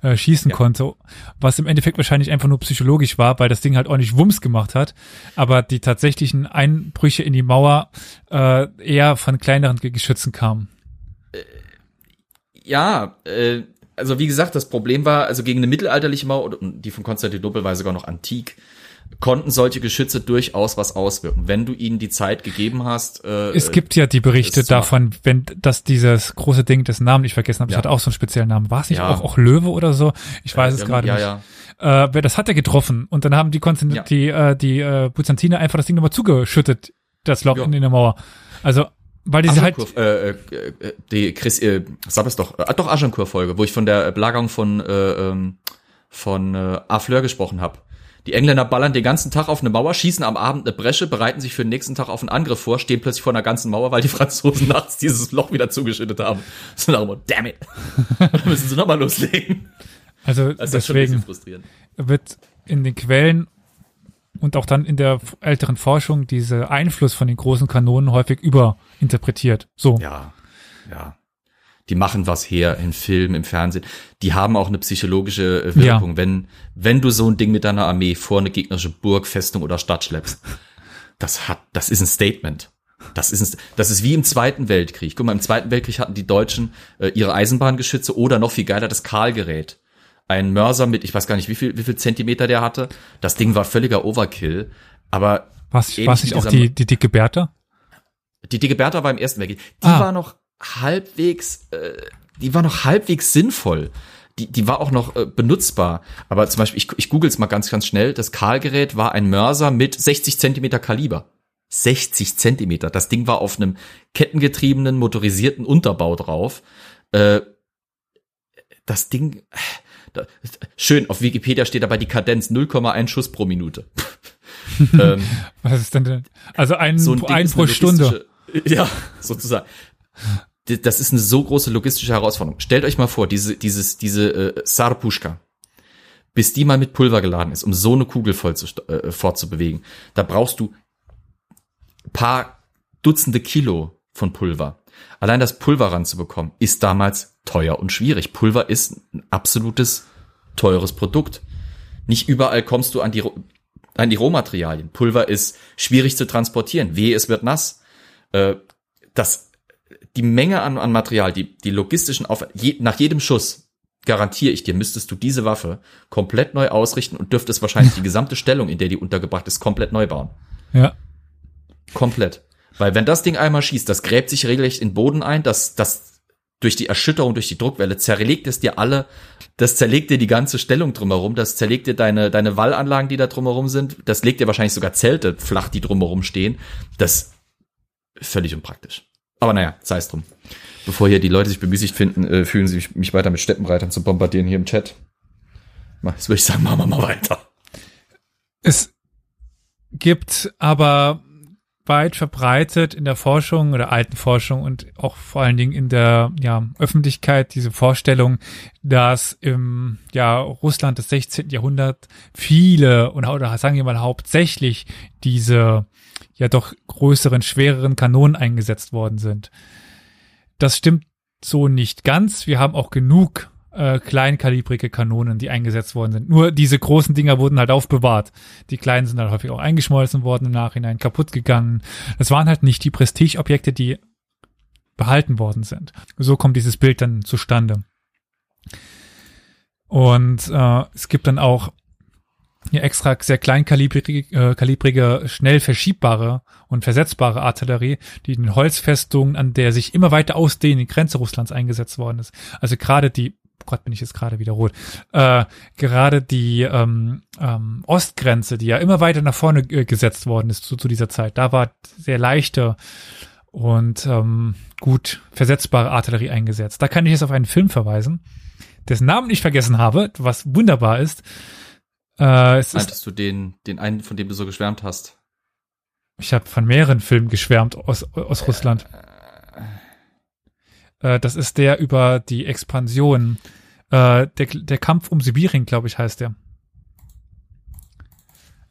äh, schießen Ja. konnte, was im Endeffekt wahrscheinlich einfach nur psychologisch war, weil das Ding halt ordentlich Wumms gemacht hat, aber die tatsächlichen Einbrüche in die Mauer äh, eher von kleineren Ge- Geschützen kamen. Ja, äh, also wie gesagt, das Problem war, also gegen eine mittelalterliche Mauer, die von Konstantinopel war sogar noch antik, konnten solche Geschütze durchaus was auswirken, wenn du ihnen die Zeit gegeben hast. Äh, Es gibt ja die Berichte davon, wenn dass dieses große Ding, dessen Namen ich vergessen habe, das Ja. hat auch so einen speziellen Namen. War es nicht Ja. auch, auch Löwe oder so? Ich weiß es ja, gerade ja, nicht. Ja, Äh, wer das hat er getroffen und dann haben die Konstant Ja. die äh, die äh, Byzantiner einfach das Ding nochmal zugeschüttet, das Loch in der Mauer. Also weil diese halt Agincourt, äh, äh, äh, die Chris, äh, sag es doch, äh, doch Agincourt-Folge, wo ich von der Belagerung von äh, ähm, von äh, Affleur gesprochen habe. Die Engländer ballern den ganzen Tag auf eine Mauer, schießen am Abend eine Bresche, bereiten sich für den nächsten Tag auf einen Angriff vor, stehen plötzlich vor einer ganzen Mauer, weil die Franzosen nachts dieses Loch wieder zugeschüttet haben. So nach damn it. Dann müssen sie nochmal loslegen. also Das ist schon ein bisschen deswegen frustrierend. wird in den Quellen und auch dann in der älteren Forschung dieser Einfluss von den großen Kanonen häufig überinterpretiert. So. Ja, ja. Die machen was her in Film, im Fernsehen. Die haben auch eine psychologische äh, Wirkung, wenn, wenn du so ein Ding mit deiner Armee vor eine gegnerische Burg, Festung oder Stadt schleppst. Das hat, das ist ein Statement. Das ist, ein, das ist wie im Zweiten Weltkrieg. Guck mal, im Zweiten Weltkrieg hatten die Deutschen äh, ihre Eisenbahngeschütze oder noch viel geiler das Karlgerät. Ein Mörser mit, ich weiß gar nicht, wie viel, wie viel Zentimeter der hatte. Das Ding war völliger Overkill. Aber Was, was nicht auch die, die dicke Bertha? die dicke Bertha war im Ersten Weltkrieg. Die Ah. war noch halbwegs, äh, die war noch halbwegs sinnvoll. Die, die war auch noch äh, benutzbar. Aber zum Beispiel, ich, ich google's mal ganz, ganz schnell. Das Karlgerät war ein Mörser mit 60 Zentimeter Kaliber. 60 Zentimeter. Das Ding war auf einem kettengetriebenen, motorisierten Unterbau drauf. Äh, das Ding, äh, da, schön, auf Wikipedia steht dabei die Kadenz 0,1 Schuss pro Minute. ähm, Was ist denn denn? Also ein, so ein, ein pro Stunde. Ja, sozusagen. Das ist eine so große logistische Herausforderung. Stellt euch mal vor, diese, dieses, diese äh, Sarpuschka, bis die mal mit Pulver geladen ist, um so eine Kugel voll zu, äh, fortzubewegen, da brauchst du paar Dutzende Kilo von Pulver. Allein das Pulver ranzubekommen, ist damals teuer und schwierig. Pulver ist ein absolutes teures Produkt. Nicht überall kommst du an die, an die Rohmaterialien. Pulver ist schwierig zu transportieren. Wehe, es wird nass. Äh, das, die Menge an, an Material, die, die logistischen Aufwand, je, nach jedem Schuss, garantiere ich dir, müsstest du diese Waffe komplett neu ausrichten und dürftest wahrscheinlich die gesamte Stellung, in der die untergebracht ist, komplett neu bauen. Ja. Komplett. Weil wenn das Ding einmal schießt, das gräbt sich regelrecht in den Boden ein, das, das durch die Erschütterung, durch die Druckwelle zerlegt es dir alle, das zerlegt dir die ganze Stellung drumherum, das zerlegt dir deine, deine Wallanlagen, die da drumherum sind, das legt dir wahrscheinlich sogar Zelte flach, die drumherum stehen. Das ist völlig unpraktisch. Aber naja, sei es drum. Bevor hier die Leute sich bemüßigt finden, äh, fühlen sie mich, mich weiter mit Steppenreitern zu bombardieren hier im Chat. Jetzt würde ich sagen, machen wir mal weiter. Es gibt aber weit verbreitet in der Forschung oder alten Forschung und auch vor allen Dingen in der ja, Öffentlichkeit diese Vorstellung, dass im ja, Russland des 16. Jahrhundert viele und oder sagen wir mal hauptsächlich diese ja doch größeren, schwereren Kanonen eingesetzt worden sind. Das stimmt so nicht ganz. Wir haben auch genug äh, kleinkalibrige Kanonen, die eingesetzt worden sind. Nur diese großen Dinger wurden halt aufbewahrt. Die kleinen sind halt häufig auch eingeschmolzen worden im Nachhinein, kaputt gegangen. Das waren halt nicht die Prestigeobjekte, die behalten worden sind. So kommt dieses Bild dann zustande. Und äh, es gibt dann auch ja, extra sehr kleinkalibrige, äh, kalibrige, schnell verschiebbare und versetzbare Artillerie, die in Holzfestungen, an der sich immer weiter ausdehnende Grenze Russlands eingesetzt worden ist. Also gerade die, oh Gott, bin ich jetzt gerade wieder rot, äh, gerade die ähm, ähm, Ostgrenze, die ja immer weiter nach vorne äh, gesetzt worden ist zu, zu dieser Zeit, da war sehr leichte und ähm, gut versetzbare Artillerie eingesetzt. Da kann ich jetzt auf einen Film verweisen, dessen Namen ich vergessen habe, was wunderbar ist. Äh, es ist Meintest du den, den einen, von dem du so geschwärmt hast? Ich habe von mehreren Filmen geschwärmt aus, aus Russland. Äh, das ist der über die Expansion. Äh, der, der Kampf um Sibirien, glaube ich, heißt der.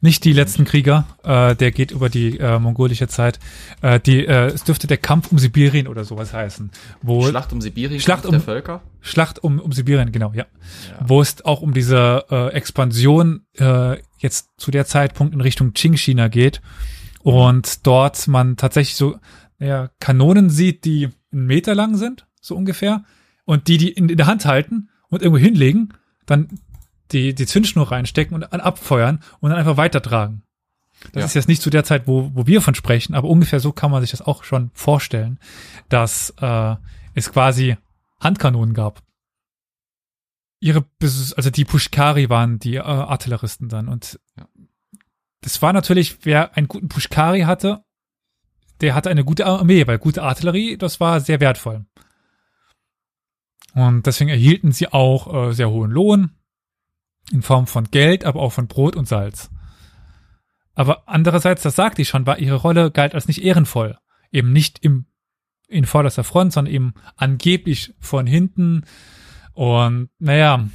Nicht die letzten Krieger, äh, der geht über die äh, mongolische Zeit. Äh, die, äh, es dürfte der Kampf um Sibirien oder sowas heißen. Wo Schlacht um Sibirien, Schlacht um- der Völker. Schlacht um, um Sibirien, genau, ja. Ja. Wo es auch um diese äh, Expansion äh, jetzt zu der Zeitpunkt in Richtung Qing-China geht. Und dort man tatsächlich so ja, Kanonen sieht, die einen Meter lang sind, so ungefähr. Und die, die in, in der Hand halten und irgendwo hinlegen, dann die, die Zündschnur reinstecken und abfeuern und dann einfach weitertragen. Das Ja. ist jetzt nicht zu der Zeit, wo, wo wir von sprechen, aber ungefähr so kann man sich das auch schon vorstellen, dass äh, es quasi Handkanonen gab. Ihre, also die Pushkari waren die äh, Artilleristen dann und Ja. das war natürlich, wer einen guten Pushkari hatte, der hatte eine gute Armee, weil gute Artillerie, das war sehr wertvoll. Und deswegen erhielten sie auch äh, sehr hohen Lohn in Form von Geld, aber auch von Brot und Salz. Aber andererseits, das sagte ich schon, war ihre Rolle galt als nicht ehrenvoll. Eben nicht im, in vorderster Front, sondern eben angeblich von hinten. Und naja,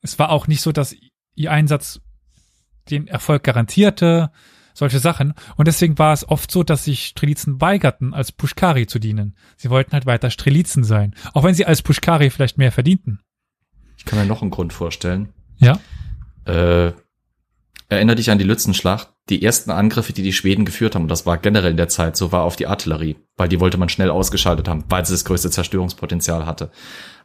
es war auch nicht so, dass ihr Einsatz den Erfolg garantierte, solche Sachen. Und deswegen war es oft so, dass sich Strelitzen weigerten, als Pushkari zu dienen. Sie wollten halt weiter Strelitzen sein. Auch wenn sie als Pushkari vielleicht mehr verdienten. Ich kann mir noch einen Grund vorstellen. Ja. Äh, erinnere dich an die Lützenschlacht. Die ersten Angriffe, die die Schweden geführt haben, und das war generell in der Zeit so, war auf die Artillerie, weil die wollte man schnell ausgeschaltet haben, weil sie das größte Zerstörungspotenzial hatte.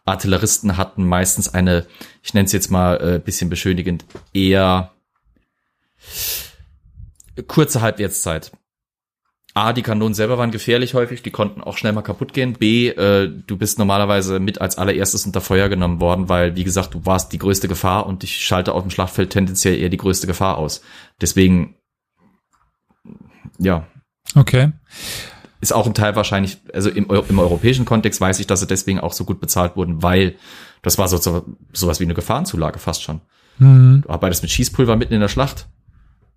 Artilleristen hatten meistens eine, ich nenne es jetzt mal äh, bisschen beschönigend, eher kurze Halbwertszeit. A, die Kanonen selber waren gefährlich häufig, die konnten auch schnell mal kaputt gehen. B, äh, du bist normalerweise mit als allererstes unter Feuer genommen worden, weil, wie gesagt, du warst die größte Gefahr und ich schalte auf dem Schlachtfeld tendenziell eher die größte Gefahr aus. Deswegen, ja, Okay. ist auch ein Teil wahrscheinlich, also im, im europäischen Kontext weiß ich, dass sie deswegen auch so gut bezahlt wurden, weil das war so, so sowas wie eine Gefahrenzulage fast schon. Mhm. Du arbeitest mit Schießpulver mitten in der Schlacht.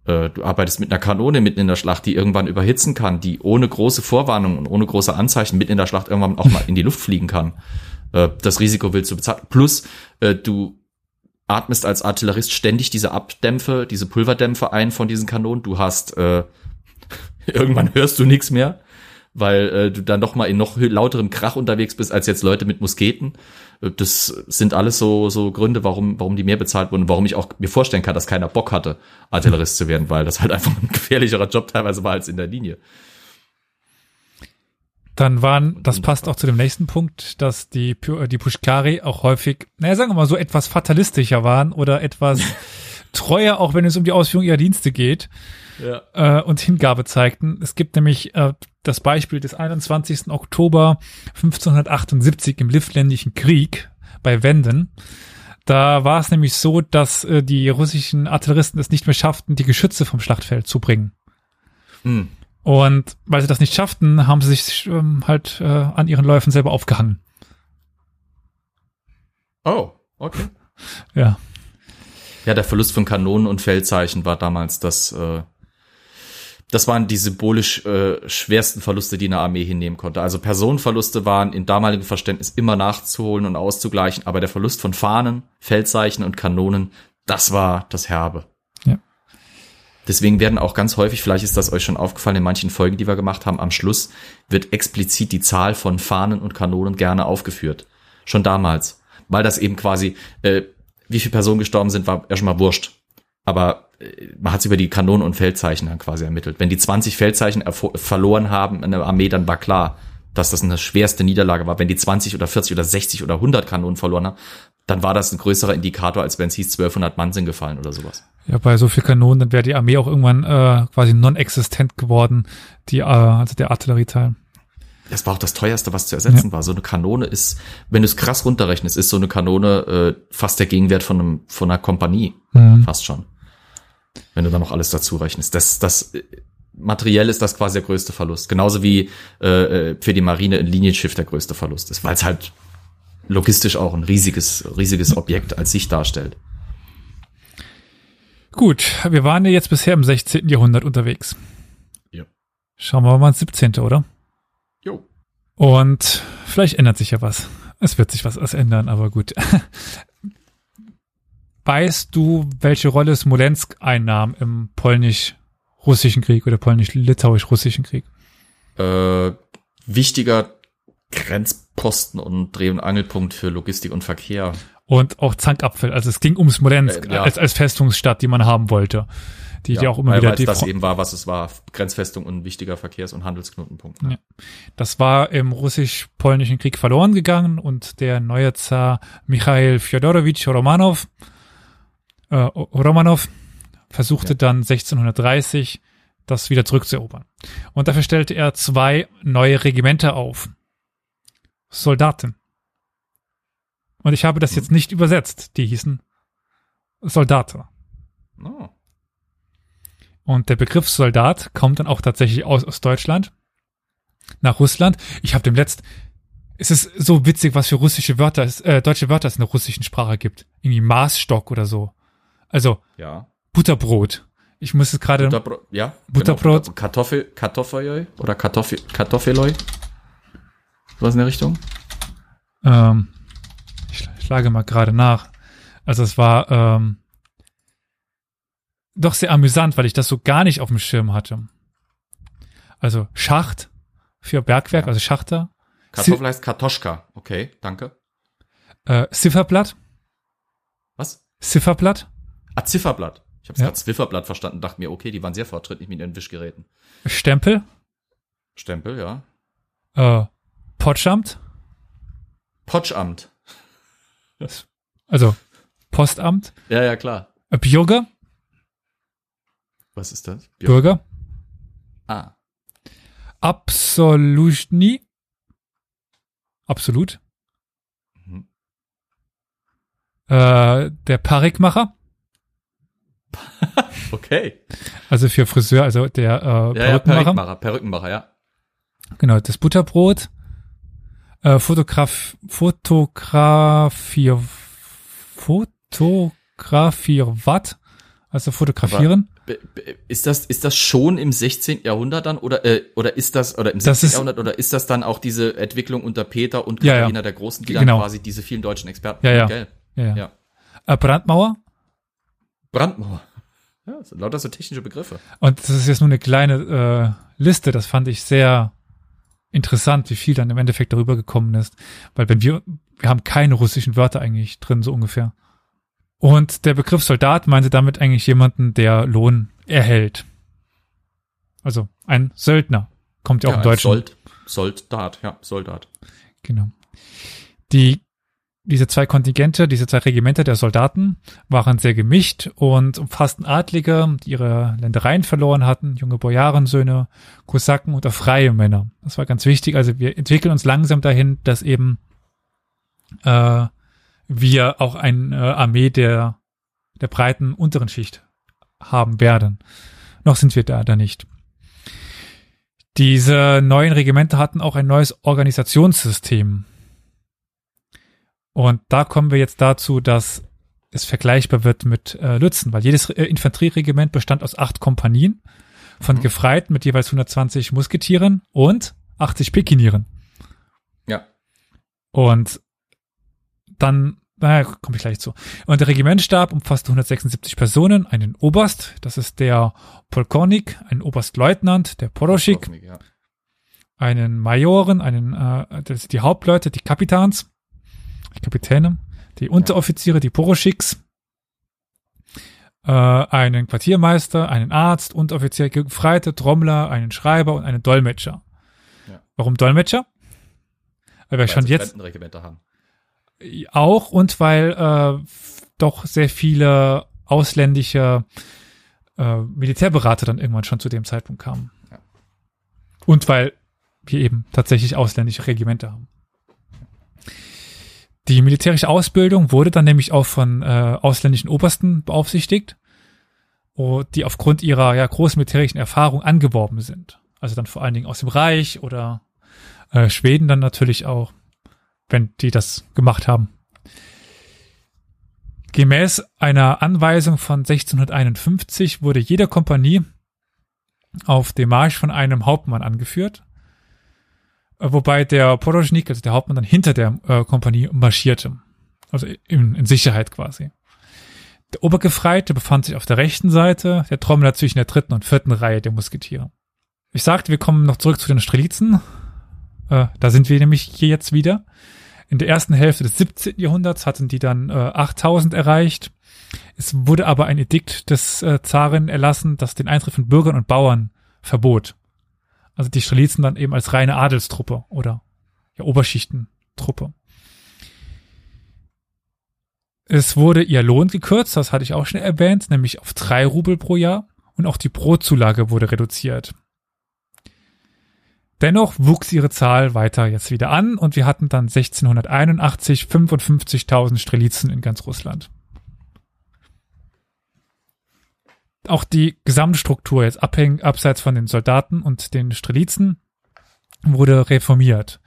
Äh, Du arbeitest mit einer Kanone mitten in der Schlacht, die irgendwann überhitzen kann, die ohne große Vorwarnung und ohne große Anzeichen mitten in der Schlacht irgendwann auch mal in die Luft fliegen kann. Äh, Das Risiko willst du bezahlen. Plus, äh, du atmest als Artillerist ständig diese Abdämpfe, diese Pulverdämpfe ein von diesen Kanonen. Du hast, äh, irgendwann hörst du nichts mehr, weil äh, du dann noch mal in noch lauterem Krach unterwegs bist als jetzt Leute mit Musketen. Äh, Das sind alles so so Gründe, warum warum die mehr bezahlt wurden, warum ich auch mir vorstellen kann, dass keiner Bock hatte, Artillerist zu werden, weil das halt einfach ein gefährlicherer Job teilweise war als in der Linie. Dann waren, das passt auch zu dem nächsten Punkt, dass die, äh, die Pushkari auch häufig, naja, sagen wir mal so etwas fatalistischer waren oder etwas treuer, auch wenn es um die Ausführung ihrer Dienste geht Ja. äh, und Hingabe zeigten. Es gibt nämlich äh, das Beispiel des 21. Oktober 1578 im Livländischen Krieg bei Wenden. Da war es nämlich so, dass äh, die russischen Artilleristen es nicht mehr schafften, die Geschütze vom Schlachtfeld zu bringen. Hm. Und weil sie das nicht schafften, haben sie sich ähm, halt äh, an ihren Läufen selber aufgehangen. Oh, okay. Ja. Ja, der Verlust von Kanonen und Feldzeichen war damals das, äh, das waren die symbolisch äh, schwersten Verluste, die eine Armee hinnehmen konnte. Also Personenverluste waren in damaligem Verständnis immer nachzuholen und auszugleichen, aber der Verlust von Fahnen, Feldzeichen und Kanonen, das war das Herbe. Ja. Deswegen werden auch ganz häufig, vielleicht ist das euch schon aufgefallen in manchen Folgen, die wir gemacht haben, am Schluss wird explizit die Zahl von Fahnen und Kanonen gerne aufgeführt. Schon damals. Weil das eben quasi, äh, wie viele Personen gestorben sind, war ja schon mal wurscht. Aber man hat es über die Kanonen und Feldzeichen dann quasi ermittelt. Wenn die 20 Feldzeichen verloren haben in der Armee, dann war klar, dass das eine schwerste Niederlage war. Wenn die 20 oder 40 oder 60 oder 100 Kanonen verloren haben, dann war das ein größerer Indikator, als wenn es hieß, 1200 Mann sind gefallen oder sowas. Ja, bei so viel Kanonen, dann wäre die Armee auch irgendwann äh, quasi non-existent geworden, die, äh, also der Artillerieteil. Das war auch das teuerste, was zu ersetzen war. So eine Kanone ist, wenn du es krass runterrechnest, ist so eine Kanone äh, fast der Gegenwert von einem von einer Kompanie, Mhm. fast schon. Wenn du dann noch alles dazu rechnest. Das, das äh, materiell ist das quasi der größte Verlust. Genauso wie äh, äh, für die Marine ein Linienschiff der größte Verlust ist, weil es halt logistisch auch ein riesiges, riesiges Objekt als sich darstellt. Gut, wir waren ja jetzt bisher im 16. Jahrhundert unterwegs. Ja. Schauen wir mal ins 17., oder? Jo. Und vielleicht ändert sich ja was. Es wird sich was was ändern, aber gut. weißt du, welche Rolle Smolensk einnahm im polnisch-russischen Krieg oder polnisch-litauisch-russischen Krieg? Äh, wichtiger Grenzposten und Dreh- und Angelpunkt für Logistik und Verkehr. Und auch Zankapfel. Also es ging um Smolensk Äh, ja. als, als Festungsstadt, die man haben wollte. Die, die auch immer wieder die das eben war, was es war. Grenzfestung und wichtiger Verkehrs- und Handelsknotenpunkt. ne? Ja. Das war im russisch-polnischen Krieg verloren gegangen und der neue Zar Michail Fjodorowitsch Romanov, äh, Romanov versuchte Ja. dann 1630 das wieder zurückzuerobern. Und dafür stellte er zwei neue Regimenter auf. Soldaten. Und ich habe das Hm. jetzt nicht übersetzt. Die hießen Soldaten. Oh. Und der Begriff Soldat kommt dann auch tatsächlich aus, aus Deutschland nach Russland. Ich habe dem letzt, es ist so witzig, was für russische Wörter es, äh, deutsche Wörter es in der russischen Sprache gibt. Irgendwie Maßstock oder so. Also Ja. Butterbrot. Ich muss es gerade, Butterbro ja. Butterbrot. Genau. Kartoffel, Kartoffeloi oder Kartoffel, Kartoffeloi. Was in der Richtung? ähm, ich schla- schlage mal gerade nach. Also es war ähm, doch sehr amüsant, weil ich das so gar nicht auf dem Schirm hatte. Also Schacht für Bergwerk, Ja. also Schachter. Kartoffel heißt Kartoschka. Okay, danke. Äh, Zifferblatt. Was? Zifferblatt. Ah, Zifferblatt. Ich habe Ja. gerade Zwifferblatt verstanden, dachte mir, okay, die waren sehr fortschrittlich mit ihren Wischgeräten. Stempel. Stempel, ja. Äh, Potschamt. Potschamt. Also Postamt. Ja, ja, klar. Äh, Bürger. Was ist das? Bier- Bürger. Ah. Absolutni. Absolut. Mhm. Äh, der Parikmacher. Okay. Also für Friseur, also der äh, Ja, ja, Perückenmacher. Perückenmacher, Perückenmacher, ja. Genau, das Butterbrot. Äh, Fotograf, Fotografier, Fotografier. Also fotografieren. B- Ist das, ist das schon im 16. Jahrhundert dann oder, äh, oder ist das, oder im Das 16. ist- Jahrhundert oder ist das dann auch diese Entwicklung unter Peter und Ja, ja. Katharina der Großen, die Genau. dann quasi diese vielen deutschen Experten Ja, ja. gell? ja, ja. Ja. Äh, Brandmauer. Brandmauer. Ja, das sind lauter so technische Begriffe. Und das ist jetzt nur eine kleine äh, Liste, das fand ich sehr interessant, wie viel dann im Endeffekt darüber gekommen ist. Weil wenn wir, wir haben keine russischen Wörter eigentlich drin, so ungefähr. Und der Begriff Soldat meinte damit eigentlich jemanden, der Lohn erhält. Also ein Söldner. Kommt ja auch ja, im Deutschen. Sold, Soldat, ja, Soldat. Genau. Die, diese zwei Kontingente, diese zwei Regimenter der Soldaten waren sehr gemischt und umfassten Adlige, die ihre Ländereien verloren hatten, junge Bojarensöhne, Kosaken auch freie Männer. Das war ganz wichtig. Also wir entwickeln uns langsam dahin, dass eben äh, wir auch eine äh, Armee der, der breiten unteren Schicht haben werden. Noch sind wir da, da nicht. Diese neuen Regimenter hatten auch ein neues Organisationssystem. Und da kommen wir jetzt dazu, dass es vergleichbar wird mit äh, Lützen, weil jedes äh, Infanterieregiment bestand aus acht Kompanien von Mhm. Gefreiten mit jeweils 120 Musketieren und 80 Pikinieren. Ja. Und dann, naja, komme ich gleich zu. Und der Regimentstab umfasste 176 Personen, einen Oberst, das ist der Polkovnik, einen Oberstleutnant, der Poroschik, Ja. einen Majoren, einen, äh, das sind die Hauptleute, die Kapitans, Kapitäne, die Unteroffiziere, die Poroschiks, äh, einen Quartiermeister, einen Arzt, Unteroffizier, Gefreite, Trommler, einen Schreiber und einen Dolmetscher. Ja. Warum Dolmetscher? Weil wir Weil schon jetzt haben. auch und weil äh, doch sehr viele ausländische äh, Militärberater dann irgendwann schon zu dem Zeitpunkt kamen. Ja. Und weil wir eben tatsächlich ausländische Regimenter haben. Die militärische Ausbildung wurde dann nämlich auch von äh, ausländischen Obersten beaufsichtigt, die aufgrund ihrer ja, großen militärischen Erfahrung angeworben sind. Also dann vor allen Dingen aus dem Reich oder äh, Schweden dann natürlich auch, wenn die das gemacht haben. Gemäß einer Anweisung von 1651 wurde jede Kompanie auf dem Marsch von einem Hauptmann angeführt, wobei der Poroschnik, also der Hauptmann, dann hinter der äh, Kompanie marschierte. Also in, in Sicherheit quasi. Der Obergefreite befand sich auf der rechten Seite, der Trommler zwischen der dritten und vierten Reihe der Musketiere. Ich sagte, wir kommen noch zurück zu den Strelitzen. Äh, da sind wir nämlich hier jetzt wieder. In der ersten Hälfte des 17. Jahrhunderts hatten die dann äh, 8000 erreicht. Es wurde aber ein Edikt des äh, Zaren erlassen, das den Eintritt von Bürgern und Bauern verbot. Also die Strelitzen dann eben als reine Adelstruppe oder ja, Oberschichtentruppe. Es wurde ihr Lohn gekürzt, das hatte ich auch schon erwähnt, nämlich auf drei Rubel pro Jahr und auch die Brotzulage wurde reduziert. Dennoch wuchs ihre Zahl weiter jetzt wieder an und wir hatten dann 1681 55.000 Strelitzen in ganz Russland. Auch die Gesamtstruktur jetzt abhängig, abseits von den Soldaten und den Strelitzen, wurde reformiert.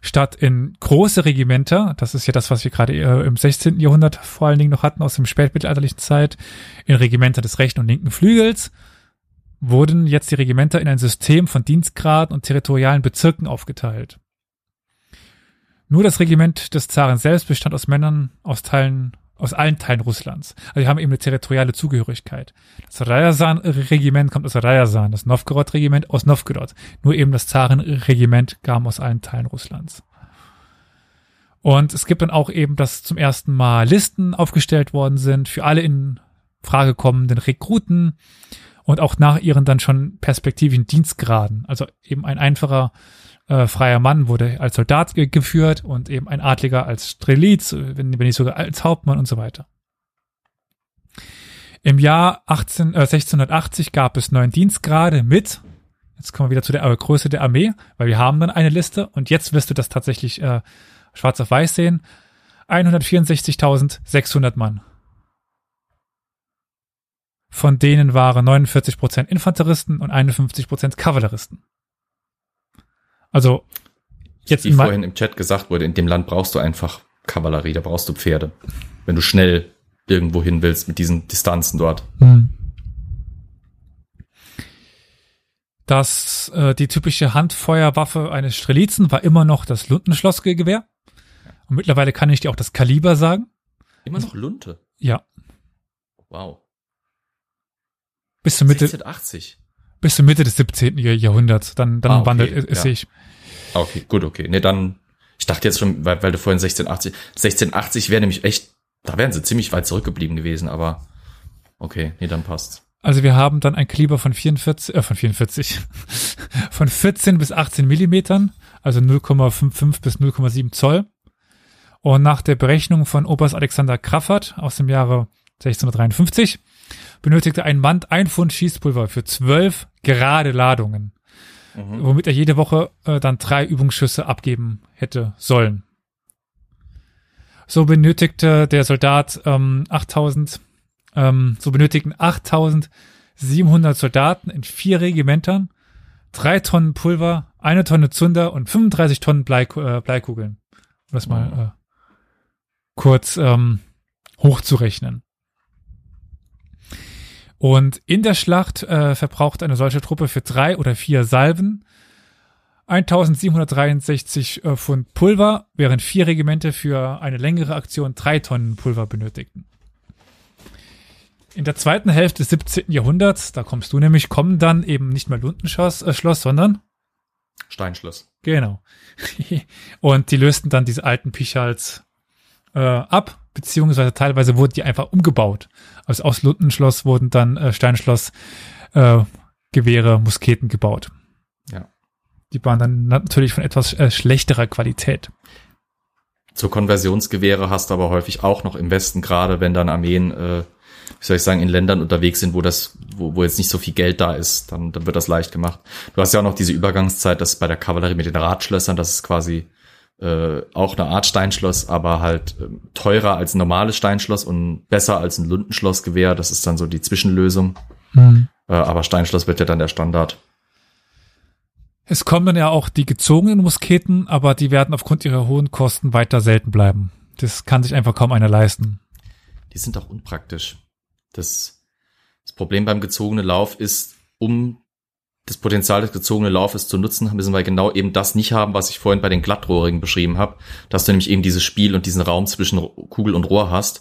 Statt in große Regimenter, das ist ja das, was wir gerade äh, im 16. Jahrhundert vor allen Dingen noch hatten aus dem spätmittelalterlichen Zeit, in Regimenter des rechten und linken Flügels, wurden jetzt die Regimenter in ein System von Dienstgraden und territorialen Bezirken aufgeteilt. Nur das Regiment des Zaren selbst bestand aus Männern aus Teilen aus allen Teilen Russlands. Also die haben eben eine territoriale Zugehörigkeit. Das Ryazan-Regiment kommt aus Ryazan, das Novgorod-Regiment aus Novgorod. Nur eben das Zaren-Regiment kam aus allen Teilen Russlands. Und es gibt dann auch eben, dass zum ersten Mal Listen aufgestellt worden sind für alle in Frage kommenden Rekruten und auch nach ihren dann schon perspektivischen Dienstgraden. Also eben ein einfacher äh, freier Mann wurde als Soldat ge geführt und eben ein Adliger als Streliz, wenn, wenn nicht sogar als Hauptmann und so weiter. Im Jahr 18, äh, 1680 gab es neun Dienstgrade mit, jetzt kommen wir wieder zu der äh, Größe der Armee, weil wir haben dann eine Liste und jetzt wirst du das tatsächlich äh, schwarz auf weiß sehen. 164.600 Mann. Von denen waren 49% Infanteristen und 51% Kavalleristen. Also jetzt wie vorhin im Chat gesagt wurde, in dem Land brauchst du einfach Kavallerie, da brauchst du Pferde, wenn du schnell irgendwo hin willst mit diesen Distanzen dort. Hm. Das äh, die typische Handfeuerwaffe eines Strelitzen war immer noch das Luntenschlossgewehr. Und mittlerweile kann ich dir auch das Kaliber sagen. Immer noch Lunte. Ja. Wow. Bis zur Mitte. 1680 bis zur Mitte des 17. Jahrhunderts. Dann, dann ah, okay, wandelt es ja. sich. Okay, gut, okay. Nee, dann, ich dachte jetzt schon, weil, weil du vorhin 1680, 1680 wäre nämlich echt, da wären sie ziemlich weit zurückgeblieben gewesen, aber okay, nee, dann passt. Also wir haben dann ein Kaliber von 44, äh, von 44, von 14 bis 18 Millimetern, also 0,55 bis 0,7 Zoll. Und nach der Berechnung von Oberst Alexander Kraffert aus dem Jahre 1653 benötigte ein Mann ein Pfund Schießpulver für zwölf gerade Ladungen, mhm. womit er jede Woche äh, dann drei Übungsschüsse abgeben hätte sollen. So benötigte der Soldat ähm, 8000, ähm, so benötigten 8700 Soldaten in vier Regimentern drei Tonnen Pulver, eine Tonne Zunder und 35 Tonnen Blei, äh, Bleikugeln. Um das mal mhm. äh, kurz ähm, hochzurechnen. Und in der Schlacht äh, verbraucht eine solche Truppe für drei oder vier Salven 1763 äh, Pfund Pulver, während vier Regimente für eine längere Aktion drei Tonnen Pulver benötigten. In der zweiten Hälfte des 17. Jahrhunderts, da kommst du nämlich, kommen dann eben nicht mehr Lundenschloss, äh, Schloss, sondern Steinschloss. Genau. Und die lösten dann diese alten Pichals äh, ab beziehungsweise teilweise wurden die einfach umgebaut. Also aus Lundenschloss wurden dann äh, Steinschloss äh, Gewehre, Musketen gebaut. Ja. Die waren dann natürlich von etwas äh, schlechterer Qualität. Zur Konversionsgewehre hast du aber häufig auch noch im Westen, gerade wenn dann Armeen, äh, wie soll ich sagen, in Ländern unterwegs sind, wo das, wo, wo jetzt nicht so viel Geld da ist, dann, dann wird das leicht gemacht. Du hast ja auch noch diese Übergangszeit, das bei der Kavallerie mit den Radschlössern, das ist quasi äh, auch eine Art Steinschloss, aber halt äh, teurer als ein normales Steinschloss und besser als ein Lundenschlossgewehr. Das ist dann so die Zwischenlösung. Mhm. Äh, aber Steinschloss wird ja dann der Standard. Es kommen dann ja auch die gezogenen Musketen, aber die werden aufgrund ihrer hohen Kosten weiter selten bleiben. Das kann sich einfach kaum einer leisten. Die sind auch unpraktisch. Das, das Problem beim gezogenen Lauf ist, um das Potenzial des gezogenen Laufes zu nutzen, müssen wir genau eben das nicht haben, was ich vorhin bei den Glattrohrigen beschrieben habe, dass du nämlich eben dieses Spiel und diesen Raum zwischen Kugel und Rohr hast.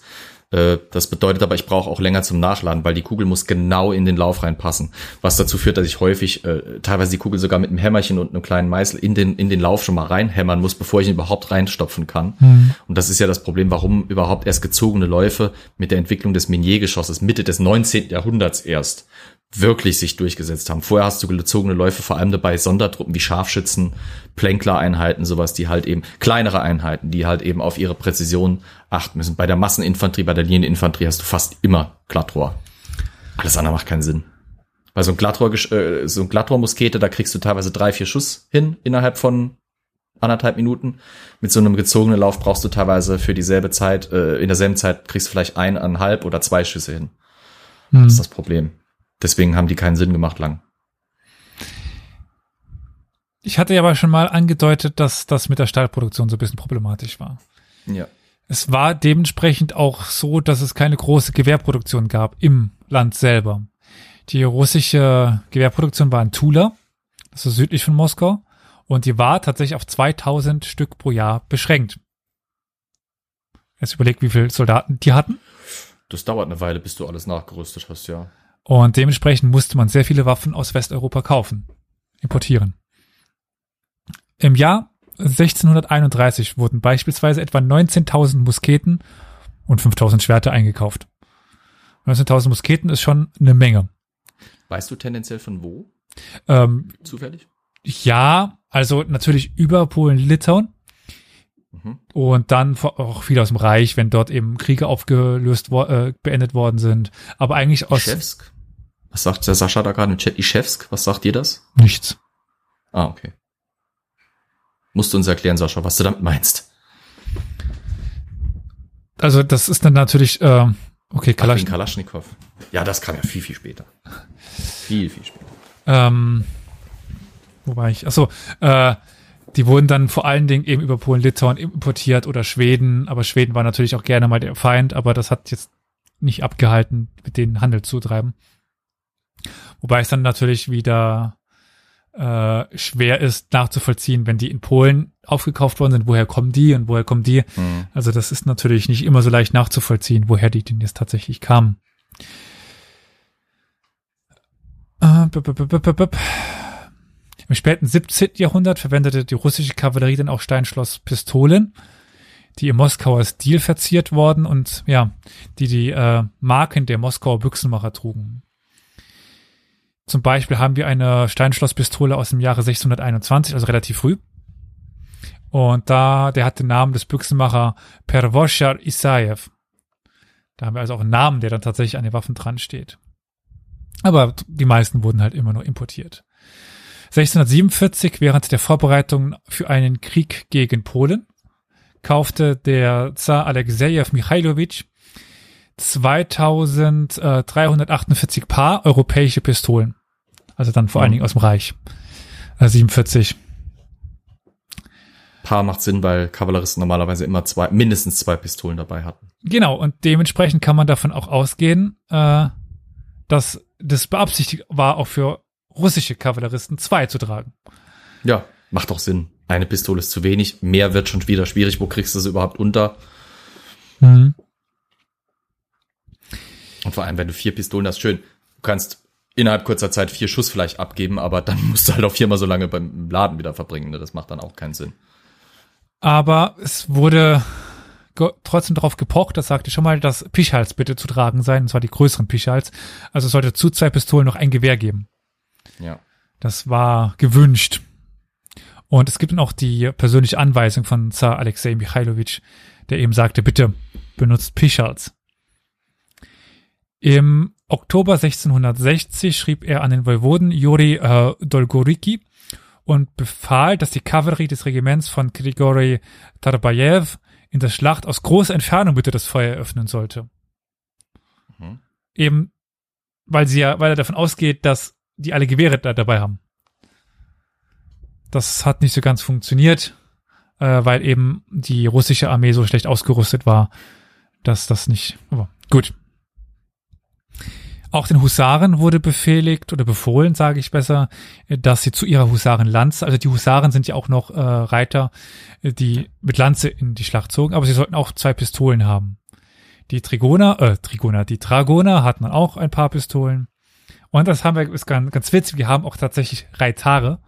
Äh, das bedeutet aber, ich brauche auch länger zum Nachladen, weil die Kugel muss genau in den Lauf reinpassen. Was dazu führt, dass ich häufig äh, teilweise die Kugel sogar mit einem Hämmerchen und einem kleinen Meißel in den, in den Lauf schon mal reinhämmern muss, bevor ich ihn überhaupt reinstopfen kann. Mhm. Und das ist ja das Problem, warum überhaupt erst gezogene Läufe mit der Entwicklung des Minier-Geschosses Mitte des 19. Jahrhunderts erst wirklich sich durchgesetzt haben. Vorher hast du gezogene Läufe vor allem dabei Sondertruppen wie Scharfschützen, Plänkler-Einheiten, sowas, die halt eben kleinere Einheiten, die halt eben auf ihre Präzision achten müssen. Bei der Masseninfanterie, bei der Linieninfanterie hast du fast immer Glattrohr. Alles andere macht keinen Sinn. Bei so einem Glattrohr, äh, so ein Glattrohrmuskete, da kriegst du teilweise drei, vier Schuss hin innerhalb von anderthalb Minuten. Mit so einem gezogenen Lauf brauchst du teilweise für dieselbe Zeit, äh, in derselben Zeit kriegst du vielleicht eineinhalb oder zwei Schüsse hin. Mhm. Das ist das Problem. Deswegen haben die keinen Sinn gemacht lang. Ich hatte ja aber schon mal angedeutet, dass das mit der Stahlproduktion so ein bisschen problematisch war. Ja. Es war dementsprechend auch so, dass es keine große Gewehrproduktion gab im Land selber. Die russische Gewehrproduktion war in Tula, das ist südlich von Moskau, und die war tatsächlich auf 2000 Stück pro Jahr beschränkt. Jetzt überlegt, wie viele Soldaten die hatten. Das dauert eine Weile, bis du alles nachgerüstet hast, ja. Und dementsprechend musste man sehr viele Waffen aus Westeuropa kaufen, importieren. Im Jahr 1631 wurden beispielsweise etwa 19.000 Musketen und 5.000 Schwerter eingekauft. 19.000 Musketen ist schon eine Menge. Weißt du tendenziell von wo? Ähm, Zufällig? Ja, also natürlich über Polen, Litauen. Mhm. Und dann auch viel aus dem Reich, wenn dort eben Kriege aufgelöst, äh, beendet worden sind. Aber eigentlich aus. Ischewsk? Was sagt der Sascha da gerade im Chat? Ischewsk? Was sagt dir das? Nichts. Ah, okay. Musst du uns erklären, Sascha, was du damit meinst. Also das ist dann natürlich, äh, okay, Kalaschnikow. Kalaschnikow. Ja, das kam ja viel, viel später. Viel, viel später. Ähm, wobei ich, achso, äh, die wurden dann vor allen Dingen eben über Polen, Litauen importiert oder Schweden, aber Schweden war natürlich auch gerne mal der Feind, aber das hat jetzt nicht abgehalten, mit denen Handel zu treiben. Wobei es dann natürlich wieder äh, schwer ist nachzuvollziehen, wenn die in Polen aufgekauft worden sind, woher kommen die und woher kommen die. Mhm. Also das ist natürlich nicht immer so leicht nachzuvollziehen, woher die denn jetzt tatsächlich kamen. Äh, Im späten 17. Jahrhundert verwendete die russische Kavallerie dann auch Steinschlosspistolen, die im Moskauer Stil verziert worden und ja, die die äh, Marken der Moskauer Büchsenmacher trugen. Zum Beispiel haben wir eine Steinschlosspistole aus dem Jahre 1621, also relativ früh. Und da, der hat den Namen des Büchsenmacher Pervoshar Isaev. Da haben wir also auch einen Namen, der dann tatsächlich an den Waffen dran steht. Aber die meisten wurden halt immer noch importiert. 1647, während der Vorbereitungen für einen Krieg gegen Polen, kaufte der Zar Alexejew Michailowitsch 2348 Paar europäische Pistolen. Also dann vor mhm. allen Dingen aus dem Reich. Äh, 47. Paar macht Sinn, weil Kavalleristen normalerweise immer zwei, mindestens zwei Pistolen dabei hatten. Genau, und dementsprechend kann man davon auch ausgehen, äh, dass das beabsichtigt war, auch für russische Kavalleristen zwei zu tragen. Ja, macht doch Sinn. Eine Pistole ist zu wenig, mehr wird schon wieder schwierig. Wo kriegst du es überhaupt unter? Mhm. Und vor allem, wenn du vier Pistolen hast, schön. Du kannst innerhalb kurzer Zeit vier Schuss vielleicht abgeben, aber dann musst du halt auch viermal so lange beim Laden wieder verbringen. Ne? Das macht dann auch keinen Sinn. Aber es wurde trotzdem darauf gepocht, das sagte ich schon mal, dass Pichals bitte zu tragen sein, und zwar die größeren Pichals. Also es sollte zu zwei Pistolen noch ein Gewehr geben. Ja. Das war gewünscht. Und es gibt dann auch die persönliche Anweisung von Zar Alexei Michailowitsch, der eben sagte, bitte benutzt Pichals. Im Oktober 1660 schrieb er an den Woiwoden Juri äh, Dolgoriki und befahl, dass die Kavallerie des Regiments von Grigori Tarbayev in der Schlacht aus großer Entfernung bitte das Feuer eröffnen sollte. Mhm. Eben, weil sie ja, weil er davon ausgeht, dass die alle Gewehre da dabei haben. Das hat nicht so ganz funktioniert, äh, weil eben die russische Armee so schlecht ausgerüstet war, dass das nicht, aber gut. Auch den Husaren wurde befehligt oder befohlen, sage ich besser, dass sie zu ihrer Husarenlanze, also die Husaren sind ja auch noch äh, Reiter, die mit Lanze in die Schlacht zogen, aber sie sollten auch zwei Pistolen haben. Die Trigoner, äh, Trigoner, die Dragoner hatten auch ein paar Pistolen. Und das haben wir, ist ganz, ganz witzig, wir haben auch tatsächlich Reitare,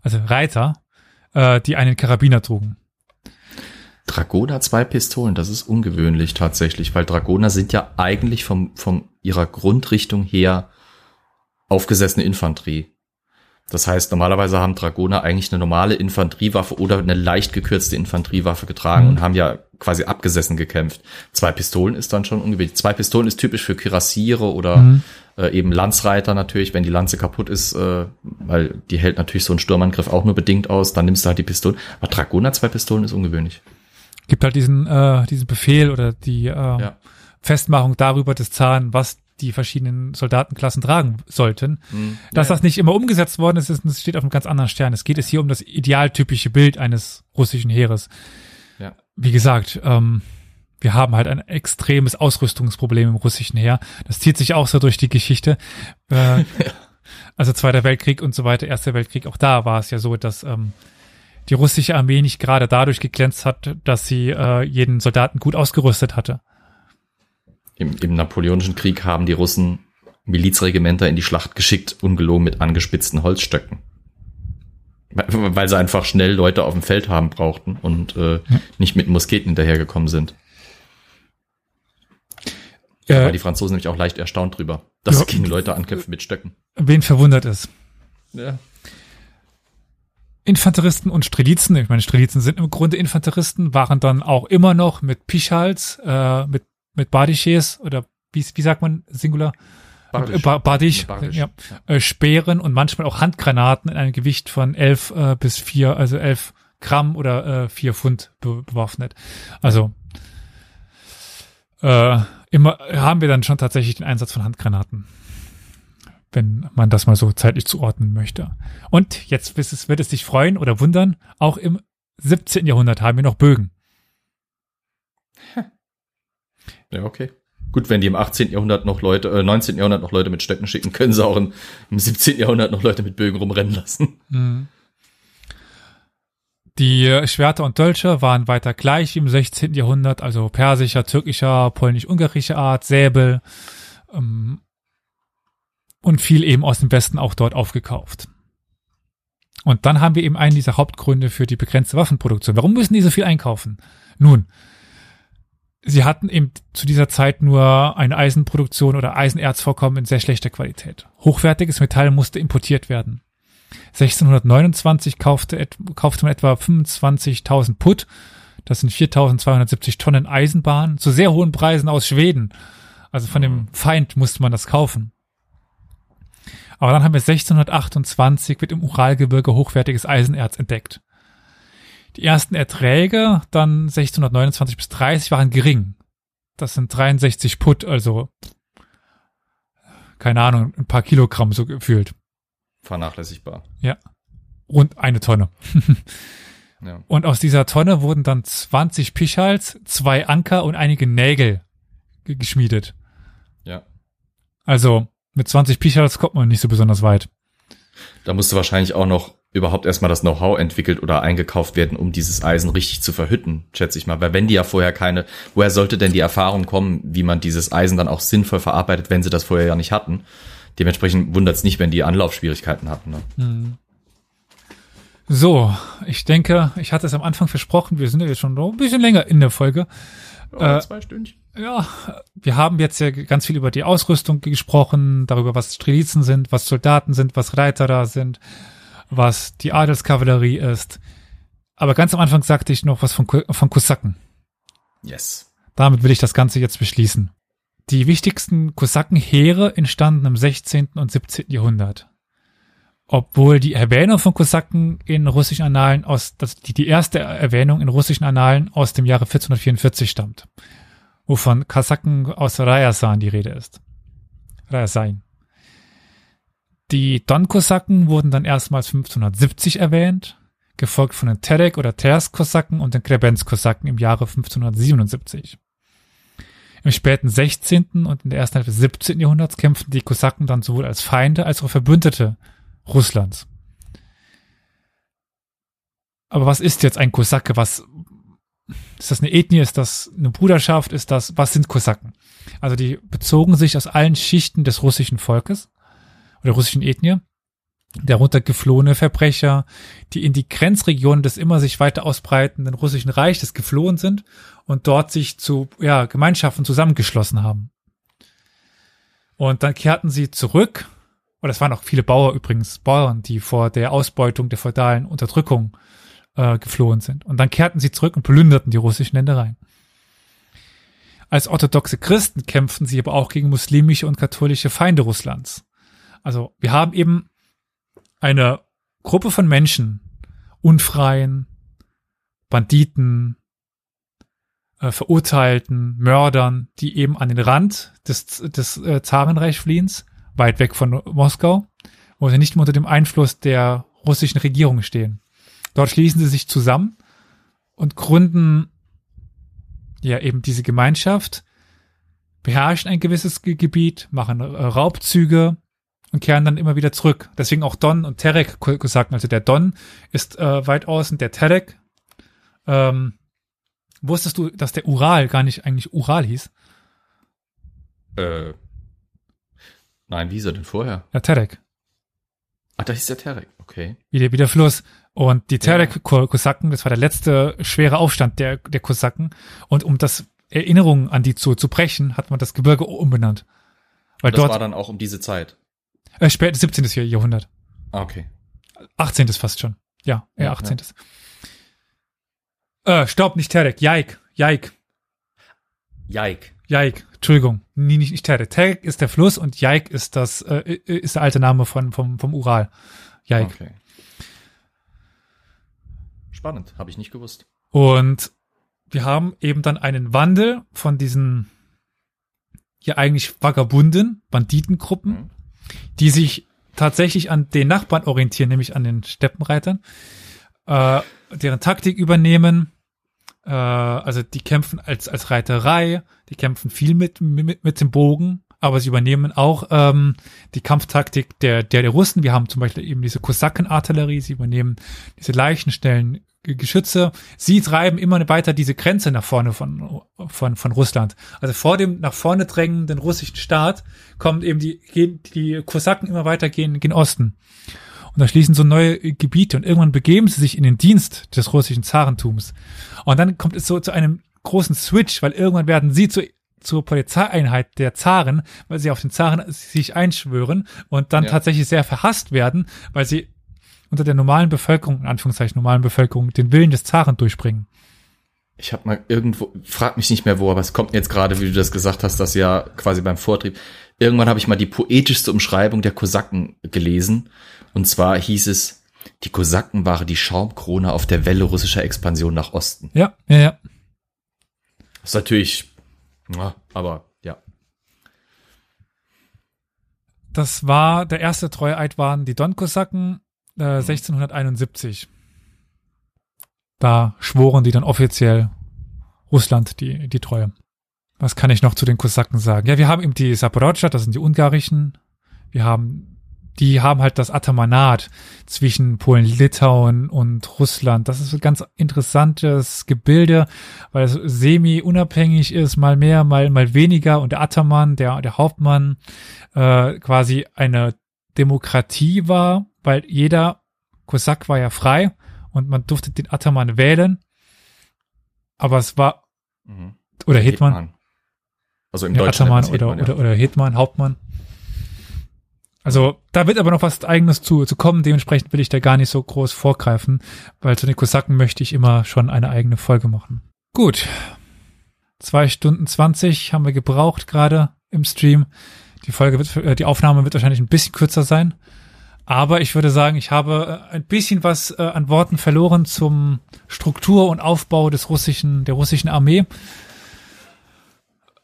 also Reiter, äh, die einen Karabiner trugen. Dragoner zwei Pistolen, das ist ungewöhnlich tatsächlich, weil Dragoner sind ja eigentlich vom, von ihrer Grundrichtung her aufgesessene Infanterie. Das heißt, normalerweise haben Dragoner eigentlich eine normale Infanteriewaffe oder eine leicht gekürzte Infanteriewaffe getragen mhm. und haben ja quasi abgesessen gekämpft. Zwei Pistolen ist dann schon ungewöhnlich. Zwei Pistolen ist typisch für Kürassiere oder mhm. äh, eben Lanzreiter natürlich, wenn die Lanze kaputt ist, äh, weil die hält natürlich so einen Sturmangriff auch nur bedingt aus, dann nimmst du halt die Pistolen. Aber Dragoner zwei Pistolen ist ungewöhnlich. Gibt halt diesen, äh, diesen Befehl oder die äh, ja. Festmachung darüber des Zahn, was die verschiedenen Soldatenklassen tragen sollten. Mhm. Dass ja. das nicht immer umgesetzt worden ist, ist, steht auf einem ganz anderen Stern. Es geht es hier um das idealtypische Bild eines russischen Heeres. Ja. Wie gesagt, ähm, wir haben halt ein extremes Ausrüstungsproblem im russischen Heer. Das zieht sich auch so durch die Geschichte. Äh, also Zweiter Weltkrieg und so weiter, Erster Weltkrieg, auch da war es ja so, dass ähm, die russische Armee nicht gerade dadurch geglänzt hat, dass sie äh, jeden Soldaten gut ausgerüstet hatte im, im Napoleonischen Krieg haben die Russen Milizregimenter in die Schlacht geschickt, ungelogen mit angespitzten Holzstöcken. Weil sie einfach schnell Leute auf dem Feld haben brauchten und äh, nicht mit Musketen hinterhergekommen sind. Da äh, die Franzosen nämlich auch leicht erstaunt drüber, dass ja, gegen Leute ankämpfen mit Stöcken. Wen verwundert es? Ja. Infanteristen und Strelitzen, ich meine, Strelitzen sind im Grunde Infanteristen, waren dann auch immer noch mit Pischals, äh, mit mit Badiches oder wie, wie sagt man Singular? Badisch. Ba Badisch, Badisch. Ja. ja. Äh, Speeren und manchmal auch Handgranaten in einem Gewicht von elf äh, bis vier, also elf Gramm oder äh, vier Pfund be bewaffnet. Also äh, immer haben wir dann schon tatsächlich den Einsatz von Handgranaten, wenn man das mal so zeitlich zuordnen möchte. Und jetzt wird es, wird es dich freuen oder wundern, auch im 17. Jahrhundert haben wir noch Bögen. Ja, okay. Gut, wenn die im 18. Jahrhundert noch Leute, äh, 19. Jahrhundert noch Leute mit Stöcken schicken, können sie auch im, im 17. Jahrhundert noch Leute mit Bögen rumrennen lassen. Mhm. Die Schwerter und Dolche waren weiter gleich im 16. Jahrhundert, also persischer, türkischer, polnisch-ungarischer Art, Säbel ähm, und viel eben aus dem Westen auch dort aufgekauft. Und dann haben wir eben einen dieser Hauptgründe für die begrenzte Waffenproduktion. Warum müssen die so viel einkaufen? Nun, sie hatten eben zu dieser Zeit nur eine Eisenproduktion oder Eisenerzvorkommen in sehr schlechter Qualität. Hochwertiges Metall musste importiert werden. 1629 kaufte, kaufte man etwa 25.000 Put, das sind 4.270 Tonnen Eisenbahn, zu sehr hohen Preisen aus Schweden. Also von dem Feind musste man das kaufen. Aber dann haben wir 1628 wird im Uralgebirge hochwertiges Eisenerz entdeckt. Die ersten Erträge dann 1629 bis 30 waren gering. Das sind 63 Put, also keine Ahnung, ein paar Kilogramm so gefühlt. Vernachlässigbar. Ja. Und eine Tonne. ja. Und aus dieser Tonne wurden dann 20 Pischals, zwei Anker und einige Nägel geschmiedet. Ja. Also mit 20 Pischals kommt man nicht so besonders weit. Da musste wahrscheinlich auch noch überhaupt erstmal das Know-how entwickelt oder eingekauft werden, um dieses Eisen richtig zu verhütten, schätze ich mal. Weil wenn die ja vorher keine, woher sollte denn die Erfahrung kommen, wie man dieses Eisen dann auch sinnvoll verarbeitet, wenn sie das vorher ja nicht hatten? Dementsprechend wundert es nicht, wenn die Anlaufschwierigkeiten hatten. Ne? Hm. So, ich denke, ich hatte es am Anfang versprochen, wir sind ja jetzt schon ein bisschen länger in der Folge. Oh, äh, zwei Stündchen. Ja, wir haben jetzt ja ganz viel über die Ausrüstung gesprochen, darüber, was Strelizen sind, was Soldaten sind, was Reiter da sind was die Adelskavallerie ist. Aber ganz am Anfang sagte ich noch was von, von Kosaken. Yes. Damit will ich das Ganze jetzt beschließen. Die wichtigsten Kosakenheere entstanden im 16. und 17. Jahrhundert. Obwohl die Erwähnung von Kosaken in russischen Annalen aus, das, die, die erste Erwähnung in russischen Annalen aus dem Jahre 1444 stammt. Wovon Kosaken aus Rajasan die Rede ist. Rajasan. Die Don-Kosaken wurden dann erstmals 1570 erwähnt, gefolgt von den Terek- oder Ters-Kosaken und den Krebenz-Kosaken im Jahre 1577. Im späten 16. und in der ersten Hälfte des 17. Jahrhunderts kämpften die Kosaken dann sowohl als Feinde als auch Verbündete Russlands. Aber was ist jetzt ein Kosake? Was, ist das eine Ethnie, ist das eine Bruderschaft, ist das, was sind Kosaken? Also die bezogen sich aus allen Schichten des russischen Volkes oder russischen Ethnie, darunter geflohene Verbrecher, die in die Grenzregionen des immer sich weiter ausbreitenden russischen Reiches geflohen sind und dort sich zu ja, Gemeinschaften zusammengeschlossen haben. Und dann kehrten sie zurück, und es waren auch viele Bauer übrigens, Bauern, die vor der Ausbeutung der feudalen Unterdrückung äh, geflohen sind. Und dann kehrten sie zurück und plünderten die russischen Ländereien. Als orthodoxe Christen kämpften sie aber auch gegen muslimische und katholische Feinde Russlands. Also wir haben eben eine Gruppe von Menschen, Unfreien, Banditen, äh, Verurteilten, Mördern, die eben an den Rand des, des äh, Zarenreichfliehens, weit weg von Moskau, wo sie nicht mehr unter dem Einfluss der russischen Regierung stehen. Dort schließen sie sich zusammen und gründen ja eben diese Gemeinschaft, beherrschen ein gewisses Ge Gebiet, machen äh, Raubzüge und kehren dann immer wieder zurück. Deswegen auch Don und Terek gesagt. Also der Don ist äh, weit außen, der Terek. Ähm, wusstest du, dass der Ural gar nicht eigentlich Ural hieß? Äh, nein, wie ist er denn vorher? Ja, Terek. Ah, da hieß der Terek, okay. Wie der, wie der Fluss. Und die Terek-Kosaken, das war der letzte schwere Aufstand der, der Kosaken. Und um das Erinnerungen an die zu, zu brechen, hat man das Gebirge umbenannt. Weil das dort, war dann auch um diese Zeit. Äh, spät 17. Jahrhundert. Ah, okay. 18. fast schon. Ja, eher 18. Ja. Äh, stopp, nicht Terek, Jaik, Jaik. Jaik. Jaik, Entschuldigung, nie, nicht, nicht Terek. Terek ist der Fluss und Jaik ist das, äh, ist der alte Name von, vom, vom Ural. Jaik. Okay. Spannend, habe ich nicht gewusst. Und wir haben eben dann einen Wandel von diesen ja eigentlich vagabunden Banditengruppen, mhm. Die sich tatsächlich an den Nachbarn orientieren, nämlich an den Steppenreitern, äh, deren Taktik übernehmen. Äh, also die kämpfen als als Reiterei, die kämpfen viel mit mit, mit dem Bogen, aber sie übernehmen auch ähm, die Kampftaktik der, der der Russen. Wir haben zum Beispiel eben diese Kosakenartillerie, sie übernehmen diese Leichenstellen Geschütze, sie treiben immer weiter diese Grenze nach vorne von, von, von Russland. Also vor dem nach vorne drängenden russischen Staat kommt eben die, gehen, die Kosaken immer weiter gehen, gehen Osten. Und da schließen so neue Gebiete und irgendwann begeben sie sich in den Dienst des russischen Zarentums. Und dann kommt es so zu einem großen Switch, weil irgendwann werden sie zu, zur Polizeieinheit der Zaren, weil sie auf den Zaren sich einschwören und dann ja. tatsächlich sehr verhasst werden, weil sie unter der normalen Bevölkerung, in Anführungszeichen normalen Bevölkerung, den Willen des Zaren durchbringen. Ich habe mal irgendwo, frag mich nicht mehr wo, aber es kommt jetzt gerade, wie du das gesagt hast, das ja quasi beim Vortrieb. Irgendwann habe ich mal die poetischste Umschreibung der Kosaken gelesen. Und zwar hieß es, die Kosaken waren die Schaumkrone auf der Welle russischer Expansion nach Osten. Ja, ja, ja. Das ist natürlich, aber ja. Das war, der erste Treueid waren die Don-Kosaken, 1671. Äh, da schworen die dann offiziell Russland die, die Treue. Was kann ich noch zu den Kosaken sagen? Ja, wir haben eben die Saporodscha, das sind die ungarischen. Wir haben, die haben halt das Atamanat zwischen Polen, Litauen und Russland. Das ist ein ganz interessantes Gebilde, weil es semi-unabhängig ist, mal mehr, mal, mal weniger. Und der Ataman, der, der Hauptmann, äh, quasi eine Demokratie war, weil jeder Kosak war ja frei und man durfte den Ataman wählen. Aber es war, mhm. oder Hetman. Hetman. Also im ja, Deutschen Ataman oder, Hetman, ja. oder, oder Hetman, Hauptmann. Also da wird aber noch was eigenes zu, zu kommen. Dementsprechend will ich da gar nicht so groß vorgreifen, weil zu den Kosaken möchte ich immer schon eine eigene Folge machen. Gut. Zwei Stunden zwanzig haben wir gebraucht gerade im Stream. Die Folge wird, äh, die Aufnahme wird wahrscheinlich ein bisschen kürzer sein. Aber ich würde sagen, ich habe äh, ein bisschen was äh, an Worten verloren zum Struktur und Aufbau des russischen, der russischen Armee.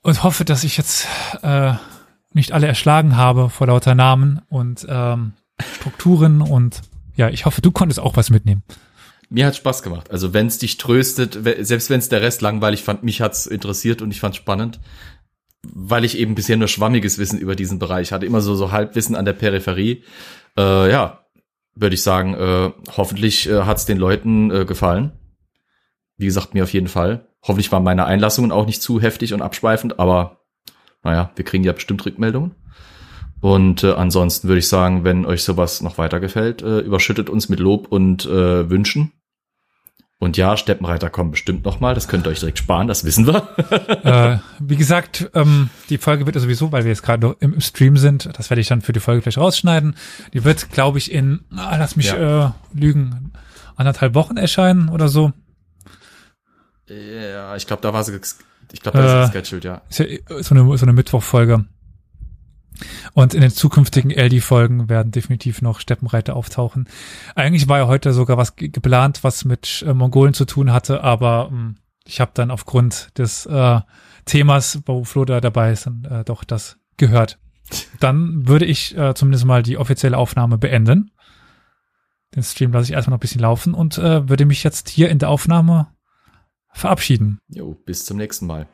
Und hoffe, dass ich jetzt äh, nicht alle erschlagen habe vor lauter Namen und ähm, Strukturen und ja, ich hoffe, du konntest auch was mitnehmen. Mir hat Spaß gemacht. Also wenn es dich tröstet, selbst wenn es der Rest langweilig fand, mich hat's interessiert und ich fand spannend weil ich eben bisher nur schwammiges Wissen über diesen Bereich hatte, immer so, so Halbwissen an der Peripherie. Äh, ja, würde ich sagen, äh, hoffentlich äh, hat es den Leuten äh, gefallen. wie gesagt, mir auf jeden Fall. Hoffentlich waren meine Einlassungen auch nicht zu heftig und abschweifend, aber naja, wir kriegen ja bestimmt Rückmeldungen. Und äh, ansonsten würde ich sagen, wenn euch sowas noch weiter gefällt, äh, überschüttet uns mit Lob und äh, Wünschen. Und ja, Steppenreiter kommen bestimmt noch mal. Das könnt ihr euch direkt sparen, das wissen wir. äh, wie gesagt, ähm, die Folge wird ja sowieso, weil wir jetzt gerade noch im Stream sind, das werde ich dann für die Folge vielleicht rausschneiden. Die wird, glaube ich, in, ah, lass mich ja. äh, lügen, anderthalb Wochen erscheinen oder so. Ja, ich glaube, da war sie, ich glaube, da ist äh, gescheduled, ja. Ist ja so eine, so eine Mittwochfolge. Und in den zukünftigen LD-Folgen werden definitiv noch Steppenreiter auftauchen. Eigentlich war ja heute sogar was geplant, was mit äh, Mongolen zu tun hatte, aber äh, ich habe dann aufgrund des äh, Themas, wo Flo da dabei ist, dann, äh, doch das gehört. Dann würde ich äh, zumindest mal die offizielle Aufnahme beenden. Den Stream lasse ich erstmal noch ein bisschen laufen und äh, würde mich jetzt hier in der Aufnahme verabschieden. Jo, bis zum nächsten Mal.